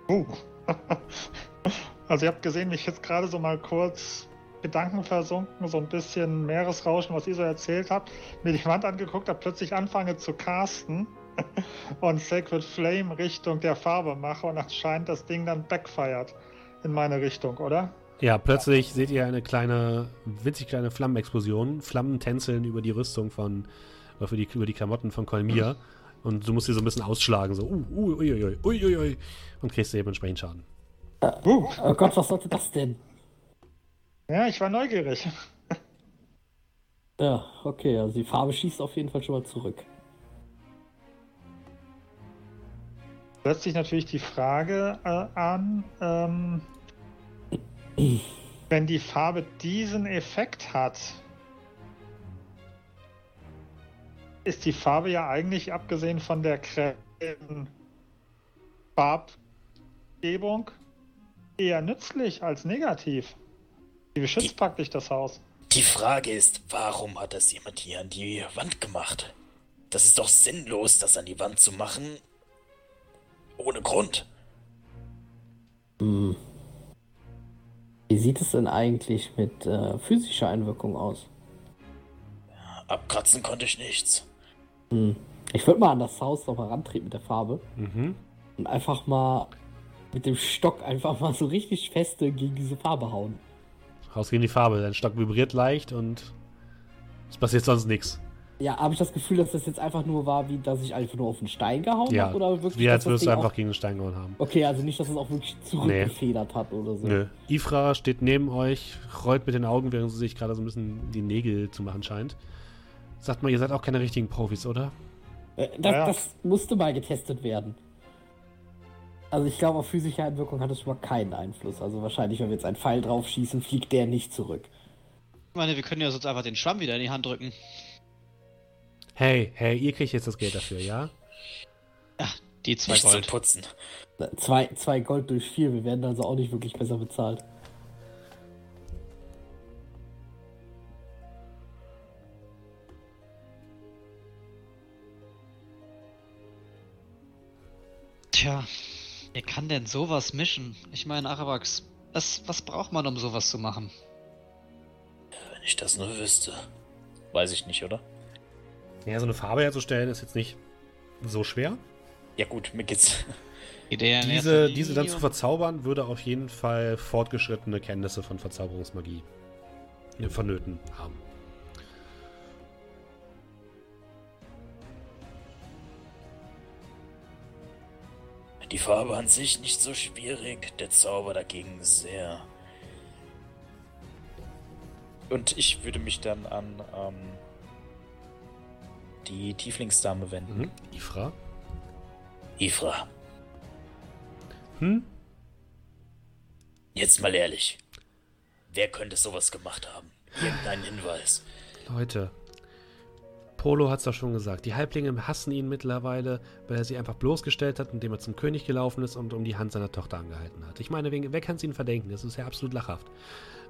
Uh. also ihr habt gesehen, mich jetzt gerade so mal kurz Gedanken versunken, so ein bisschen Meeresrauschen, was ihr so erzählt habt, mir die Wand angeguckt habe, plötzlich anfange zu casten und Sacred Flame Richtung der Farbe mache und anscheinend das Ding dann backfired in meine Richtung, oder? Ja, plötzlich seht ihr eine kleine, winzig kleine Flammenexplosion. Flammen tänzeln über die Rüstung von, oder für die, über die Klamotten von Kolmir. Und du musst sie so ein bisschen ausschlagen, so, uh, uh, ui, ui, ui, ui, und kriegst eben entsprechend Schaden. Uh. Oh Gott, was sollte das denn? Ja, ich war neugierig. Ja, okay, also die Farbe schießt auf jeden Fall schon mal zurück. Setzt sich natürlich die Frage äh, an, ähm, wenn die Farbe diesen Effekt hat, ist die Farbe ja eigentlich, abgesehen von der kräftigen Farbgebung, eher nützlich als negativ. Wie beschützt praktisch das Haus? Die Frage ist, warum hat das jemand hier an die Wand gemacht? Das ist doch sinnlos, das an die Wand zu machen. Ohne Grund. Hm. Wie sieht es denn eigentlich mit äh, physischer Einwirkung aus? Abkratzen konnte ich nichts. Hm. Ich würde mal an das Haus nochmal rantreten mit der Farbe Mhm. und einfach mal mit dem Stock einfach mal so richtig feste gegen diese Farbe hauen. Raus gegen die Farbe. Dein Stock vibriert leicht und es passiert sonst nichts. Ja, habe ich das Gefühl, dass das jetzt einfach nur war, wie dass ich einfach nur auf den Stein gehauen Ja, habe? Oder wirklich, wie als würdest du einfach auch... gegen den Stein gehauen haben. Okay, also nicht, dass es auch wirklich zurückgefedert hat oder so. Nö. Ifra steht neben euch, rollt mit den Augen, während sie sich gerade so ein bisschen die Nägel zu machen scheint. Sagt mal, ihr seid auch keine richtigen Profis, oder? Äh, Das, Ja. das musste mal getestet werden. Also ich glaube, auf physische Einwirkung hat es schon mal keinen Einfluss. Also wahrscheinlich, wenn wir jetzt einen Pfeil drauf schießen, fliegt der nicht zurück. Ich meine, wir können ja sonst einfach den Schwamm wieder in die Hand drücken. Hey, hey, ihr kriegt jetzt das Geld dafür, ja? Ja, die zwei Nicht zum Gold. Putzen. Zwei, zwei Gold durch vier, wir werden also auch nicht wirklich besser bezahlt. Tja, wer kann denn sowas mischen? Ich meine, Arabax, was, was braucht man, um sowas zu machen? Wenn ich das nur wüsste. Weiß ich nicht, oder? Ja, so eine Farbe herzustellen ist jetzt nicht so schwer. Ja gut, mir geht's. Diese, diese dann zu verzaubern, würde auf jeden Fall fortgeschrittene Kenntnisse von Verzauberungsmagie äh, vonnöten haben. Die Farbe an sich nicht so schwierig, der Zauber dagegen sehr. Und ich würde mich dann an ähm, die Tieflingsdame wenden. Mhm. Ifra? Ifra, Hm? jetzt mal ehrlich. Wer könnte sowas gemacht haben? Irgendeinen Hinweis. Leute, Polo hat's doch schon gesagt. Die Halblinge hassen ihn mittlerweile, weil er sie einfach bloßgestellt hat, indem er zum König gelaufen ist und um die Hand seiner Tochter angehalten hat. Ich meine, wer kann es ihnen verdenken? Das ist ja absolut lachhaft.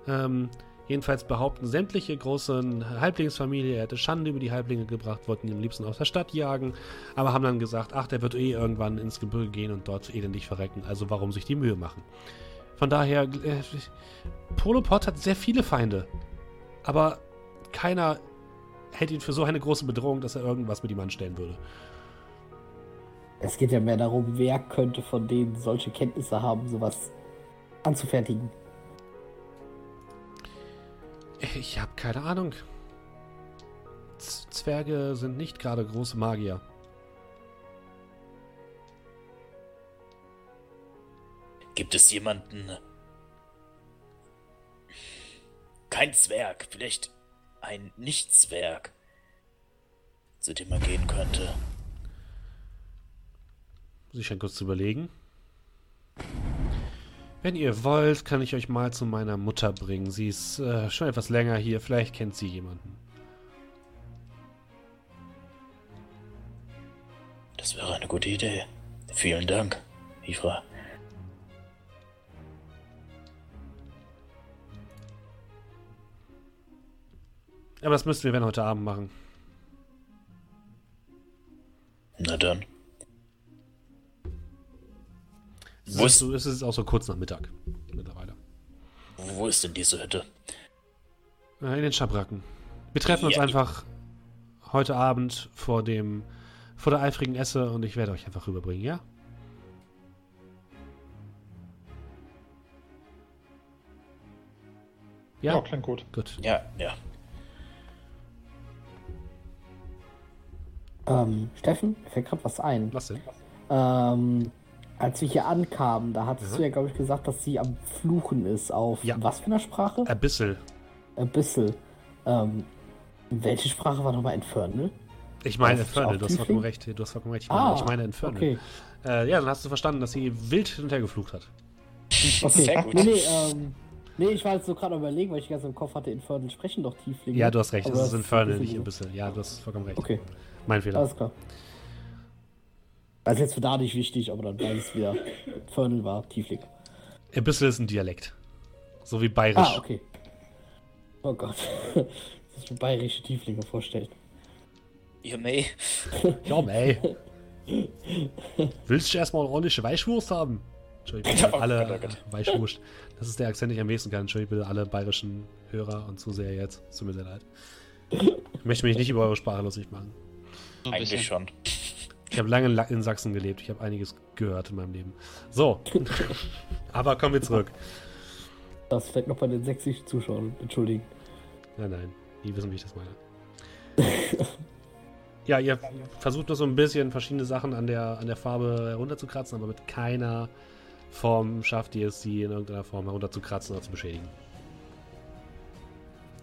Ähm, jedenfalls behaupten sämtliche großen Halblingsfamilie, er hätte Schande über die Halblinge gebracht, wollten ihn am liebsten aus der Stadt jagen, aber haben dann gesagt, ach, der wird eh irgendwann ins Gebirge gehen und dort elendig verrecken. Also warum sich die Mühe machen? Von daher, äh, Polo hat sehr viele Feinde. Aber keiner hält ihn für so eine große Bedrohung, dass er irgendwas mit ihm anstellen würde. Es geht ja mehr darum, wer könnte von denen solche Kenntnisse haben, sowas anzufertigen. Ich habe keine Ahnung. Z Zwerge sind nicht gerade große Magier. Gibt es jemanden? Kein Zwerg, vielleicht ein Nicht-Zwerg, zu dem man gehen könnte. Sie scheint kurz zu überlegen. Wenn ihr wollt, kann ich euch mal zu meiner Mutter bringen. Sie ist äh, schon etwas länger hier. Vielleicht kennt sie jemanden. Das wäre eine gute Idee. Vielen Dank, Ifra. Aber das müssten wir wenn heute Abend machen. Na dann. Wo ist, ist, so, es ist auch so kurz nach Mittag mittlerweile. wo ist denn diese Hütte? Äh, In den Schabracken. Wir treffen uns Ja. einfach heute Abend vor dem vor der eifrigen Esse und ich werde euch einfach rüberbringen, ja? Ja, Ja, klingt gut. gut. Ja, ja. Ähm, Steffen, mir fällt gerade was ein. Was denn? Ähm, als wir hier ankamen, da hattest Mhm. du ja, glaube ich, gesagt, dass sie am Fluchen ist auf Ja. was für einer Sprache? Ein bisschen. Ein bisschen. Ähm, welche Sprache war nochmal Infernal? Ich meine Infernal, du hast vollkommen recht. Du hast vollkommen recht. Ich meine, ich meine Infernal. Okay. Äh, ja, dann hast du verstanden, dass sie wild hintergeflucht hat. okay. Sehr gut. Nee, nee, ähm, nee, ich war jetzt so gerade überlegen, weil ich ganz im Kopf hatte, Infernal sprechen doch Tieflinge. Ja, du hast recht. Es ist das Infernal, nicht ein bisschen. Ja, du hast vollkommen recht. Okay, Mein Fehler. alles klar. Also jetzt für da nicht wichtig, aber dann weiß es wieder. Infernal war Tiefling. Abyssal ist ein Dialekt. So wie bayerisch. Ah, okay. Oh Gott. Das ist mir bayerische Tieflinge vorstellen. Ihr May. Ja, ey. Willst du erstmal eine ordentliche Weichwurst haben? Entschuldigung, bitte Oh alle oh. Weichwurst. Das ist der Akzent, den ich am wenigsten kann. Entschuldigung, bitte alle bayerischen Hörer und Zuseher jetzt. Es tut mir sehr leid. Ich möchte mich nicht über eure Sprache lustig machen. Ein bisschen. Eigentlich schon. Ich habe lange in Sachsen gelebt. Ich habe einiges gehört in meinem Leben. So. Aber kommen wir zurück. Das fällt noch bei den sächsischen Zuschauern. Entschuldigen. Nein, nein. Die wissen, wie ich das meine. ja, ihr versucht nur so ein bisschen verschiedene Sachen an der, an der Farbe herunterzukratzen, aber mit keiner Form schafft ihr es, sie in irgendeiner Form herunterzukratzen oder zu beschädigen.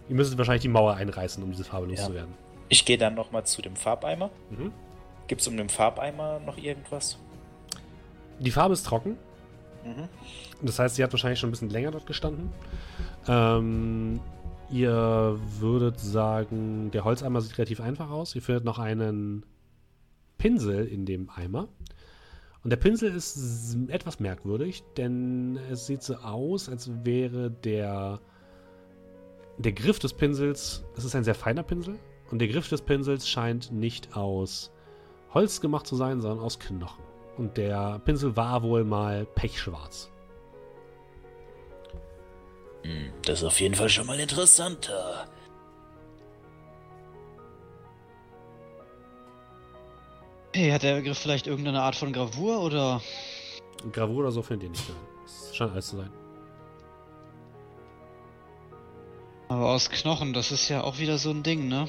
Ihr müsstet wahrscheinlich die Mauer einreißen, um diese Farbe loszuwerden. Ich gehe dann nochmal zu dem Farbeimer. Mhm. Gibt es um den Farbeimer noch irgendwas? Die Farbe ist trocken. Mhm. Das heißt, sie hat wahrscheinlich schon ein bisschen länger dort gestanden. Ähm, ihr würdet sagen, der Holzeimer sieht relativ einfach aus. Ihr findet noch einen Pinsel in dem Eimer. Und der Pinsel ist etwas merkwürdig, denn es sieht so aus, als wäre der, der Griff des Pinsels, es ist ein sehr feiner Pinsel, und der Griff des Pinsels scheint nicht aus Holz gemacht zu sein, sondern aus Knochen. Und der Pinsel war wohl mal pechschwarz. Hm, Das ist auf jeden Fall schon mal interessanter. Hey, hat der Begriff vielleicht irgendeine Art von Gravur oder? Gravur oder so findet ihr nicht. Das scheint alles zu sein. Aber aus Knochen, das ist ja auch wieder so ein Ding, ne?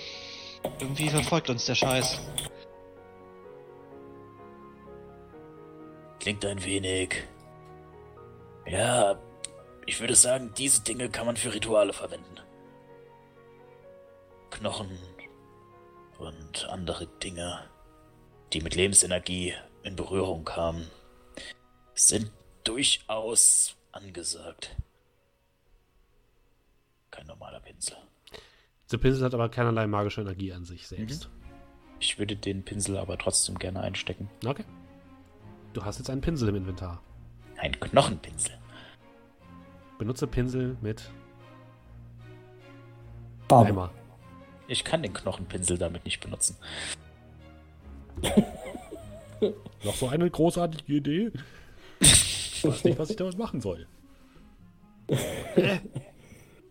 Irgendwie verfolgt uns der Scheiß. Klingt ein wenig. Ja, ich würde sagen, diese Dinge kann man für Rituale verwenden. Knochen und andere Dinge, die mit Lebensenergie in Berührung kamen, sind durchaus angesagt. Kein normaler Pinsel. Der Pinsel hat aber keinerlei magische Energie an sich selbst. Ich würde den Pinsel aber trotzdem gerne einstecken. Okay. Du hast jetzt einen Pinsel im Inventar. Ein Knochenpinsel. Benutze Pinsel mit. Eimer. Ich kann den Knochenpinsel damit nicht benutzen. Noch so eine großartige Idee? Ich weiß nicht, was ich damit machen soll.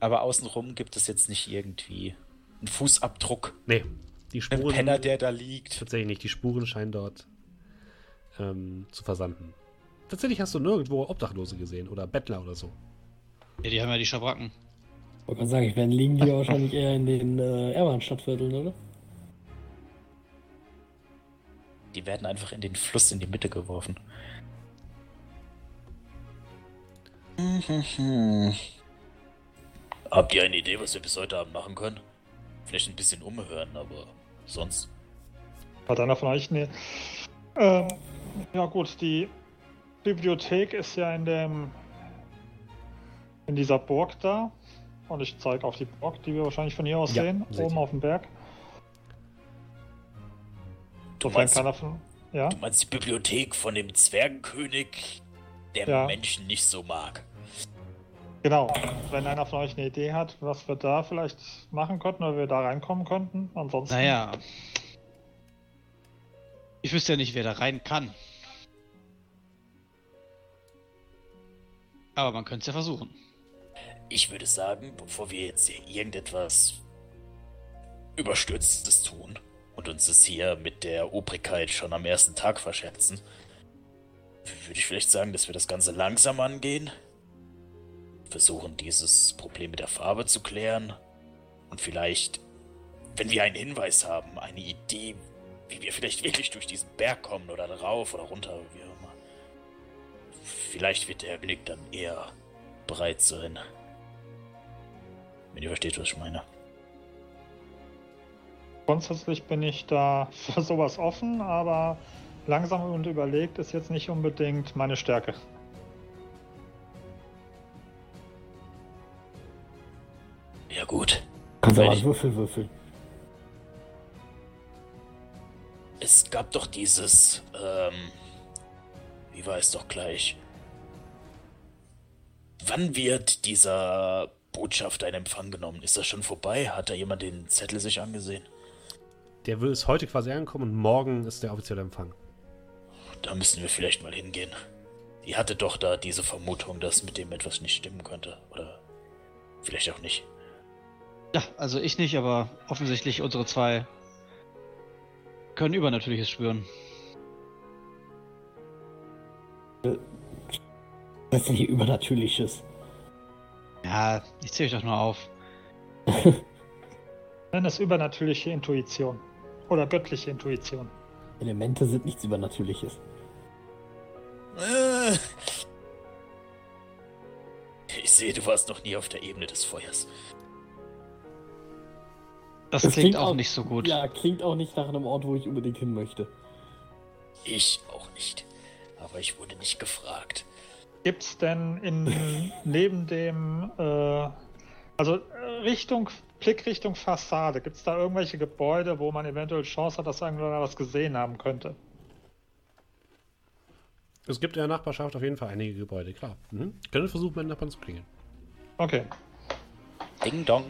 Aber außenrum gibt es jetzt nicht irgendwie Ein Fußabdruck. Nee, die Ein Spuren. Penner, der da liegt. Tatsächlich nicht. Die Spuren scheinen dort ähm, zu versanden. Tatsächlich hast du nirgendwo Obdachlose gesehen oder Bettler oder so. Ja, die haben ja die Schabracken. Ich wollte gerade sagen, ich werde liegen die wahrscheinlich eher in den äh, Erwan-Stadtvierteln, oder? Die werden einfach in den Fluss in die Mitte geworfen. Habt ihr eine Idee, was wir bis heute Abend machen können? Vielleicht ein bisschen umhören, aber sonst. Hat einer von euch ne? Ähm, ja gut, die Bibliothek ist ja in dem in dieser Burg da. Und ich zeige auf die Burg, die wir wahrscheinlich von hier aus Ja, sehen, oben ihr. auf dem Berg. Du Sofern meinst, keiner von. Ja? du meinst die Bibliothek von dem Zwergenkönig, der Ja. Menschen nicht so mag. Genau. Wenn einer von euch eine Idee hat, was wir da vielleicht machen könnten oder wir da reinkommen könnten. Ansonsten. Naja. Ich wüsste ja nicht, wer da rein kann. Aber man könnte es ja versuchen. Ich würde sagen, bevor wir jetzt hier irgendetwas Überstürztes tun und uns es hier mit der Obrigkeit schon am ersten Tag verscherzen, würde ich vielleicht sagen, dass wir das Ganze langsam angehen. Versuchen, dieses Problem mit der Farbe zu klären. Und vielleicht, wenn wir einen Hinweis haben, eine Idee, wie wir vielleicht wirklich durch diesen Berg kommen oder rauf oder runter, wie auch immer. Vielleicht wird der König dann eher bereit sein. Wenn ihr versteht, was ich meine. Grundsätzlich bin ich da für sowas offen, aber langsam und überlegt ist jetzt nicht unbedingt meine Stärke. Ja gut. Kannst aber einen ich- Würfel würfeln. Es gab doch dieses, ähm, wie war es doch gleich? Wann wird dieser Botschafter in Empfang genommen? Ist das schon vorbei? Hat da jemand den Zettel sich angesehen? Der will ist heute quasi angekommen und morgen ist der offizielle Empfang. Da müssen wir vielleicht mal hingehen. Die hatte doch da diese Vermutung, dass mit dem etwas nicht stimmen könnte. Oder vielleicht auch nicht. Ja, also ich nicht, aber offensichtlich unsere zwei können Übernatürliches spüren. Das ist hier Übernatürliches. Ja, ich zähle euch doch nur auf. Nenn es übernatürliche Intuition. Oder göttliche Intuition. Elemente sind nichts Übernatürliches. Ich sehe, du warst noch nie auf der Ebene des Feuers. Das, Das klingt, klingt auch auch- nicht so gut. Ja, klingt auch nicht nach einem Ort, wo ich unbedingt hin möchte. Ich auch nicht. Aber ich wurde nicht gefragt. Gibt's denn in neben dem äh, also äh, Richtung Blickrichtung Fassade, gibt's da irgendwelche Gebäude, wo man eventuell Chance hat, dass irgendwer was gesehen haben könnte? Es gibt in der Nachbarschaft auf jeden Fall einige Gebäude, klar. Mhm. Können versuchen, meinen Nachbarn zu klingeln. Okay. Ding dong.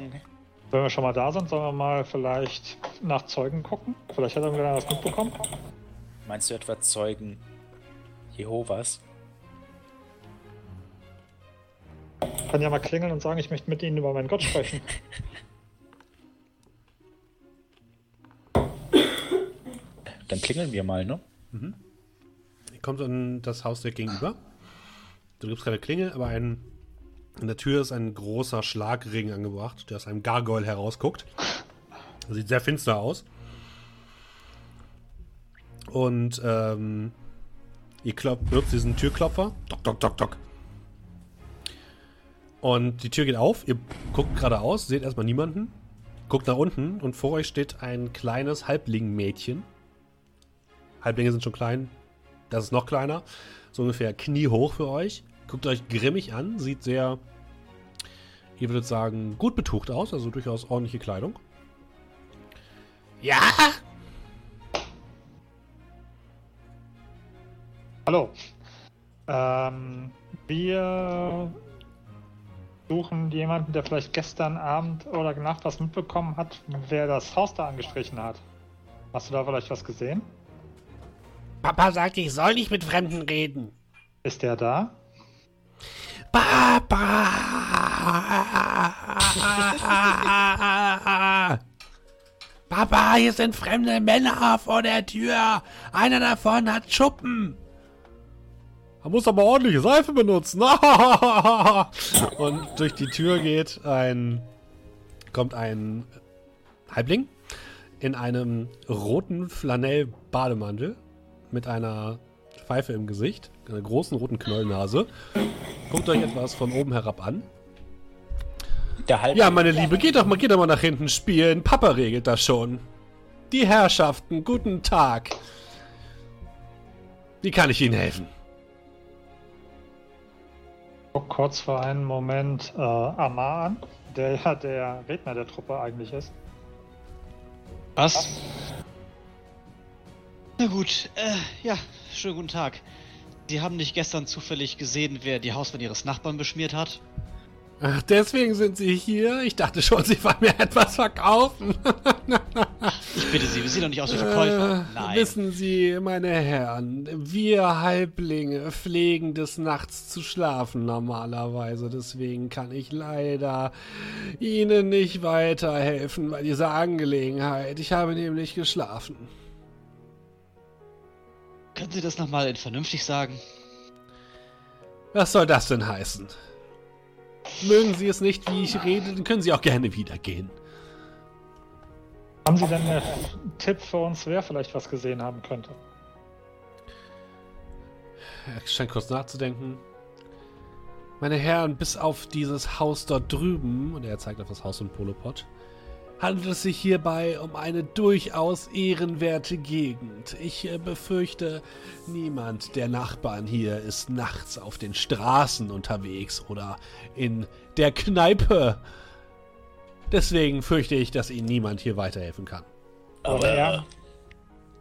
Wenn wir schon mal da sind, sollen wir mal vielleicht nach Zeugen gucken? Vielleicht hat irgendwer was mitbekommen. Meinst du etwa Zeugen Jehovas? Kann ja mal klingeln und sagen, ich möchte mit Ihnen über meinen Gott sprechen. Dann klingeln wir mal, ne? Ihr kommt an das Haus direkt gegenüber. Da gibt es keine Klingel, aber ein, in der Tür ist ein großer Schlagring angebracht, der aus einem Gargoyle herausguckt. Sieht sehr finster aus. Und ähm, ihr klopft, benutzt diesen Türklopfer. Dock, dock, dock, dock. Und die Tür geht auf. Ihr guckt geradeaus, seht erstmal niemanden. Guckt nach unten und vor euch steht ein kleines Halbling-Mädchen. Halblinge sind schon klein. Das ist noch kleiner. So ungefähr kniehoch für euch. Guckt euch grimmig an. Sieht sehr, ihr würdet sagen, gut betucht aus. Also durchaus ordentliche Kleidung. Ja! Hallo. Ähm, wir suchen jemanden, der vielleicht gestern Abend oder Nacht was mitbekommen hat, wer das Haus da angestrichen hat. Hast du da vielleicht was gesehen? Papa sagt, ich soll nicht mit Fremden reden. Ist der da? Papa! Papa, hier sind fremde Männer vor der Tür. Einer davon hat Schuppen. Man muss aber ordentliche Seife benutzen. Und durch die Tür geht ein. kommt ein Halbling in einem roten Flanell-Bademantel mit einer Pfeife im Gesicht, einer großen roten Knollnase. Guckt euch etwas von oben herab an. Ja, meine Liebe, geht doch mal, geht doch mal nach hinten spielen. Papa regelt das schon. Die Herrschaften, guten Tag. Wie kann ich Ihnen helfen? Guck kurz für einen Moment äh, Amar an, der ja der Redner der Truppe eigentlich ist. Was? Na gut, äh, ja, schönen guten Tag. Sie haben nicht gestern zufällig gesehen, wer die Hauswand Ihres Nachbarn beschmiert hat? Ach, deswegen sind Sie hier? Ich dachte schon, Sie wollen mir etwas verkaufen. Ich bitte Sie, wir sehen doch nicht aus wie Verkäufer. Äh, Nein. Wissen Sie, meine Herren, wir Halblinge pflegen des Nachts zu schlafen normalerweise. Deswegen kann ich leider Ihnen nicht weiterhelfen bei dieser Angelegenheit. Ich habe nämlich geschlafen. Können Sie das nochmal in vernünftig sagen? Was soll das denn heißen? Mögen Sie es nicht, wie ich rede, dann können Sie auch gerne wieder gehen. Haben Sie denn einen Tipp für uns, wer vielleicht was gesehen haben könnte? Er scheint kurz nachzudenken. Meine Herren, bis auf dieses Haus dort drüben, und er zeigt auf das Haus in Polopod, handelt es sich hierbei um eine durchaus ehrenwerte Gegend. Ich äh, befürchte, niemand der Nachbarn hier ist nachts auf den Straßen unterwegs oder in der Kneipe. Deswegen fürchte ich, dass Ihnen niemand hier weiterhelfen kann. Aber er-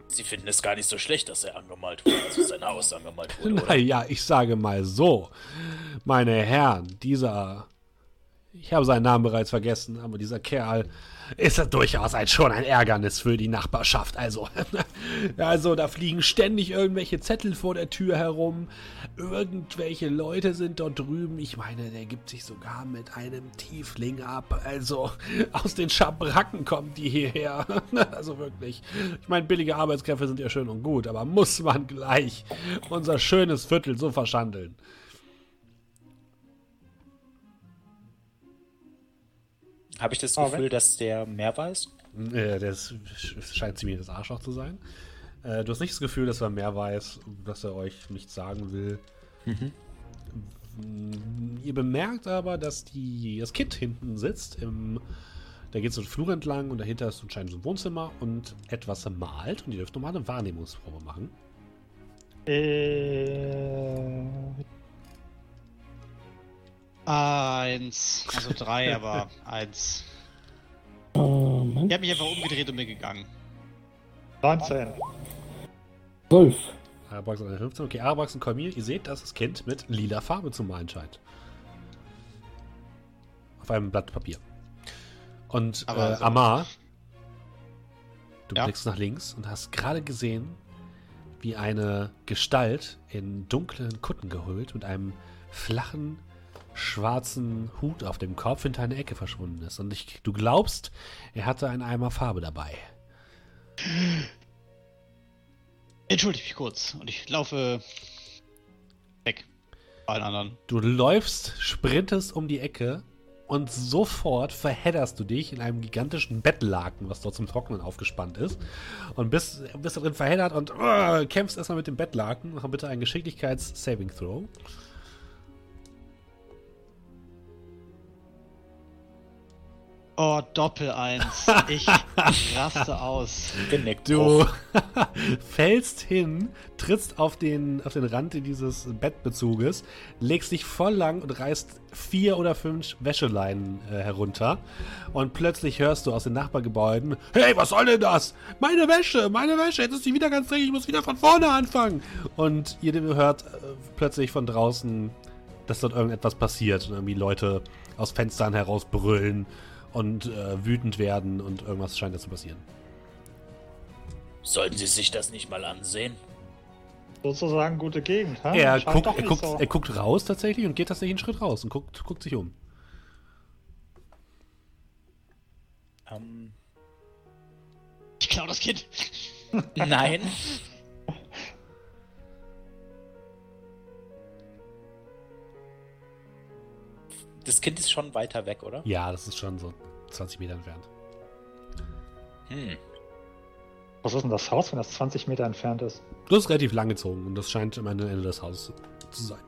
Sie finden es gar nicht so schlecht, dass er angemalt wurde, also sein Haus angemalt wurde. oder? Naja, ich sage mal so. Meine Herren, dieser. Ich habe seinen Namen bereits vergessen, aber dieser Kerl ist ja durchaus ein, schon ein Ärgernis für die Nachbarschaft. Also, also, da fliegen ständig irgendwelche Zettel vor der Tür herum. Irgendwelche Leute sind dort drüben. Ich meine, der gibt sich sogar mit einem Tiefling ab. Also, aus den Schabracken kommen die hierher. Also wirklich. Ich meine, billige Arbeitskräfte sind ja schön und gut, aber muss man gleich unser schönes Viertel so verschandeln? Habe ich das Gefühl, wenn- dass der mehr weiß? Äh, das scheint ziemlich das Arschloch zu sein. Äh, du hast nicht das Gefühl, dass er mehr weiß, dass er euch nichts sagen will. Mm, Ihr bemerkt aber, dass die, das Kind hinten sitzt. Im, da geht so ein Flur entlang und dahinter ist anscheinend so ein Wohnzimmer und etwas malt. Und ihr dürft nochmal eine Wahrnehmungsprobe machen. Äh, Eins. Also drei, aber eins. Oh. Ich habe mich einfach umgedreht und bin gegangen. 19. 12. Arabax und 15. Okay, Arabax und Kolmir, ihr seht, dass das Kind mit lila Farbe zu malen scheint. Auf einem Blatt Papier. Und Aber äh, so- Amar, du Ja? blickst nach links und hast gerade gesehen, wie eine Gestalt in dunklen Kutten gehüllt mit einem flachen, schwarzen Hut auf dem Kopf hinter eine Ecke verschwunden ist. Und ich, du glaubst, er hatte einen Eimer Farbe dabei. Entschuldige mich kurz. Und ich laufe weg. Allen anderen. Du läufst, sprintest um die Ecke und sofort verhedderst du dich in einem gigantischen Bettlaken, was dort zum Trocknen aufgespannt ist. Und bist, bist da drin verheddert und uh, kämpfst erstmal mit dem Bettlaken. Mach bitte einen Geschicklichkeits-Saving-Throw. Oh, Doppel eins. Ich raste aus. Geneckt Du fällst hin, trittst auf den, auf den Rand dieses Bettbezuges, legst dich voll lang und reißt vier oder fünf Wäscheleinen äh, herunter. Und plötzlich hörst du aus den Nachbargebäuden: Hey, was soll denn das? Meine Wäsche, meine Wäsche, jetzt ist sie wieder ganz dreckig, ich muss wieder von vorne anfangen. Und ihr hört äh, plötzlich von draußen, dass dort irgendetwas passiert und irgendwie Leute aus Fenstern heraus brüllen und äh, wütend werden und irgendwas scheint da zu passieren. Sollten Sie sich das nicht mal ansehen? Sozusagen gute Gegend, hä? Er guckt, er, guckt, so. er guckt raus tatsächlich und geht tatsächlich einen Schritt raus und guckt, guckt sich um. Ähm, klau das Kind. Nein. Das Kind ist schon weiter weg, oder? Ja, das ist schon so 20 Meter entfernt. Hm. Was ist denn das Haus, wenn das 20 Meter entfernt ist? Das ist relativ lang gezogen und das scheint am Ende des Hauses zu sein.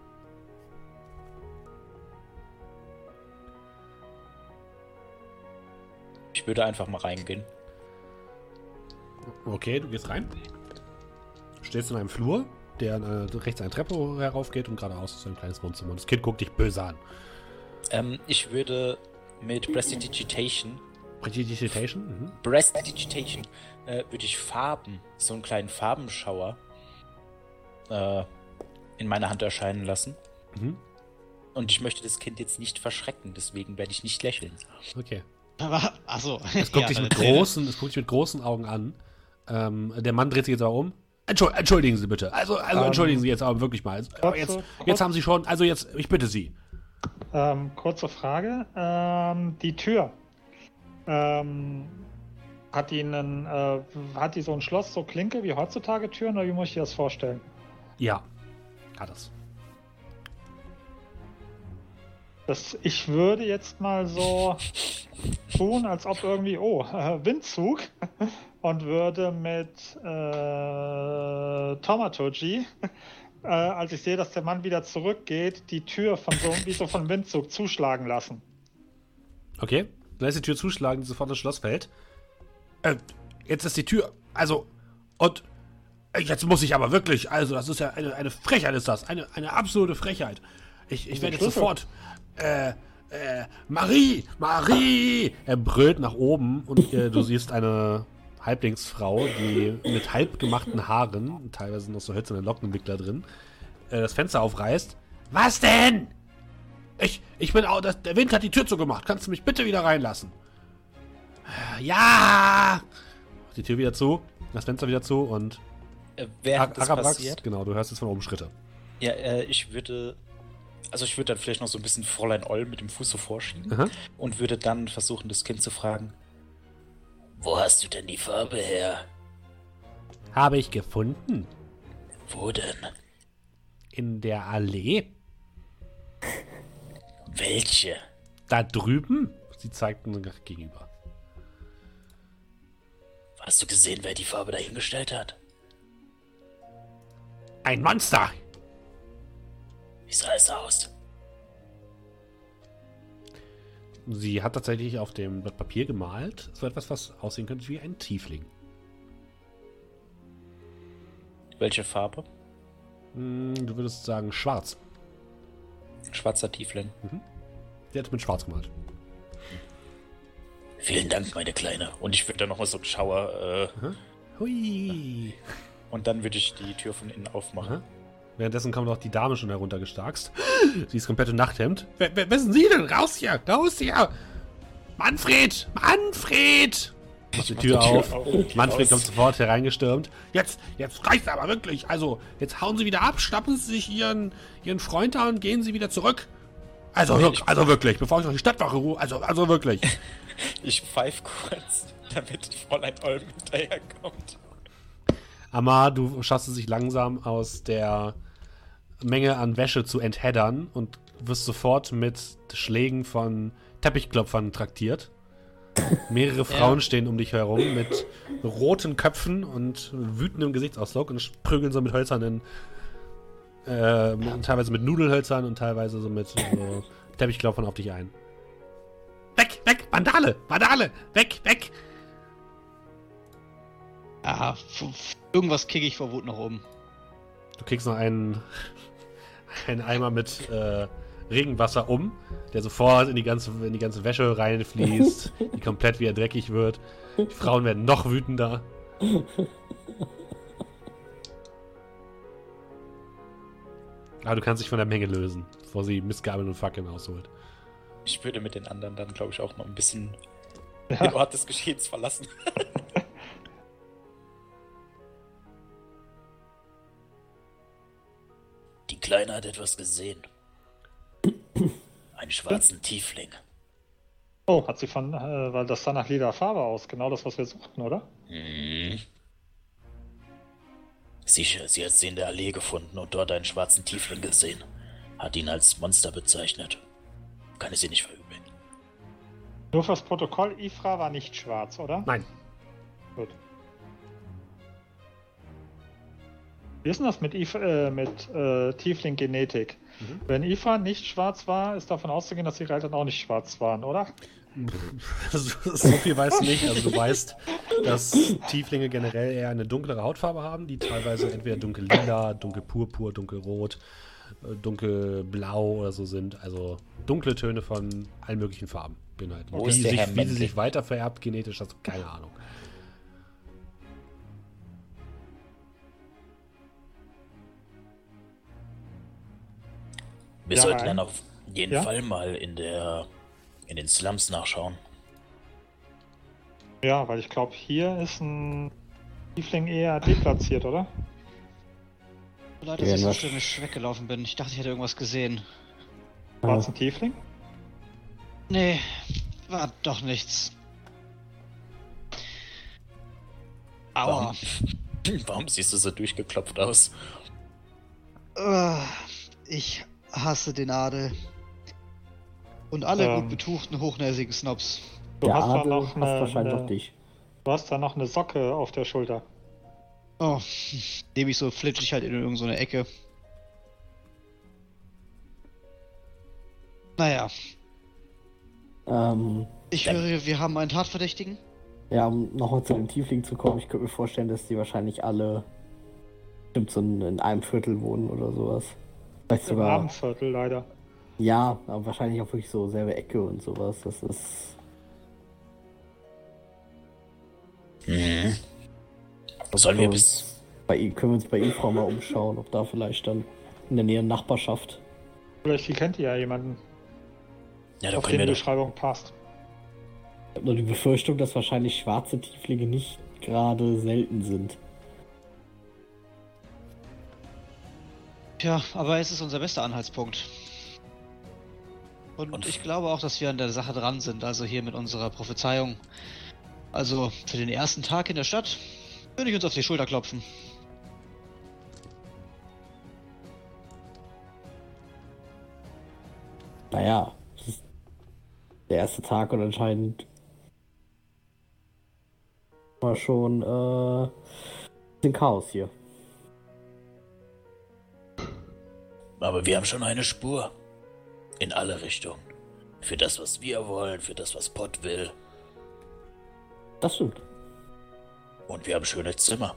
Ich würde einfach mal reingehen. Okay, du gehst rein. Stehst in einem Flur, der äh, rechts eine Treppe heraufgeht und geradeaus ist ein kleines Wohnzimmer. Und das Kind guckt dich böse an. Ähm, ich würde mit Prestidigitation, Prestidigitation? Mhm. Prestidigitation, äh, würde ich Farben, so einen kleinen Farbenschauer äh, in meiner Hand erscheinen lassen. Mhm. Und ich möchte das Kind jetzt nicht verschrecken, deswegen werde ich nicht lächeln. Okay. Achso. Es guckt, dich mit großen, es guckt dich mit großen Augen an. Ähm, der Mann dreht sich jetzt aber um. Entschuld, entschuldigen Sie bitte. Also, also Ähm, entschuldigen Sie jetzt aber wirklich mal. Also, jetzt, jetzt haben Sie schon, also jetzt, ich bitte Sie. Ähm, kurze Frage. Ähm, die Tür. Ähm, hat die einen, äh, hat die so ein Schloss, so Klinke wie heutzutage Türen oder wie muss ich das vorstellen? Ja, hat es. Das, ich würde jetzt mal so tun, als ob irgendwie, oh, äh, Windzug und würde mit äh, Tomatoji, äh, als ich sehe, dass der Mann wieder zurückgeht, die Tür von so, wie so von Windzug zuschlagen lassen. Okay, dann lässt die Tür zuschlagen, die sofort das Schloss fällt. Äh, jetzt ist die Tür, also, und äh, jetzt muss ich aber wirklich, also, das ist ja eine, eine Frechheit, ist das, eine, eine absolute Frechheit. Ich, ich werde jetzt sofort, äh, äh, Marie, Marie! Er brüllt nach oben und äh, du siehst eine Halblingsfrau, die mit halb gemachten Haaren, teilweise noch so hölzerne Lockenwickler drin, äh, das Fenster aufreißt. Was denn? Ich, ich bin auch, das, der Wind hat die Tür zugemacht. Kannst du mich bitte wieder reinlassen? Ja! Die Tür wieder zu, das Fenster wieder zu und Äh, während das Arabrax, passiert, genau, du hörst jetzt von oben Schritte. ja, äh, ich würde, also ich würde dann vielleicht noch so ein bisschen Fräulein Oll mit dem Fuß so vorschieben Aha. und würde dann versuchen, das Kind zu fragen, wo hast du denn die Farbe her? Habe ich gefunden. Wo denn? In der Allee. Welche? Da drüben. Sie zeigt nach gegenüber. Hast du gesehen, wer die Farbe dahingestellt hat? Ein Monster! Wie sah es aus? Sie hat tatsächlich auf dem Blatt Papier gemalt, so etwas, was aussehen könnte wie ein Tiefling. Welche Farbe? Hm, Du würdest sagen schwarz. Schwarzer Tiefling. Sie hat mit schwarz gemalt. Vielen Dank, meine Kleine. Und ich würde dann nochmal so einen Schauer, äh, Hui! und dann würde ich die Tür von innen aufmachen. Aha. Währenddessen kommt auch die Dame schon heruntergestarkst. Sie ist komplett im Nachthemd. Wer, wer, wer sind Sie denn? Raus hier! Raus hier! Manfred! Manfred! Macht die Tür auf. Manfred raus. kommt sofort hereingestürmt. Jetzt, jetzt reicht's aber wirklich. Also, jetzt hauen Sie wieder ab, schnappen Sie sich Ihren, Ihren Freund da und gehen Sie wieder zurück. Also, wirk- also wirklich, bevor ich noch die Stadtwache rufe. Also, also wirklich. Ich pfeife kurz, damit Fräulein Olm hinterherkommt. Amar, du schaffst es sich langsam aus der Menge an Wäsche zu entheddern und wirst sofort mit Schlägen von Teppichklopfern traktiert. Mehrere Frauen stehen um dich herum mit roten Köpfen und wütendem Gesichtsausdruck und prügeln so mit hölzernen, äh, teilweise mit Nudelhölzern und teilweise so mit so Teppichklopfern auf dich ein. Weg, weg, Vandale, Vandale, weg, weg. Ja, f- irgendwas kicke ich vor Wut nach oben. Du kriegst noch einen, einen Eimer mit äh, Regenwasser um, der sofort in die ganze, in die ganze Wäsche reinfließt, die komplett wieder dreckig wird. Die Frauen werden noch wütender. Aber du kannst dich von der Menge lösen, bevor sie Missgabeln und Fackeln ausholt. Ich würde mit den anderen dann, glaube ich, auch noch ein bisschen Ja. den Ort des Geschehens verlassen. Kleine hat etwas gesehen. Einen schwarzen Tiefling. Oh, hat sie von, äh, weil das sah nach lila Farbe aus. Genau das, was wir suchten, oder? Hm. Sicher, sie hat sie in der Allee gefunden und dort einen schwarzen Tiefling gesehen. Hat ihn als Monster bezeichnet. Kann ich sie nicht verübeln. Nur fürs Protokoll, Ifra war nicht schwarz, oder? Nein. Gut. Wie ist denn das mit, äh, mit äh, Tiefling-Genetik? Mhm. Wenn Ifra nicht schwarz war, ist davon auszugehen, dass ihre Eltern auch nicht schwarz waren, oder? so so viel weißt du nicht. Also du weißt, dass Tieflinge generell eher eine dunklere Hautfarbe haben, die teilweise entweder dunkellila, dunkelpurpur, dunkelrot, äh, dunkelblau oder so sind. Also dunkle Töne von allen möglichen Farben beinhalten. Wie, der sich, wie sie sich weiter vererbt genetisch, hast du keine Ahnung. Wir Ja, sollten dann auf jeden Ja? Fall mal in der in den Slums nachschauen. Ja, weil ich glaube, hier ist ein Tiefling eher deplatziert, oder? Tut mir Leid, dass Ja, ich so stürmisch weggelaufen bin. Ich dachte, ich hätte irgendwas gesehen. War es ein Tiefling? Nee, war doch nichts. Aua. Warum, warum siehst du so durchgeklopft aus? Äh, Ich hasse den Adel. Und alle Ähm. gut betuchten, hochnäsigen Snobs. Du Der hast da Adel noch hasst eine, wahrscheinlich eine, auch dich. Du hast da noch eine Socke auf der Schulter. Oh, nehme ich so flitschig halt in irgendeine Ecke. Naja, Ähm, ich höre, wir haben einen Tatverdächtigen. ja, um nochmal zu den Tieflingen zu kommen, ich könnte mir vorstellen, dass die wahrscheinlich alle bestimmt so in, in einem Viertel wohnen oder sowas. Vielleicht Im sogar. Abendviertel leider. Ja, aber wahrscheinlich auch wirklich so selbe Ecke und sowas. Das ist. Mhm. Sollen wir uns bis. Bei ihm können wir uns bei Infra mal umschauen, ob da vielleicht dann in der näheren Nachbarschaft. Vielleicht kennt ihr ja jemanden, Ja, da auf können den wir die. Beschreibung passt. Ich habe nur die Befürchtung, dass wahrscheinlich schwarze Tieflinge nicht gerade selten sind. Tja, aber es ist unser bester Anhaltspunkt. Und, Und- ich glaube auch, dass wir an der Sache dran sind, also hier mit unserer Prophezeiung. Also für den ersten Tag in der Stadt würde ich uns auf die Schulter klopfen. Naja, es ist der erste Tag und anscheinend war schon äh, bisschen Chaos hier. Aber wir haben schon eine Spur. In alle Richtungen. Für das, was wir wollen, für das, was Pott will. Das stimmt. Und wir haben schöne Zimmer.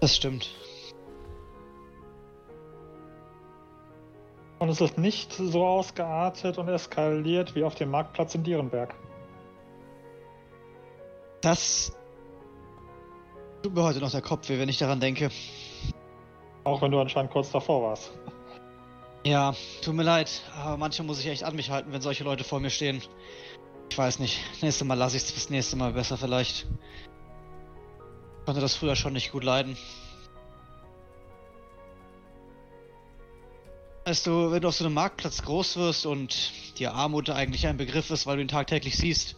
Das stimmt. Und es ist nicht so ausgeartet und eskaliert wie auf dem Marktplatz in Dierenberg. Das tut mir heute noch der Kopf weh, wenn ich daran denke. Auch wenn du anscheinend kurz davor warst. Ja, tut mir leid, aber manchmal muss ich echt an mich halten, wenn solche Leute vor mir stehen. Ich weiß nicht. Nächstes Mal lasse ich es bis nächste Mal besser vielleicht. Ich konnte das früher schon nicht gut leiden. Weißt du, wenn du auf so einem Marktplatz groß wirst und dir Armut eigentlich ein Begriff ist, weil du ihn tagtäglich siehst,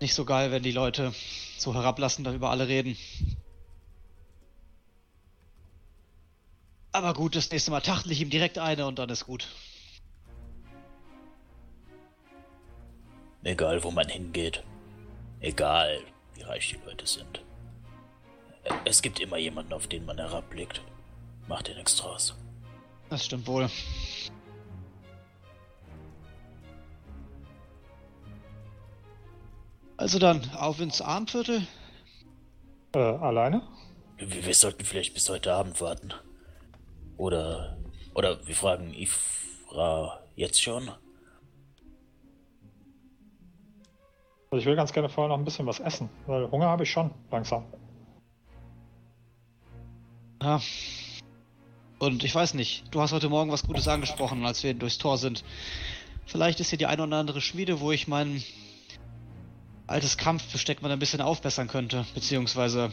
nicht so geil, wenn die Leute so herablassend über alle reden. Aber gut, das nächste Mal tachtel ich ihm direkt eine und dann ist gut. Egal, wo man hingeht. Egal, wie reich die Leute sind. Es gibt immer jemanden, auf den man herabblickt. Macht dir nichts draus. Das stimmt wohl. Also dann, auf ins Armviertel. Äh, alleine? Wir, wir sollten vielleicht bis heute Abend warten. Oder. Oder wir fragen Ifra jetzt schon? Also ich will ganz gerne vorher noch ein bisschen was essen, weil Hunger habe ich schon langsam. Ja. Und ich weiß nicht, du hast heute Morgen was Gutes angesprochen, als wir durchs Tor sind. Vielleicht ist hier die eine oder andere Schmiede, wo ich mein altes Kampfbesteck mal ein bisschen aufbessern könnte, beziehungsweise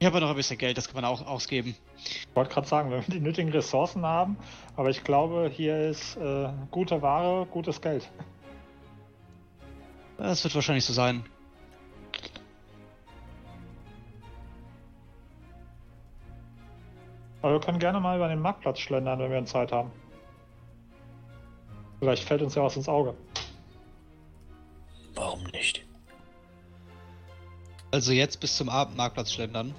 Ich habe ja noch ein bisschen Geld, das kann man auch ausgeben. Ich wollte gerade sagen, wenn wir die nötigen Ressourcen haben, aber ich glaube, hier ist äh, gute Ware, gutes Geld. Das wird wahrscheinlich so sein. Aber wir können gerne mal über den Marktplatz schlendern, wenn wir Zeit haben. Vielleicht fällt uns ja was ins Auge. Warum nicht? Also jetzt bis zum Abendmarktplatz schlendern.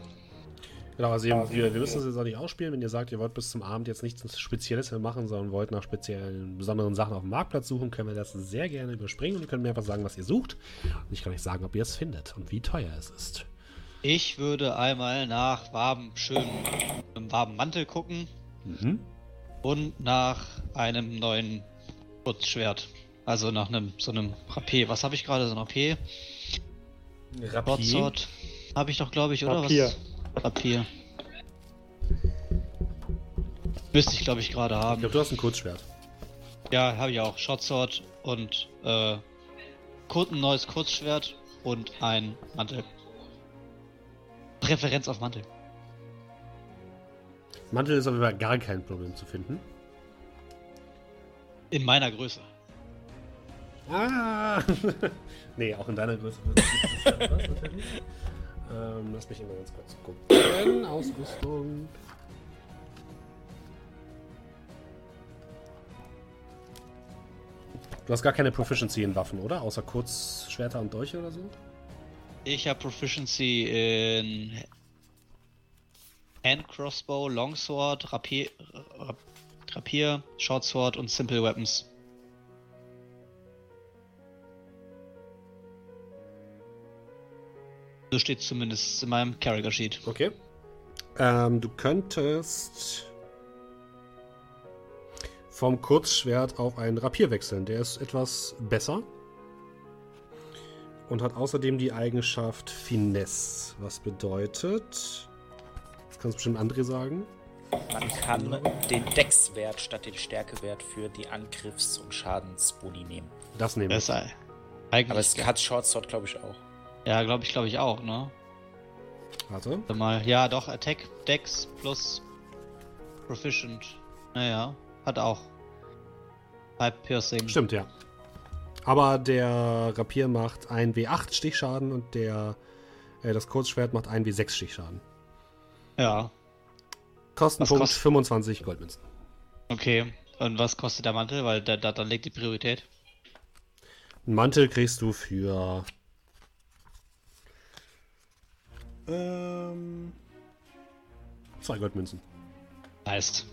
Genau, also ihr, wir, wir müssen das jetzt auch nicht ausspielen, wenn ihr sagt, ihr wollt bis zum Abend jetzt nichts Spezielles mehr machen, sondern wollt nach speziellen, besonderen Sachen auf dem Marktplatz suchen, können wir das sehr gerne überspringen und können mir einfach sagen, was ihr sucht. Und ich kann euch sagen, ob ihr es findet und wie teuer es ist. Ich würde einmal nach warmen, schönen, einem warmen Mantel gucken Mhm. und nach einem neuen Kurzschwert. Also nach einem, so einem Rapier. Was habe ich gerade? So ein Rapier? Broadsword. Habe ich doch, glaube ich, oder? Rapier. Was? Rapier. Müsste ich, glaube ich, gerade Ich haben. glaube, du hast ein Kurzschwert. Ja, habe ich auch. Shotsword und äh, ein neues Kurzschwert und ein Mantel. Präferenz auf Mantel. Mantel ist aber gar kein Problem zu finden. In meiner Größe. Ah! nee, auch in deiner Größe Ähm, lass mich immer ganz kurz gucken. Ausrüstung. Du hast gar keine Proficiency in Waffen, oder? Außer Kurzschwerter und Dolche oder so? Ich habe Proficiency in Hand Crossbow, Longsword, Rapier, Rap- Rapier, Shortsword und Simple Weapons. So steht zumindest in meinem Character Sheet. Okay. Ähm, du könntest vom Kurzschwert auf ein Rapier wechseln. Der ist etwas besser. Und hat außerdem die Eigenschaft Finesse. Was bedeutet. Das kannst bestimmt André sagen. Man kann den Deckswert statt den Stärkewert für die Angriffs- und Schadensboni nehmen. Das nehmen wir. Aber es hat Shortsword, glaube ich, auch. Ja, glaube ich, glaube ich auch, ne? Warte. Warte mal. Ja, doch, Attack, Dex plus Proficient. Naja, hat auch. Pipe Piercing. Stimmt, ja. Aber der Rapier macht 1 W8 Stichschaden und der äh, das Kurzschwert macht 1 W6 Stichschaden. Ja, Kostenpunkt kostet- 25 Goldmünzen. okay. Und was kostet der Mantel? Weil da, da, dann legt die Priorität. Einen Mantel kriegst du für. Ähm. Zwei Goldmünzen. Heißt.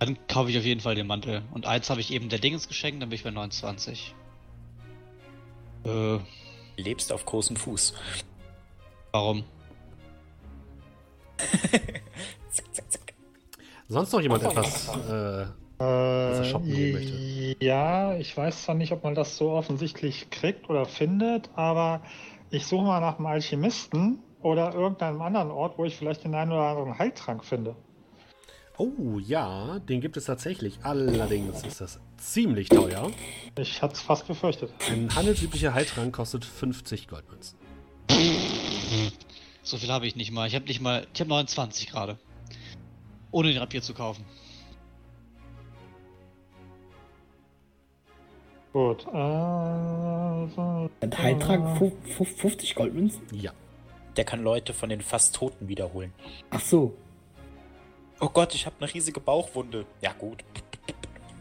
Dann kaufe ich auf jeden Fall den Mantel. Und eins habe ich eben der Dingens geschenkt, dann bin ich bei 29. Äh, Lebst auf großem Fuß. warum? Zack, zack, zack. Sonst noch jemand etwas. Äh, er shoppen gehen möchte. ja, ich weiß zwar nicht, ob man das so offensichtlich kriegt oder findet, aber ich suche mal nach einem Alchemisten oder irgendeinem anderen Ort, wo ich vielleicht den einen oder anderen Heiltrank finde. oh ja, den gibt es tatsächlich. Allerdings ist das ziemlich teuer. Ich hatte es fast befürchtet. Ein handelsüblicher Heiltrank kostet 50 Goldmünzen. So viel habe ich nicht mal. Ich habe nicht mal. Ich habe 29 gerade. Ohne den Rapier zu kaufen. Gut. Äh, so, Ein Heiltrank fu- fu- 50 Goldmünzen? Ja. Der kann Leute von den fast Toten wiederholen. Ach so. Oh Gott, ich habe eine riesige Bauchwunde. Ja, gut.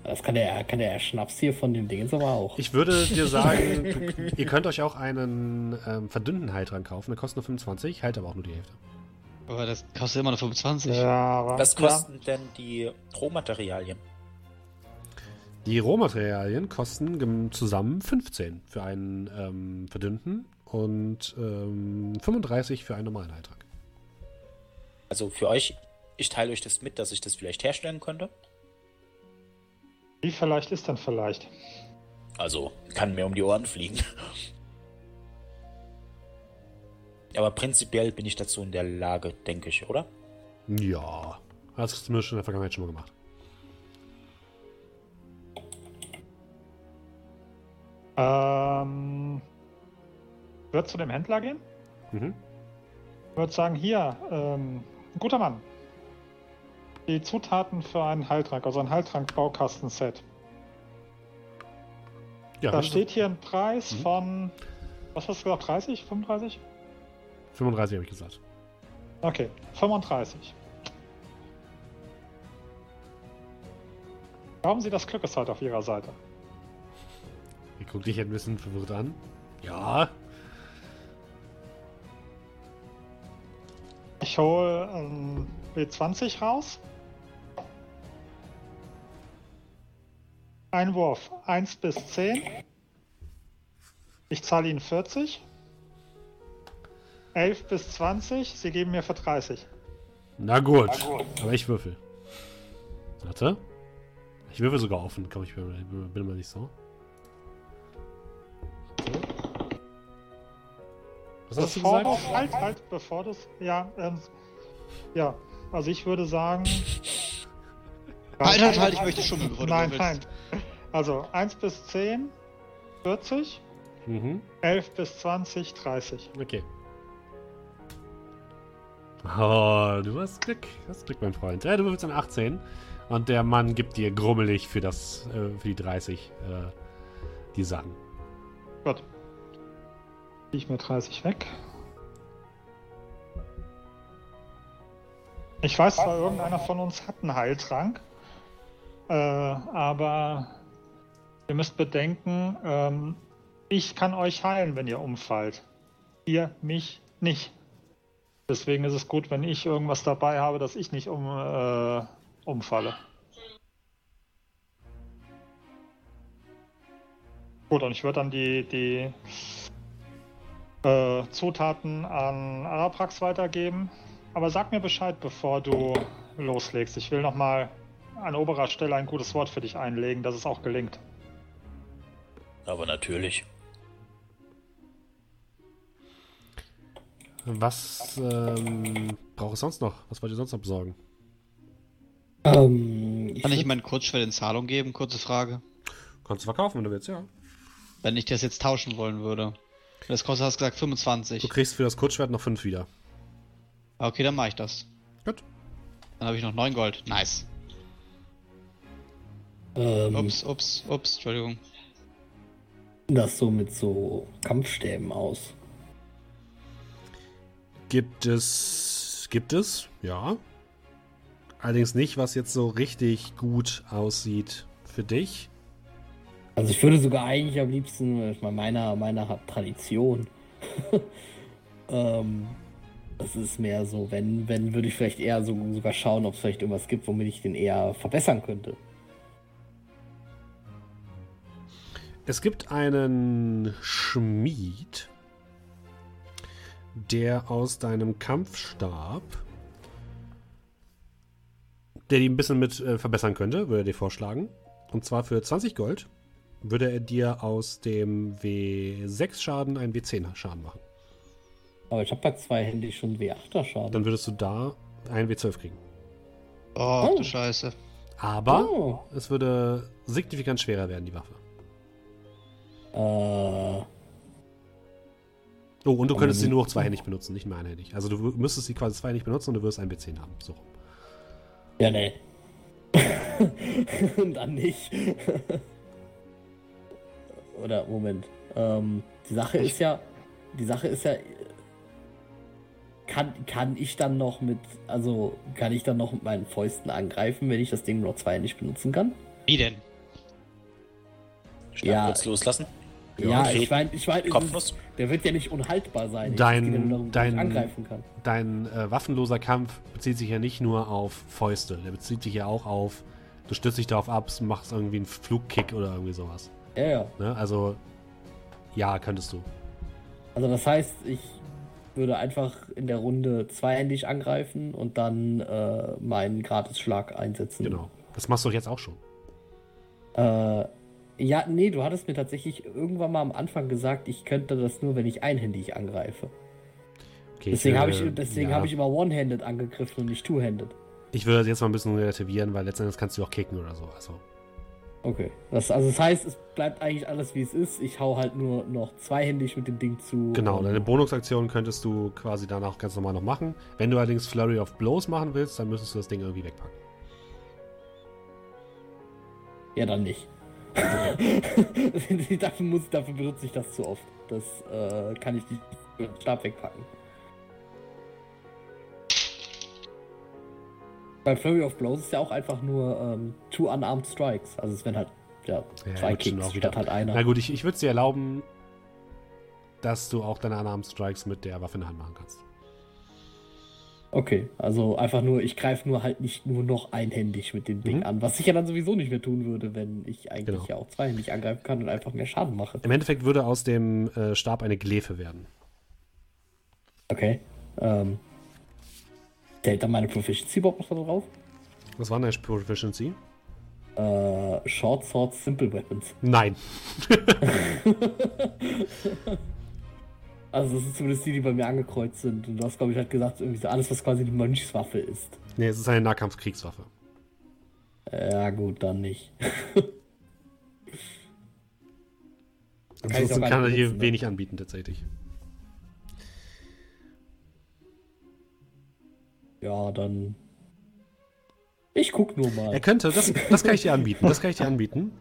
Das kann der, kann der Schnaps hier von dem Ding jetzt aber auch. Ich würde dir sagen, du, ihr könnt euch auch einen ähm, verdünnten Heiltrank kaufen. Der kostet nur 25, heilt aber auch nur die Hälfte. Aber das kostet immer nur 25. ja, aber, Was kosten denn die Rohmaterialien? Die Rohmaterialien kosten zusammen 15 für einen ähm, verdünnten und ähm, 35 für einen normalen Heiltrank. Also für euch, ich teile euch das mit, dass ich das vielleicht herstellen könnte. Wie vielleicht ist denn vielleicht? Also kann mir um die Ohren fliegen. Aber prinzipiell bin ich dazu in der Lage, denke ich, oder? Ja, hast du zumindest schon in der Vergangenheit schon mal gemacht. Ähm, wird zu dem Händler gehen? Mhm. Ich würde sagen, hier, ähm, guter Mann. Die Zutaten für einen Heiltrank, also ein Heiltrank-Baukasten-Set. Ja, Da steht hier ein Preis Mhm. von, was hast du gesagt, 30, 35? 35 habe ich gesagt. Okay, 35. Glauben Sie, das Glück ist heute auf Ihrer Seite? Ich gucke dich ein bisschen verwirrt an. Ja. Ich hole ein W20 raus. Einwurf 1 bis 10. Ich zahle Ihnen 40. 11 bis 20. Sie geben mir für 30. Na gut. Aber ich würfel. Warte. Ich würfel sogar offen, glaube ich, bin, bin mir nicht so. Was hast du Bevor gesagt? du, halt, halt, bevor du, ja, ähm, ja, also ich würde sagen. Halt, halt, halt, ich möchte schon, bevor du Nein, nein. Also 1 bis 10, 40, Mhm. 11 bis 20, 30. Okay. Oh, du hast Glück. Du hast Glück, mein Freund. Ja, du würfelst eine 18. Und der Mann gibt dir grummelig für das, äh, für die 30 äh, die Sachen. Gut. Ich mir 30 weg. Ich weiß zwar, irgendeiner von uns hat einen Heiltrank, äh, aber ihr müsst bedenken, ähm, ich kann euch heilen, wenn ihr umfallt. Ihr mich nicht. Deswegen ist es gut, wenn ich irgendwas dabei habe, dass ich nicht um, äh, umfalle. Gut, und ich würde dann die, die äh, Zutaten an Araprax weitergeben. Aber sag mir Bescheid, bevor du loslegst. Ich will nochmal an oberer Stelle ein gutes Wort für dich einlegen, dass es auch gelingt. Aber natürlich. Was ähm, braucht es sonst noch? Was wollt ihr sonst noch besorgen? Ähm, ich Kann ich meinen Kurzschwert in Zahlung geben? Kurze Frage. Kannst du verkaufen, wenn du willst, ja. Wenn ich das jetzt tauschen wollen würde. Das kostet, hast du gesagt, 25. Du kriegst für das Kurzschwert noch 5 wieder. Okay, dann mache ich das. Gut. Dann habe ich noch 9 Gold. Nice. ähm, Ups, ups, ups, Entschuldigung. das so mit so Kampfstäben aus. Gibt es. Gibt es, ja. Allerdings nicht, was jetzt so richtig gut aussieht für dich. Also ich würde sogar eigentlich am liebsten, ich meine, meiner, meiner Tradition. ähm, das ist mehr so, wenn, wenn würde ich vielleicht eher so, sogar schauen, ob es vielleicht irgendwas gibt, womit ich den eher verbessern könnte. Es gibt einen Schmied, der aus deinem Kampfstab, der die ein bisschen mit äh, verbessern könnte, würde er dir vorschlagen. Und zwar für 20 Gold würde er dir aus dem W6 Schaden einen W10 Schaden machen. Aber ich habe bei zwei Handy schon W8er Schaden. Dann würdest du da einen W12 kriegen. Oh, Oh. du Scheiße. Aber Oh. es würde signifikant schwerer werden, die Waffe. Äh, Oh, und du könntest sie wie- nur noch zweihändig benutzen, nicht mehr einhändig. Also du müsstest sie quasi zweihändig benutzen und du wirst einen W10 haben. So. ja, nee. Dann nicht. Oder, Moment. Ähm, die Sache ist ja, die Sache ist ja, kann, kann ich dann noch mit, also kann ich dann noch mit meinen Fäusten angreifen, wenn ich das Ding noch zweihändig benutzen kann? Wie denn? Schnell Ja. kurz loslassen. Ja, okay. ich meine, ich mein, ist- der wird ja nicht unhaltbar sein. Dein- ich, darum, ich dein- angreifen kann. Dein äh, waffenloser Kampf bezieht sich ja nicht nur auf Fäuste. Der bezieht sich ja auch auf, du stützt dich darauf ab, machst irgendwie einen Flugkick oder irgendwie sowas. Ja, ja. Ne? Also, ja, könntest du. Also das heißt, ich würde einfach in der Runde zweihändig angreifen und dann äh, meinen Gratisschlag einsetzen. Genau. Das machst du doch jetzt auch schon. Äh, ja, nee, du hattest mir tatsächlich irgendwann mal am Anfang gesagt, ich könnte das nur, wenn ich einhändig angreife. Okay, Deswegen habe ich, äh, deswegen ja. habe ich immer One-Handed angegriffen und nicht Two-Handed. Ich würde das jetzt mal ein bisschen relativieren, weil letztendlich kannst du auch kicken oder so. Also, Okay. Das, also das heißt, es bleibt eigentlich alles wie es ist. Ich hau halt nur noch zweihändig mit dem Ding zu. Genau, deine Bonusaktion könntest du quasi danach ganz normal noch machen. Wenn du allerdings Flurry of Blows machen willst, dann müsstest du das Ding irgendwie wegpacken. Ja, dann nicht. dafür, muss, dafür benutze ich das zu oft. Das äh, kann ich nicht mit dem Stab wegpacken. Bei Flurry of Blows ist ja auch einfach nur ähm, Two Unarmed Strikes. Also es werden halt ja, Ja, zwei Kicks auch wieder. statt halt einer. Na gut, ich, ich würde es dir erlauben, dass du auch deine Unarmed Strikes mit der Waffe in der Hand machen kannst. Okay, also einfach nur, ich greife nur halt nicht nur noch einhändig mit dem Ding Mhm. an, was ich ja dann sowieso nicht mehr tun würde, wenn ich eigentlich Genau. ja auch zweihändig angreifen kann und einfach mehr Schaden mache. Im Endeffekt würde aus dem äh, Stab eine Glefe werden. Okay. Ähm. Zählt dann meine Proficiency überhaupt noch da drauf? Was war deine Proficiency? Äh, Short Swords, Simple Weapons. Nein. Also das sind zumindest die, die bei mir angekreuzt sind. Und du hast, glaube ich, halt gesagt, irgendwie so alles, was quasi eine Mönchswaffe ist. Nee, es ist eine Nahkampfkriegswaffe. Ja gut, dann nicht. Ansonsten kann er hier ne? wenig anbieten, tatsächlich. Ja, dann. Ich guck nur mal. Er könnte, das, das kann ich dir anbieten, das kann ich dir anbieten.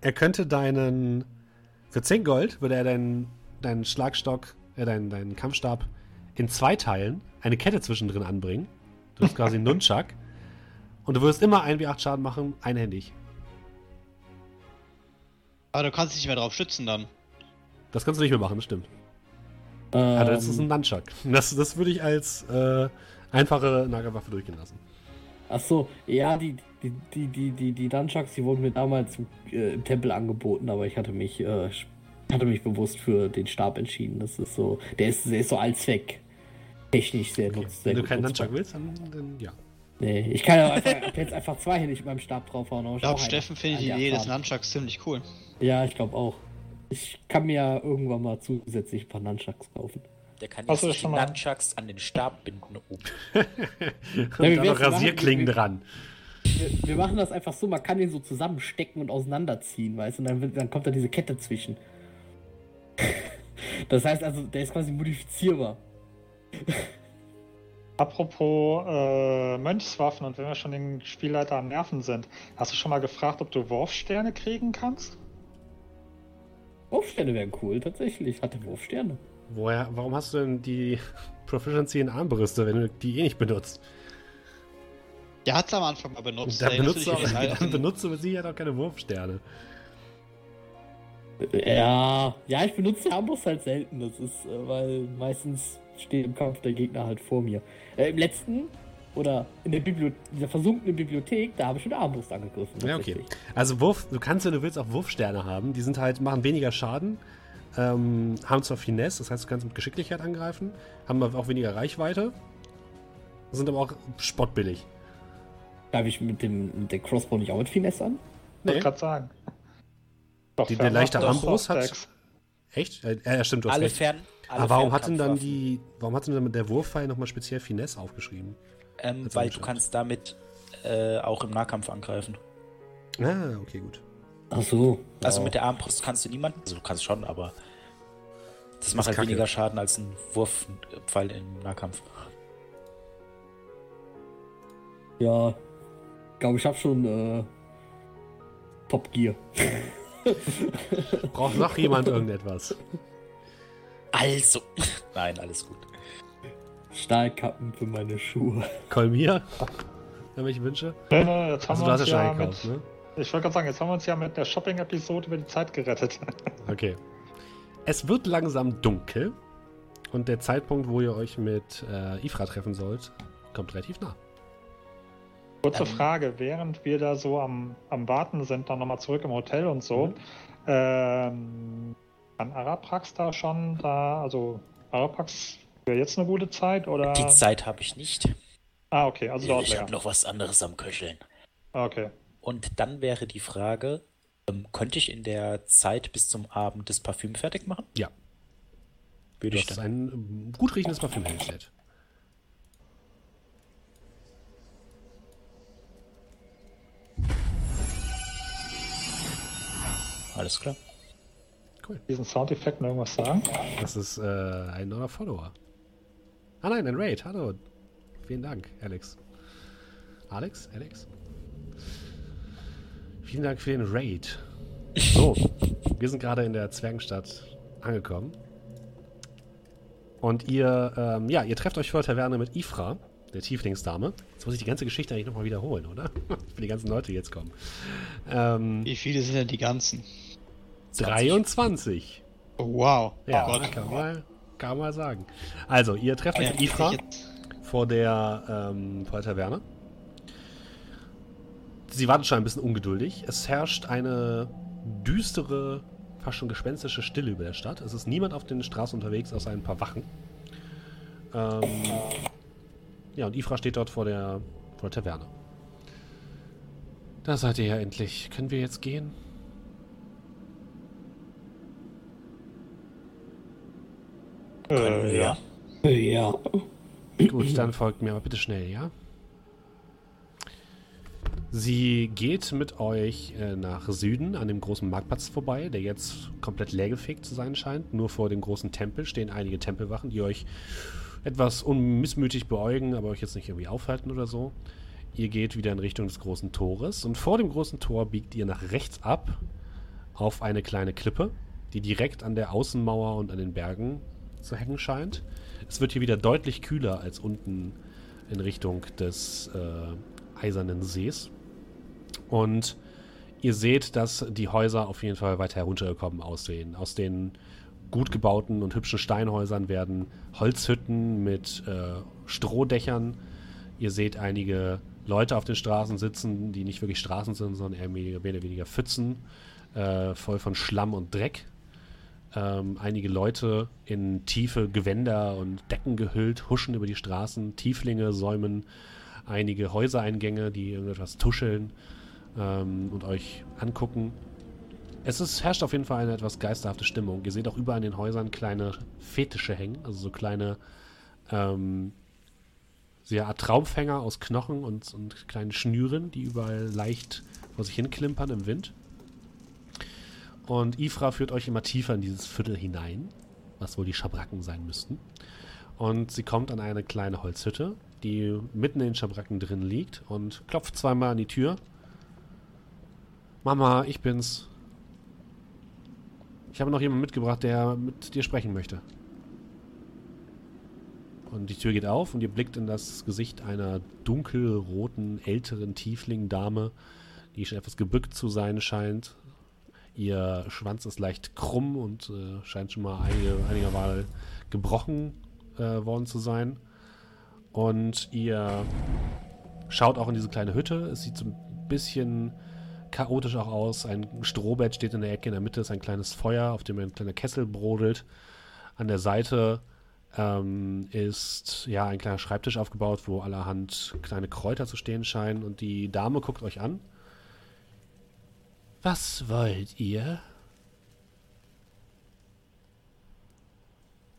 Er könnte deinen, für 10 Gold würde er deinen, deinen Schlagstock, äh, deinen, deinen Kampfstab in zwei teilen, eine Kette zwischendrin anbringen. Du hast quasi einen Nunchuck. Und du würdest immer 1 wie 8 Schaden machen, einhändig. Aber du kannst dich nicht mehr drauf schützen dann. Das kannst du nicht mehr machen, das stimmt. ähm, Aber das ist ein Nunchuck. Das, das würde ich als äh, einfache Nahkampfwaffe durchgehen lassen. Ach so, ja, die, die, die, die, die, die Nunchucks, die wurden mir damals äh, im Tempel angeboten, aber ich hatte mich, äh, hatte mich bewusst für den Stab entschieden. Das ist so, der ist, der ist so allzweck. Technisch sehr nutzt. Sehr Wenn du keinen. Nunchuck willst, dann, dann ja. Nee, ich kann ja einfach, jetzt einfach zweihändig mit meinem Stab draufhauen. Ich glaube, auch Steffen findet die Idee des. Nunchucks ziemlich cool. Ja, ich glaube auch. Ich kann mir ja irgendwann mal zusätzlich ein paar Nunchucks kaufen. Der kann jetzt die Nunchucks an den Stab binden. Oh. Und wie da wär's, noch wir machen- Rasierklingen wir- dran. Wir, wir machen das einfach so, man kann den so zusammenstecken und auseinanderziehen, weißt du, und dann, dann kommt da diese Kette zwischen. Das heißt also, der ist quasi modifizierbar. Apropos äh, Mönchswaffen und wenn wir schon den Spielleiter am Nerven sind, hast du schon mal gefragt, ob du Wurfsterne kriegen kannst? Wurfsterne wären cool, tatsächlich. Hat der Wurfsterne. Woher, warum hast du denn die Proficiency in Armbrüste, wenn du die eh nicht benutzt? Der hat es am Anfang mal benutzt. Dann Erinnerst benutzt, den dann benutzt du mit Sicherheit auch keine Wurfsterne. Ja, ja, ich benutze Armbrust halt selten. Das ist, äh, weil meistens steht im Kampf der Gegner halt vor mir. Äh, Im letzten oder in der Bibliothek, dieser versunkenen Bibliothek, da habe ich mit der Armbrust angegriffen. Ja, okay. Also Wurf, du kannst, wenn du willst, auch Wurfsterne haben. Die sind halt, machen weniger Schaden, ähm, haben zwar Finesse, das heißt, du kannst mit Geschicklichkeit angreifen, haben aber auch weniger Reichweite, sind aber auch spottbillig. Greife ich mit dem mit der Crossbow nicht auch mit Finesse an? Wollte Nee, gerade sagen. Doch, Die- der leichte Armbrust hat- echt? Ja, ja, stimmt, du hast Alle recht. Fern. Alle Aber warum hat denn dann die, warum hat denn dann der Wurfpfeil nochmal speziell Finesse aufgeschrieben? Ähm, weil du kannst damit äh, auch im Nahkampf angreifen. Ah, okay, gut. Ach so. Also ja. mit der Armbrust kannst du niemanden. Also du kannst schon, aber das macht ist halt kacke. weniger Schaden als ein Wurfpfeil im Nahkampf. Ja, glaube ich habe schon äh, Top Gear. Braucht noch jemand irgendetwas? Also. Nein, alles gut. Stahlkappen für meine Schuhe. Kolmir? Irgendwelche Wünsche? Haben Also du hast ja schon gekauft, ne? Ich wollte gerade sagen, jetzt haben wir uns ja mit der Shopping-Episode über die Zeit gerettet. Okay. Es wird langsam dunkel und der Zeitpunkt, wo ihr euch mit äh, Ifra treffen sollt, kommt relativ nah. Kurze Ähm. Frage, während wir da so am, am Warten sind, dann nochmal zurück im Hotel und so, Mhm. ähm, kann Araprax da schon da, also Araprax wäre jetzt eine gute Zeit oder? Die Zeit habe ich nicht. Ah, okay, also dort Ich habe noch was anderes am Köcheln. Okay. Und dann wäre die Frage, ähm, könnte ich in der Zeit bis zum Abend das Parfüm fertig machen? Ja, Würde du ich dann. ein ähm, gut riechendes Parfüm hingestellt. alles klar. Diesen Soundeffekt noch irgendwas sagen? Das ist äh, ein neuer Follower. Ah nein, ein Raid. Hallo. Vielen Dank, Alex. Alex? Alex? Vielen Dank für den Raid. So, wir sind gerade in der Zwergenstadt angekommen. Und ihr, ähm, ja, ihr trefft euch vor der Taverne mit Ifra, der Tieflingsdame. Jetzt muss ich die ganze Geschichte eigentlich nochmal wiederholen, oder? Für die ganzen Leute, die jetzt kommen. Ähm, Wie viele sind denn die ganzen? 23. Oh, wow. Ja, oh Gott. kann, man mal, kann man sagen. Also, ihr trefft euch Ja, mit Ifra vor der, ähm, vor der Taverne. Sie wartet schon ein bisschen ungeduldig. Es herrscht eine düstere, fast schon gespenstische Stille über der Stadt. Es ist niemand auf den Straßen unterwegs, außer ein paar Wachen. Ähm, ja, und Ifra steht dort vor der, vor der Taverne. Da seid ihr ja endlich. Können wir jetzt gehen? Können wir, ja. Ja. Gut, dann folgt mir aber bitte schnell, ja? Sie geht mit euch äh, nach Süden an dem großen Marktplatz vorbei, der jetzt komplett leergefegt zu sein scheint. Nur vor dem großen Tempel stehen einige Tempelwachen, die euch etwas unmissmütig beäugen, aber euch jetzt nicht irgendwie aufhalten oder so. Ihr geht wieder in Richtung des großen Tores und vor dem großen Tor biegt ihr nach rechts ab auf eine kleine Klippe, die direkt an der Außenmauer und an den Bergen zu hängen scheint. Es wird hier wieder deutlich kühler als unten in Richtung des äh, Eisernen Sees. Und ihr seht, dass die Häuser auf jeden Fall weiter heruntergekommen aussehen. Aus den gut gebauten und hübschen Steinhäusern werden Holzhütten mit äh, Strohdächern. Ihr seht einige Leute auf den Straßen sitzen, die nicht wirklich Straßen sind, sondern eher mehr oder weniger Pfützen, äh, voll von Schlamm und Dreck. Ähm, einige Leute in tiefe Gewänder und Decken gehüllt huschen über die Straßen. Tieflinge säumen einige Häusereingänge, die irgendetwas tuscheln ähm, und euch angucken. Es ist, herrscht auf jeden Fall eine etwas geisterhafte Stimmung. Ihr seht auch überall in den Häusern kleine Fetische hängen, also so kleine ähm, sehr Art Traumfänger aus Knochen und, und kleinen Schnüren, die überall leicht vor sich hin klimpern im Wind. Und Ifra führt euch immer tiefer in dieses Viertel hinein, was wohl die Schabracken sein müssten. Und sie kommt an eine kleine Holzhütte, die mitten in den Schabracken drin liegt und klopft zweimal an die Tür. Mama, ich bin's. Ich habe noch jemanden mitgebracht, der mit dir sprechen möchte. Und die Tür geht auf und ihr blickt in das Gesicht einer dunkelroten, älteren Tiefling-Dame, die schon etwas gebückt zu sein scheint. Ihr Schwanz ist leicht krumm und äh, scheint schon mal einige, einiger Mal gebrochen äh, worden zu sein. Und ihr schaut auch in diese kleine Hütte. Es sieht so ein bisschen chaotisch auch aus. Ein Strohbett steht in der Ecke. In der Mitte ist ein kleines Feuer, auf dem ein kleiner Kessel brodelt. An der Seite ähm, ist ja ein kleiner Schreibtisch aufgebaut, wo allerhand kleine Kräuter zu stehen scheinen. Und die Dame guckt euch an. Was wollt ihr?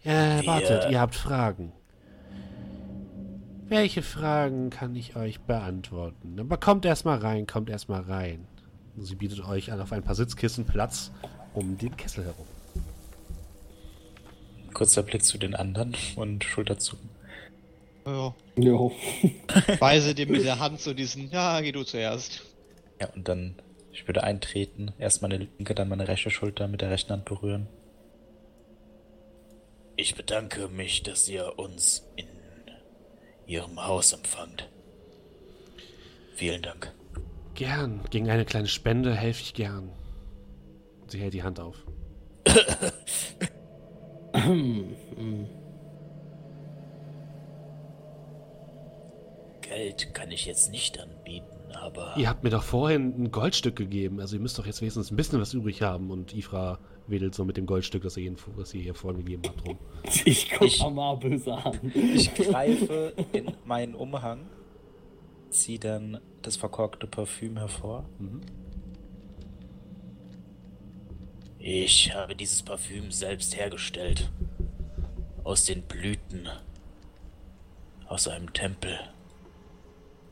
Wir- wartet, ihr habt Fragen. Welche Fragen kann ich euch beantworten? Aber kommt erstmal rein, kommt erstmal rein. Sie bietet euch an auf ein paar Sitzkissen Platz um den Kessel herum. Kurzer Blick zu den anderen und Schulterzucken. Ja. Jo. Weise dir mit der Hand so diesen, ja, geh du zuerst. Ja, und dann, ich würde eintreten, erst meine linke, dann meine rechte Schulter mit der rechten Hand berühren. Ich bedanke mich, dass ihr uns in Ihrem Haus empfangt. Vielen Dank. Gern. Gegen eine kleine Spende helfe ich gern. Sie hält die Hand auf. Geld kann ich jetzt nicht anbieten, aber Ihr habt mir doch vorhin ein Goldstück gegeben. Also ihr müsst doch jetzt wenigstens ein bisschen was übrig haben. Und Ifra wedelt so mit dem Goldstück, das ihr, ihnen, was ihr ihr vorhin gegeben habt, rum. Ich guck Ich- mal böse an. ich greife in meinen Umhang, ziehe dann das verkorkte Parfüm hervor. Mhm. Ich habe dieses Parfüm selbst hergestellt. Aus den Blüten. Aus einem Tempel.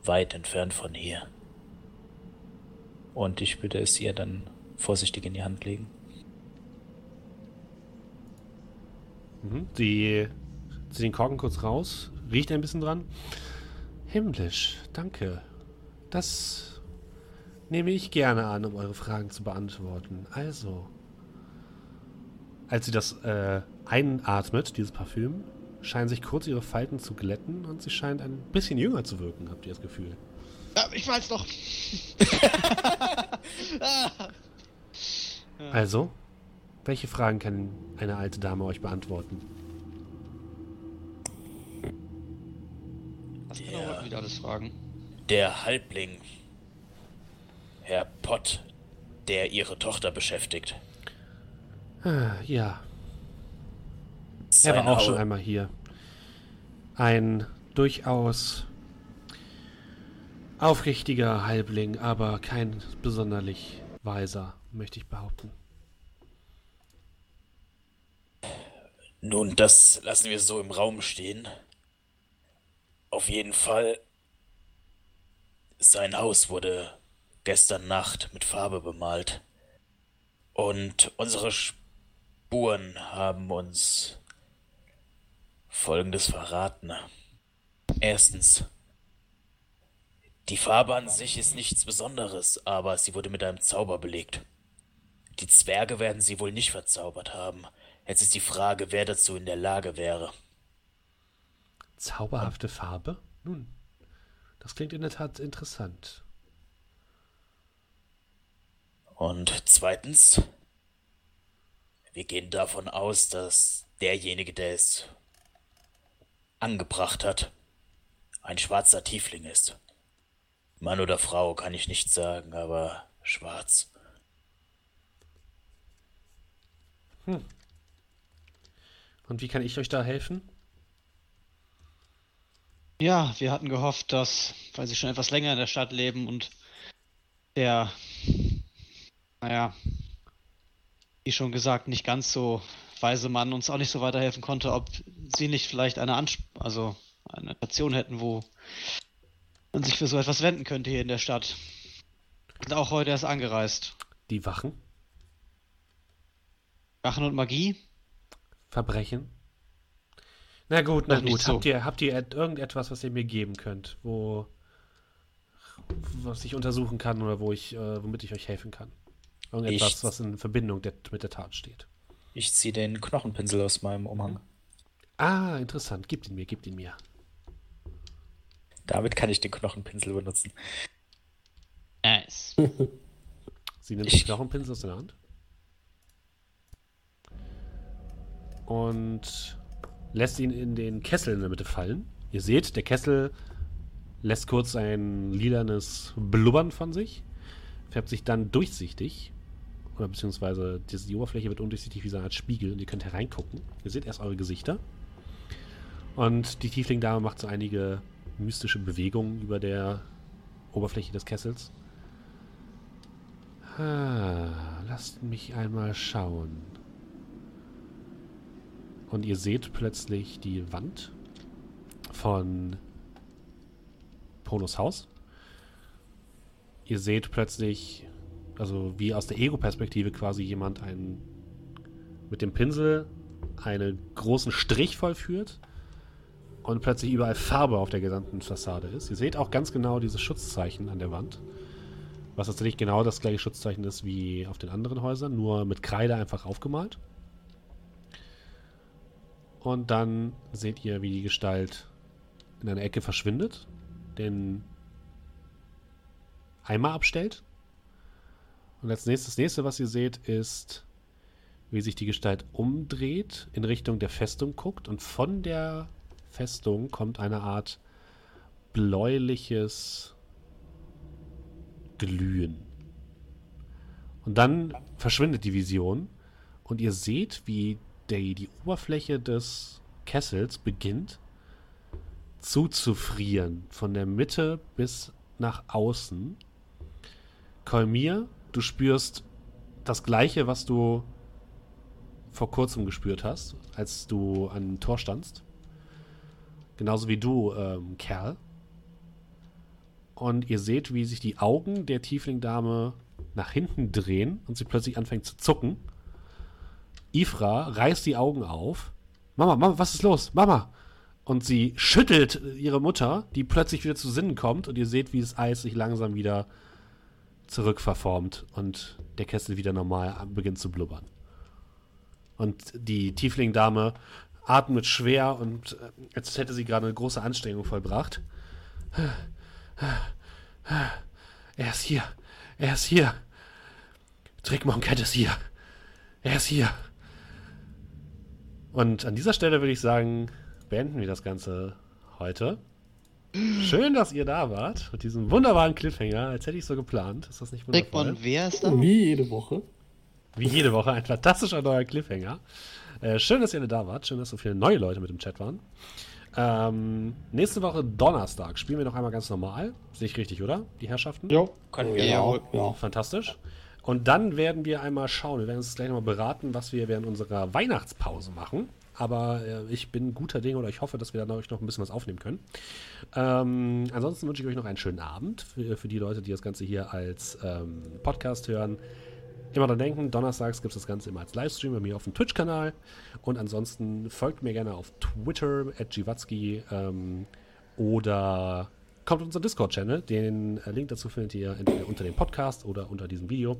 Weit entfernt von hier. Und ich würde es ihr dann vorsichtig in die Hand legen. Mhm. Sie zieht den Korken kurz raus, riecht ein bisschen dran. Himmlisch, danke. Das nehme ich gerne an, um eure Fragen zu beantworten. Also, als sie das äh, einatmet, dieses Parfüm, scheinen sich kurz ihre Falten zu glätten und sie scheint ein bisschen jünger zu wirken, habt ihr das Gefühl. Ja, ich weiß doch. Also, welche Fragen kann eine alte Dame euch beantworten? Was Ja. genau wollten wir alles fragen? Der Halbling, Herr Pott, der ihre Tochter beschäftigt. Ah, ja, er war auch schon einmal hier. Ein durchaus aufrichtiger Halbling, aber kein besonderlich weiser, möchte ich behaupten. Nun, das lassen wir so im Raum stehen. Auf jeden Fall, sein Haus wurde gestern Nacht mit Farbe bemalt. Und unsere Spuren haben uns Folgendes verraten. Erstens, die Farbe an sich ist nichts Besonderes, aber sie wurde mit einem Zauber belegt. Die Zwerge werden sie wohl nicht verzaubert haben. Jetzt ist die Frage, wer dazu in der Lage wäre. Zauberhafte Farbe? Nun, das klingt in der Tat interessant. Und zweitens, wir gehen davon aus, dass derjenige, der es angebracht hat, ein schwarzer Tiefling ist. Mann oder Frau kann ich nicht sagen, aber schwarz. Und wie kann ich euch da helfen? Ja, wir hatten gehofft, dass, weil sie schon etwas länger in der Stadt leben und der, naja, wie schon gesagt, nicht ganz so weise Mann uns auch nicht so weiterhelfen konnte, ob sie nicht vielleicht eine Ansp also eine Station hätten, wo man sich für so etwas wenden könnte hier in der Stadt. Sind auch heute erst angereist. Die Wachen? Wachen und Magie? Verbrechen? Na gut, na gut. so. Habt ihr, habt ihr et- irgendetwas, was ihr mir geben könnt, wo was ich untersuchen kann oder wo ich, äh, womit ich euch helfen kann? Irgendetwas, Ich- was in Verbindung der, mit der Tat steht. Ich ziehe den Knochenpinsel aus meinem Umhang. Ah, interessant. Gebt ihn mir, gebt ihn mir. Damit kann ich den Knochenpinsel benutzen. Nice. Sie nimmt Ich- den Knochenpinsel aus der Hand. Und lässt ihn in den Kessel in der Mitte fallen. Ihr seht, der Kessel lässt kurz ein lilanes Blubbern von sich, färbt sich dann durchsichtig. Oder beziehungsweise die, Oberfläche wird undurchsichtig wie so eine Art Spiegel und ihr könnt hereingucken. Ihr seht erst eure Gesichter. Und die Tiefling-Dame macht so einige mystische Bewegungen über der Oberfläche des Kessels. Ah, lasst mich einmal schauen. Und ihr seht plötzlich die Wand von Polos Haus. Ihr seht plötzlich, also wie aus der Ego-Perspektive quasi jemand einen mit dem Pinsel einen großen Strich vollführt und plötzlich überall Farbe auf der gesamten Fassade ist. Ihr seht auch ganz genau dieses Schutzzeichen an der Wand. Was tatsächlich genau das gleiche Schutzzeichen ist wie auf den anderen Häusern, nur mit Kreide einfach aufgemalt. Und dann seht ihr, wie die Gestalt in einer Ecke verschwindet, den Eimer abstellt. Und als nächstes, das nächste, was ihr seht, ist, wie sich die Gestalt umdreht, in Richtung der Festung guckt und von der Festung kommt eine Art bläuliches Glühen. Und dann verschwindet die Vision und ihr seht, wie der, die Oberfläche des Kessels beginnt zuzufrieren, von der Mitte bis nach außen. Kolmir, du spürst das gleiche, was du vor kurzem gespürt hast, als du an dem Tor standst. Genauso wie du, ähm, Kerl. Und ihr seht, wie sich die Augen der Tiefling-Dame nach hinten drehen und sie plötzlich anfängt zu zucken. Ifra reißt die Augen auf. Mama, Mama, was ist los? Mama! Und sie schüttelt ihre Mutter, die plötzlich wieder zu Sinnen kommt und ihr seht, wie das Eis sich langsam wieder zurückverformt und der Kessel wieder normal beginnt zu blubbern. Und die Tiefling-Dame atmet schwer und äh, als hätte sie gerade eine große Anstrengung vollbracht. Er ist hier. Er ist hier. Trickmonkett ist hier. Er ist hier. Und an dieser Stelle würde ich sagen, beenden wir das Ganze heute. Schön, dass ihr da wart mit diesem wunderbaren Cliffhanger, als hätte ich so geplant. Ist das nicht wundervoll? Rickmon, wer ist da? Wie jede Woche. Wie jede Woche ein fantastischer neuer Cliffhanger. Äh, schön, dass ihr alle da wart. Schön, dass so viele neue Leute mit im Chat waren. Ähm, nächste Woche Donnerstag spielen wir noch einmal ganz normal. Sehe ich richtig, oder? Die Herrschaften? Jo. Können wir Ja, ja. ja. Fantastisch. Und dann werden wir einmal schauen. Wir werden uns gleich nochmal beraten, was wir während unserer Weihnachtspause machen. Aber äh, ich bin guter Dinge oder ich hoffe, dass wir dann euch noch ein bisschen was aufnehmen können. Ähm, ansonsten wünsche ich euch noch einen schönen Abend für, für die Leute, die das Ganze hier als ähm, Podcast hören. Immer dran denken, donnerstags gibt es das Ganze immer als Livestream bei mir auf dem Twitch-Kanal. Und ansonsten folgt mir gerne auf Twitter, at ähm, oder kommt auf unseren Discord-Channel. Den äh, Link dazu findet ihr entweder unter dem Podcast oder unter diesem Video.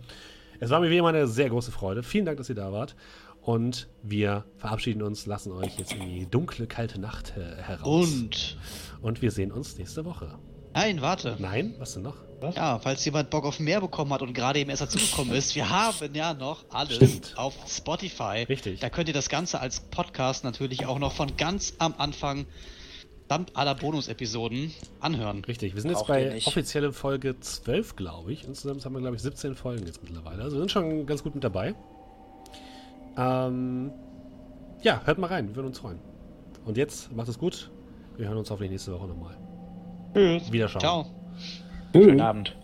Es war mir wie immer eine sehr große Freude. Vielen Dank, dass ihr da wart. Und wir verabschieden uns, lassen euch jetzt in die dunkle, kalte Nacht äh, heraus. Und. Und wir sehen uns nächste Woche. Nein, warte. Nein, was denn noch? Ja, falls jemand Bock auf mehr bekommen hat und gerade eben erst dazugekommen ist, wir haben ja noch alles Stimmt. auf Spotify. Richtig. Da könnt ihr das Ganze als Podcast natürlich auch noch von ganz am Anfang samt aller Bonus-Episoden anhören. Richtig, wir sind jetzt Braucht bei offizielle Folge 12, glaube ich. Insgesamt haben wir, glaube ich, 17 Folgen jetzt mittlerweile. Also wir sind schon ganz gut mit dabei. Ähm, ja, hört mal rein, wir würden uns freuen. Und jetzt macht es gut. Wir hören uns hoffentlich nächste Woche nochmal. Tschüss. Wiederschauen. Ciao. Schönen Abend.